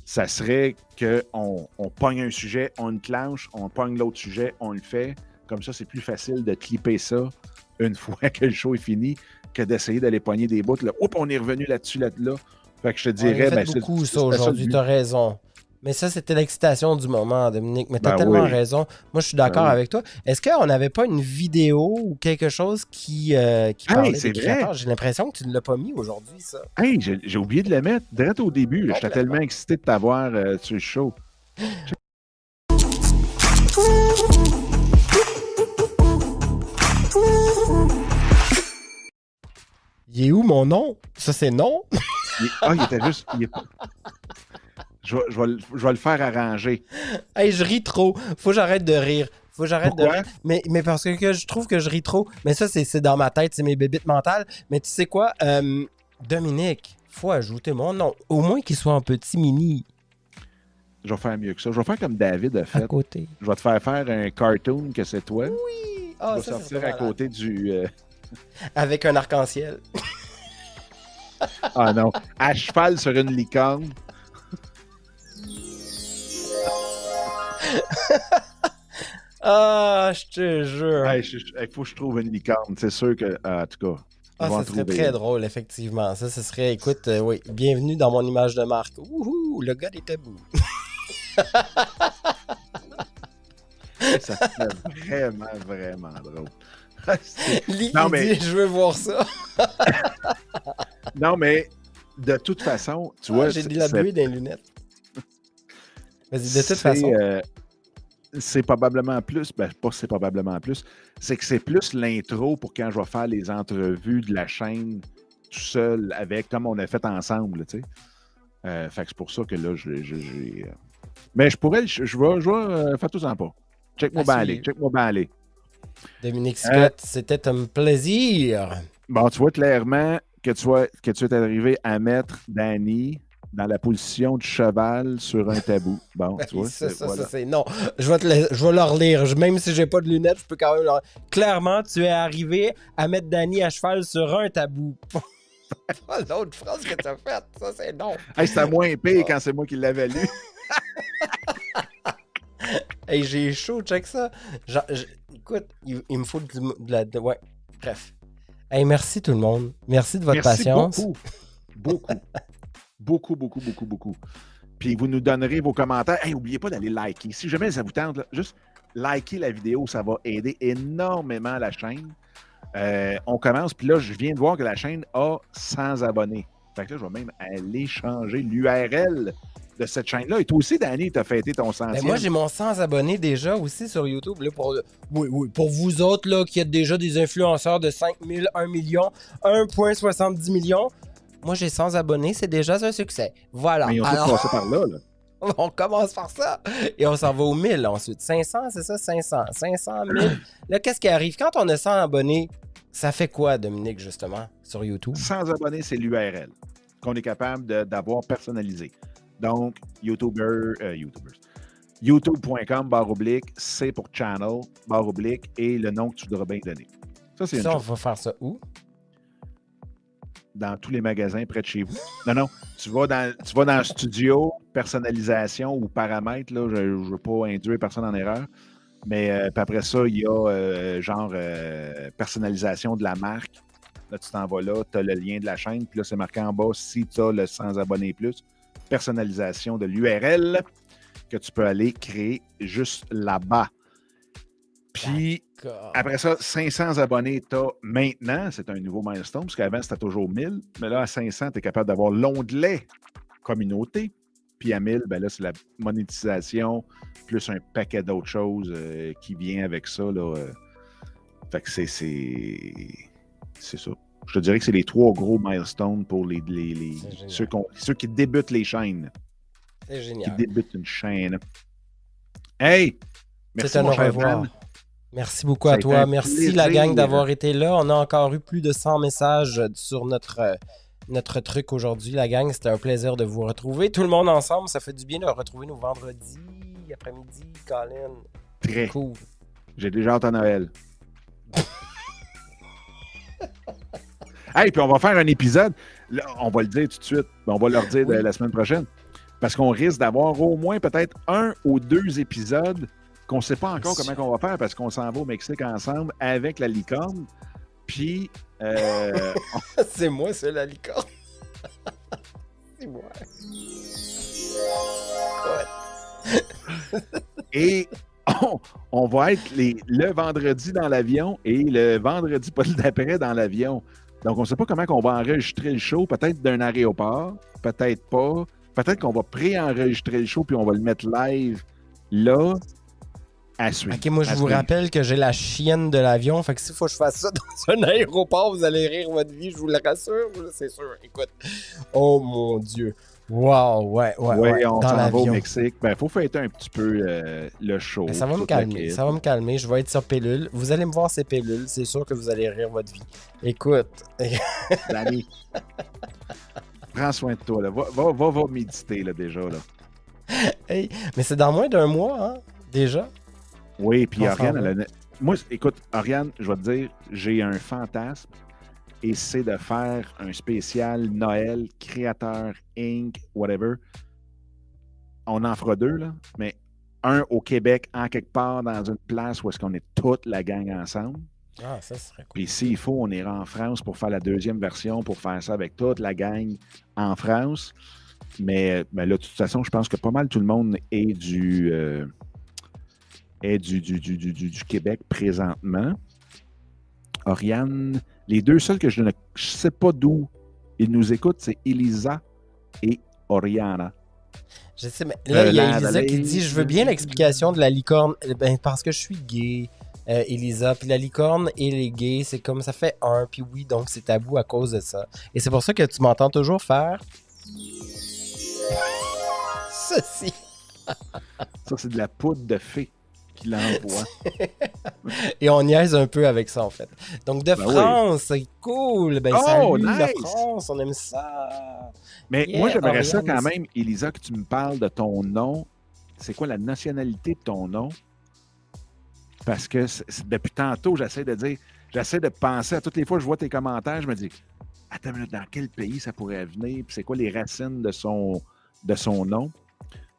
Speaker 1: ça serait qu'on on pogne un sujet, on le clenche, on pogne l'autre sujet, on le fait. Comme ça, c'est plus facile de clipper ça une fois que le show est fini que d'essayer d'aller pogner des bouts. Là. Oups, on est revenu là-dessus, là-là. Fait que je te dirais.
Speaker 2: Ben, beaucoup ça aujourd'hui, tu as raison. Mais ça, c'était l'excitation du moment, Dominique. Mais tu as ben tellement raison. Moi, je suis d'accord ben avec toi. Est-ce qu'on n'avait pas une vidéo ou quelque chose qui, euh, qui parlait des créateurs? J'ai l'impression que tu ne l'as pas mis aujourd'hui, ça.
Speaker 1: Hey, j'ai oublié de le mettre direct au début. J'étais tellement excité de t'avoir euh, sur le show.
Speaker 2: Il est où mon nom? Ça, c'est non?
Speaker 1: Ah, il était juste. Je vais, le faire arranger.
Speaker 2: Hey, je ris trop. Faut que j'arrête de rire. Faut que j'arrête de rire. Mais, mais parce que, je trouve que je ris trop. Mais ça, c'est dans ma tête, c'est mes bébites mentales. Mais tu sais quoi? Euh, Dominique, faut ajouter mon nom. Au moins qu'il soit en petit mini.
Speaker 1: Je vais faire mieux que ça. Je vais faire comme David a fait.
Speaker 2: À côté.
Speaker 1: Je vais te faire faire un cartoon que c'est toi.
Speaker 2: Oui!
Speaker 1: Oh, je vais sortir à côté du. Euh,
Speaker 2: Avec un arc-en-ciel.
Speaker 1: ah non. À cheval sur une licorne.
Speaker 2: ah, je te jure.
Speaker 1: Il faut que je trouve une licorne. C'est sûr que, en tout cas.
Speaker 2: Ah, ça serait très drôle, effectivement. Ça, ce serait, écoute, euh, oui, bienvenue dans mon image de marque. Ouhou, le gars des tabous.
Speaker 1: ça serait vraiment, vraiment drôle.
Speaker 2: non, mais... je veux voir ça.
Speaker 1: non, mais de toute façon, tu vois. Ah,
Speaker 2: j'ai de la buée dans les lunettes. De toute façon.
Speaker 1: Euh, c'est probablement plus, ben pas c'est probablement plus, c'est que c'est plus l'intro pour quand je vais faire les entrevues de la chaîne tout seul avec, comme on a fait ensemble, tu sais. Euh, fait que c'est pour ça que là, j'ai. Euh, mais je pourrais, je, je vais, je vais, faire tout en pas. Check-moi bien aller, check-moi bien aller.
Speaker 2: Dominique Scott, c'était un plaisir.
Speaker 1: Bon, tu vois clairement que tu, que tu es arrivé à mettre Danny dans la position du cheval sur un tabou. Bon, tu vois,
Speaker 2: ça, ça, c'est non. Je vais, te je vais leur lire. Même si j'ai pas de lunettes, je peux quand même leur... Clairement, tu es arrivé à mettre Danny à cheval sur un tabou. L'autre phrase que tu as faite, ça, c'est non.
Speaker 1: Hey, c'était moins pire quand c'est moi qui l'avais lu.
Speaker 2: hey, j'ai chaud, check ça. écoute, il, me faut de, la. ouais, bref. Hey, merci tout le monde. Merci de votre patience.
Speaker 1: Beaucoup. Beaucoup. beaucoup, beaucoup, beaucoup, beaucoup. Puis vous nous donnerez vos commentaires. Hey, n'oubliez pas d'aller liker. Si jamais ça vous tente, juste liker la vidéo, ça va aider énormément la chaîne. Euh, on commence, puis là, je viens de voir que la chaîne a 100 abonnés. Fait que là, je vais même aller changer l'URL de cette chaîne-là. Et toi aussi, Danny, tu as fêté ton 100
Speaker 2: ben Moi, j'ai mon 100 abonnés déjà aussi sur YouTube. pour, oui, oui, pour vous autres là, qui êtes déjà des influenceurs de 5 000, 1 million, 1,70 millions, moi, j'ai 100 abonnés, c'est déjà un succès. Voilà.
Speaker 1: Mais ils ont Alors... par là, là.
Speaker 2: on commence par ça et on s'en va au 1000 ensuite. 500, c'est ça? 500. 500, 1000. Là, qu'est-ce qui arrive? Quand on a 100 abonnés, ça fait quoi, Dominique, justement, sur YouTube?
Speaker 1: 100 abonnés, c'est l'URL qu'on est capable d'avoir personnalisé. Donc, YouTuber, euh, YouTubers. YouTube.com, barre oblique, c'est pour channel, barre oblique, et le nom que tu voudras bien donner.
Speaker 2: Ça, c'est Ça, on va faire ça où?
Speaker 1: Dans tous les magasins près de chez vous. Non, non. Tu vas dans, tu vas dans studio, personnalisation ou paramètres. Là, je ne veux pas induire personne en erreur. Mais euh, après ça, il y a euh, genre personnalisation de la marque. Là, tu t'en vas là, tu as le lien de la chaîne, puis là, c'est marqué en bas si tu as le 100 abonnés plus personnalisation de l'URL que tu peux aller créer juste là-bas. Puis après ça, 500 abonnés, tu as maintenant, c'est un nouveau milestone, parce qu'avant c'était toujours 1000, mais là à 500, tu es capable d'avoir l'onglet communauté. Puis à 1000, ben là, c'est la monétisation, plus un paquet d'autres choses euh, qui vient avec ça. Là, euh. Fait que c'est. C'est ça. Je te dirais que c'est les trois gros milestones pour les, ceux, qui débutent les chaînes.
Speaker 2: C'est génial.
Speaker 1: Qui débutent une chaîne. Hey!
Speaker 2: Merci, revoir. Merci beaucoup à toi. Merci la gang d'avoir été là. On a encore eu plus de 100 messages sur notre, notre truc aujourd'hui, la gang. C'était un plaisir de vous retrouver. Tout le monde ensemble, ça fait du bien de retrouver nos vendredis après-midi, Colin.
Speaker 1: Très. Cool. J'ai déjà hâte à Noël. Hey, puis on va faire un épisode. on va le dire tout de suite. On va leur dire la semaine prochaine. Parce qu'on risque d'avoir au moins peut-être un ou deux épisodes qu'on ne sait pas encore comment on va faire parce qu'on s'en va au Mexique ensemble avec la licorne. Puis. Euh,
Speaker 2: c'est moi, c'est la licorne. c'est moi.
Speaker 1: Et on, va être les, le vendredi dans l'avion et le vendredi pas d'après dans l'avion. Donc, on ne sait pas comment on va enregistrer le show, peut-être d'un aéroport, peut-être pas. Peut-être qu'on va pré-enregistrer le show puis on va le mettre live là. À suivre.
Speaker 2: Ok, moi je vous rappelle que j'ai la chienne de l'avion. Fait que s'il faut que je fasse ça dans un aéroport, vous allez rire votre vie, je vous le rassure. C'est sûr. Écoute. Oh mon Dieu. Wow, ouais, ouais.
Speaker 1: ouais on s'en va au Mexique. Ben, faut fêter un petit peu euh, le show.
Speaker 2: Ben, ça va me calmer. Ça va me calmer. Je vais être sur pilule. Vous allez me voir ces pilules. C'est sûr que vous allez rire votre vie. Écoute.
Speaker 1: Danny, prends soin de toi. Là. Va, va, va, va méditer là, déjà. Là.
Speaker 2: hey, mais c'est dans moins d'un mois, hein, déjà.
Speaker 1: Oui, puis Ariane, elle a... moi, écoute, Ariane, je vais te dire, j'ai un fantasme et c'est de faire un spécial Noël, créateur, Inc., whatever. On en fera deux, là, mais un au Québec, en quelque part, dans une place où est-ce qu'on est toute la gang ensemble.
Speaker 2: Ah, ça serait cool.
Speaker 1: Puis s'il faut, on ira en France pour faire la deuxième version, pour faire ça avec toute la gang en France. Mais, mais là, de toute façon, je pense que pas mal tout le monde est du, euh, est du, du, du, du, du Québec présentement. Oriane, les deux seuls que je ne sais pas d'où ils nous écoutent, c'est Elisa et Oriana.
Speaker 2: Je sais, mais là, il y a Elisa qui dit Je veux bien l'explication de la licorne. Eh Ben, parce que je suis gay, euh, Elisa. Puis la licorne et les gays, c'est comme ça fait un. Puis oui, donc c'est tabou à cause de ça. Et c'est pour ça que tu m'entends toujours faire. Ceci.
Speaker 1: ça, c'est de la poudre de fée qu'il envoie.
Speaker 2: Et on niaise un peu avec ça, en fait. Donc, de
Speaker 1: Ben
Speaker 2: France, c'est cool. Ben,
Speaker 1: Oh,
Speaker 2: salut, la
Speaker 1: nice.
Speaker 2: France, on aime ça.
Speaker 1: Mais
Speaker 2: Yeah,
Speaker 1: moi, j'aimerais ça quand même, Elisa, que tu me parles de ton nom. C'est quoi la nationalité de ton nom? Parce que depuis tantôt, j'essaie de dire, j'essaie de penser à toutes les fois que je vois tes commentaires, je me dis, attends minute, dans quel pays ça pourrait venir? Puis c'est quoi les racines de son, de son nom?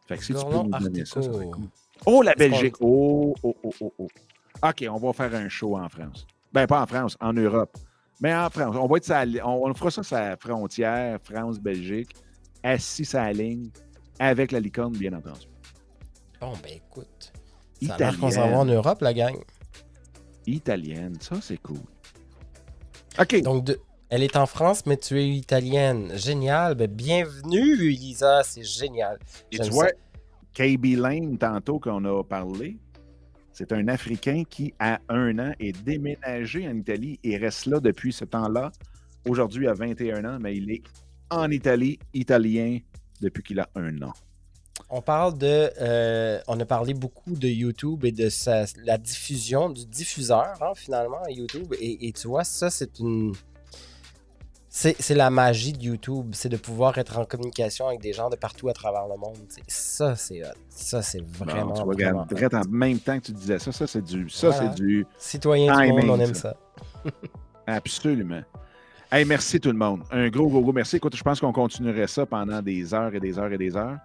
Speaker 1: Fait que si tu peux nous donner ça, ça serait cool. Oh, la Belgique! Oh, oh, oh, oh, oh. OK, on va faire un show en France. Ben, pas en France, en Europe. Mais en France. On va être sa- on, on fera ça sur la frontière France-Belgique, assis sur la ligne, avec la licorne, bien entendu.
Speaker 2: Bon, ben écoute. Ça qu'on s'en va en Europe, la gang.
Speaker 1: Italienne, ça, c'est cool. OK.
Speaker 2: Donc, de- elle est en France, mais tu es italienne. Génial. Ben, bienvenue, Elisa. C'est génial.
Speaker 1: Et tu vois,
Speaker 2: ça.
Speaker 1: KB Lane, tantôt qu'on a parlé, c'est un Africain qui, à un an, est déménagé en Italie et reste là depuis ce temps-là. Aujourd'hui, à 21 ans, mais il est en Italie, italien, depuis qu'il a un an.
Speaker 2: On parle de. euh, on a parlé beaucoup de YouTube et de la diffusion, du diffuseur, hein, finalement, YouTube. Et tu vois, ça, c'est une. C'est la magie de YouTube, c'est de pouvoir être en communication avec des gens de partout à travers le monde. C'est- Ça, c'est hot. Ça, c'est vraiment.
Speaker 1: tu vois,
Speaker 2: vraiment
Speaker 1: en même temps que tu disais ça, ça, c'est du. Ça,
Speaker 2: Voilà.
Speaker 1: c'est du.
Speaker 2: Citoyen du monde, on aime
Speaker 1: ça.
Speaker 2: ça.
Speaker 1: Absolument. Hey, merci tout le monde. Un gros, gros, gros merci. Écoute, je pense qu'on continuerait ça pendant des heures et des heures et des heures.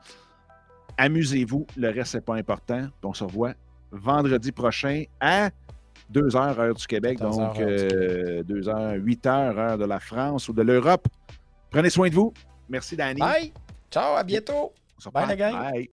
Speaker 1: Amusez-vous. Le reste, c'est pas important. On se revoit vendredi prochain à 2 heures, heure du Québec.
Speaker 2: 14 heures,
Speaker 1: donc,
Speaker 2: heure du
Speaker 1: euh, 2 heures, 8 heures, heure de la France ou de l'Europe. Prenez soin de vous. Merci, Danny.
Speaker 2: Bye! Ciao, à bientôt!
Speaker 1: On se
Speaker 2: Bye, la gang.
Speaker 1: Bye.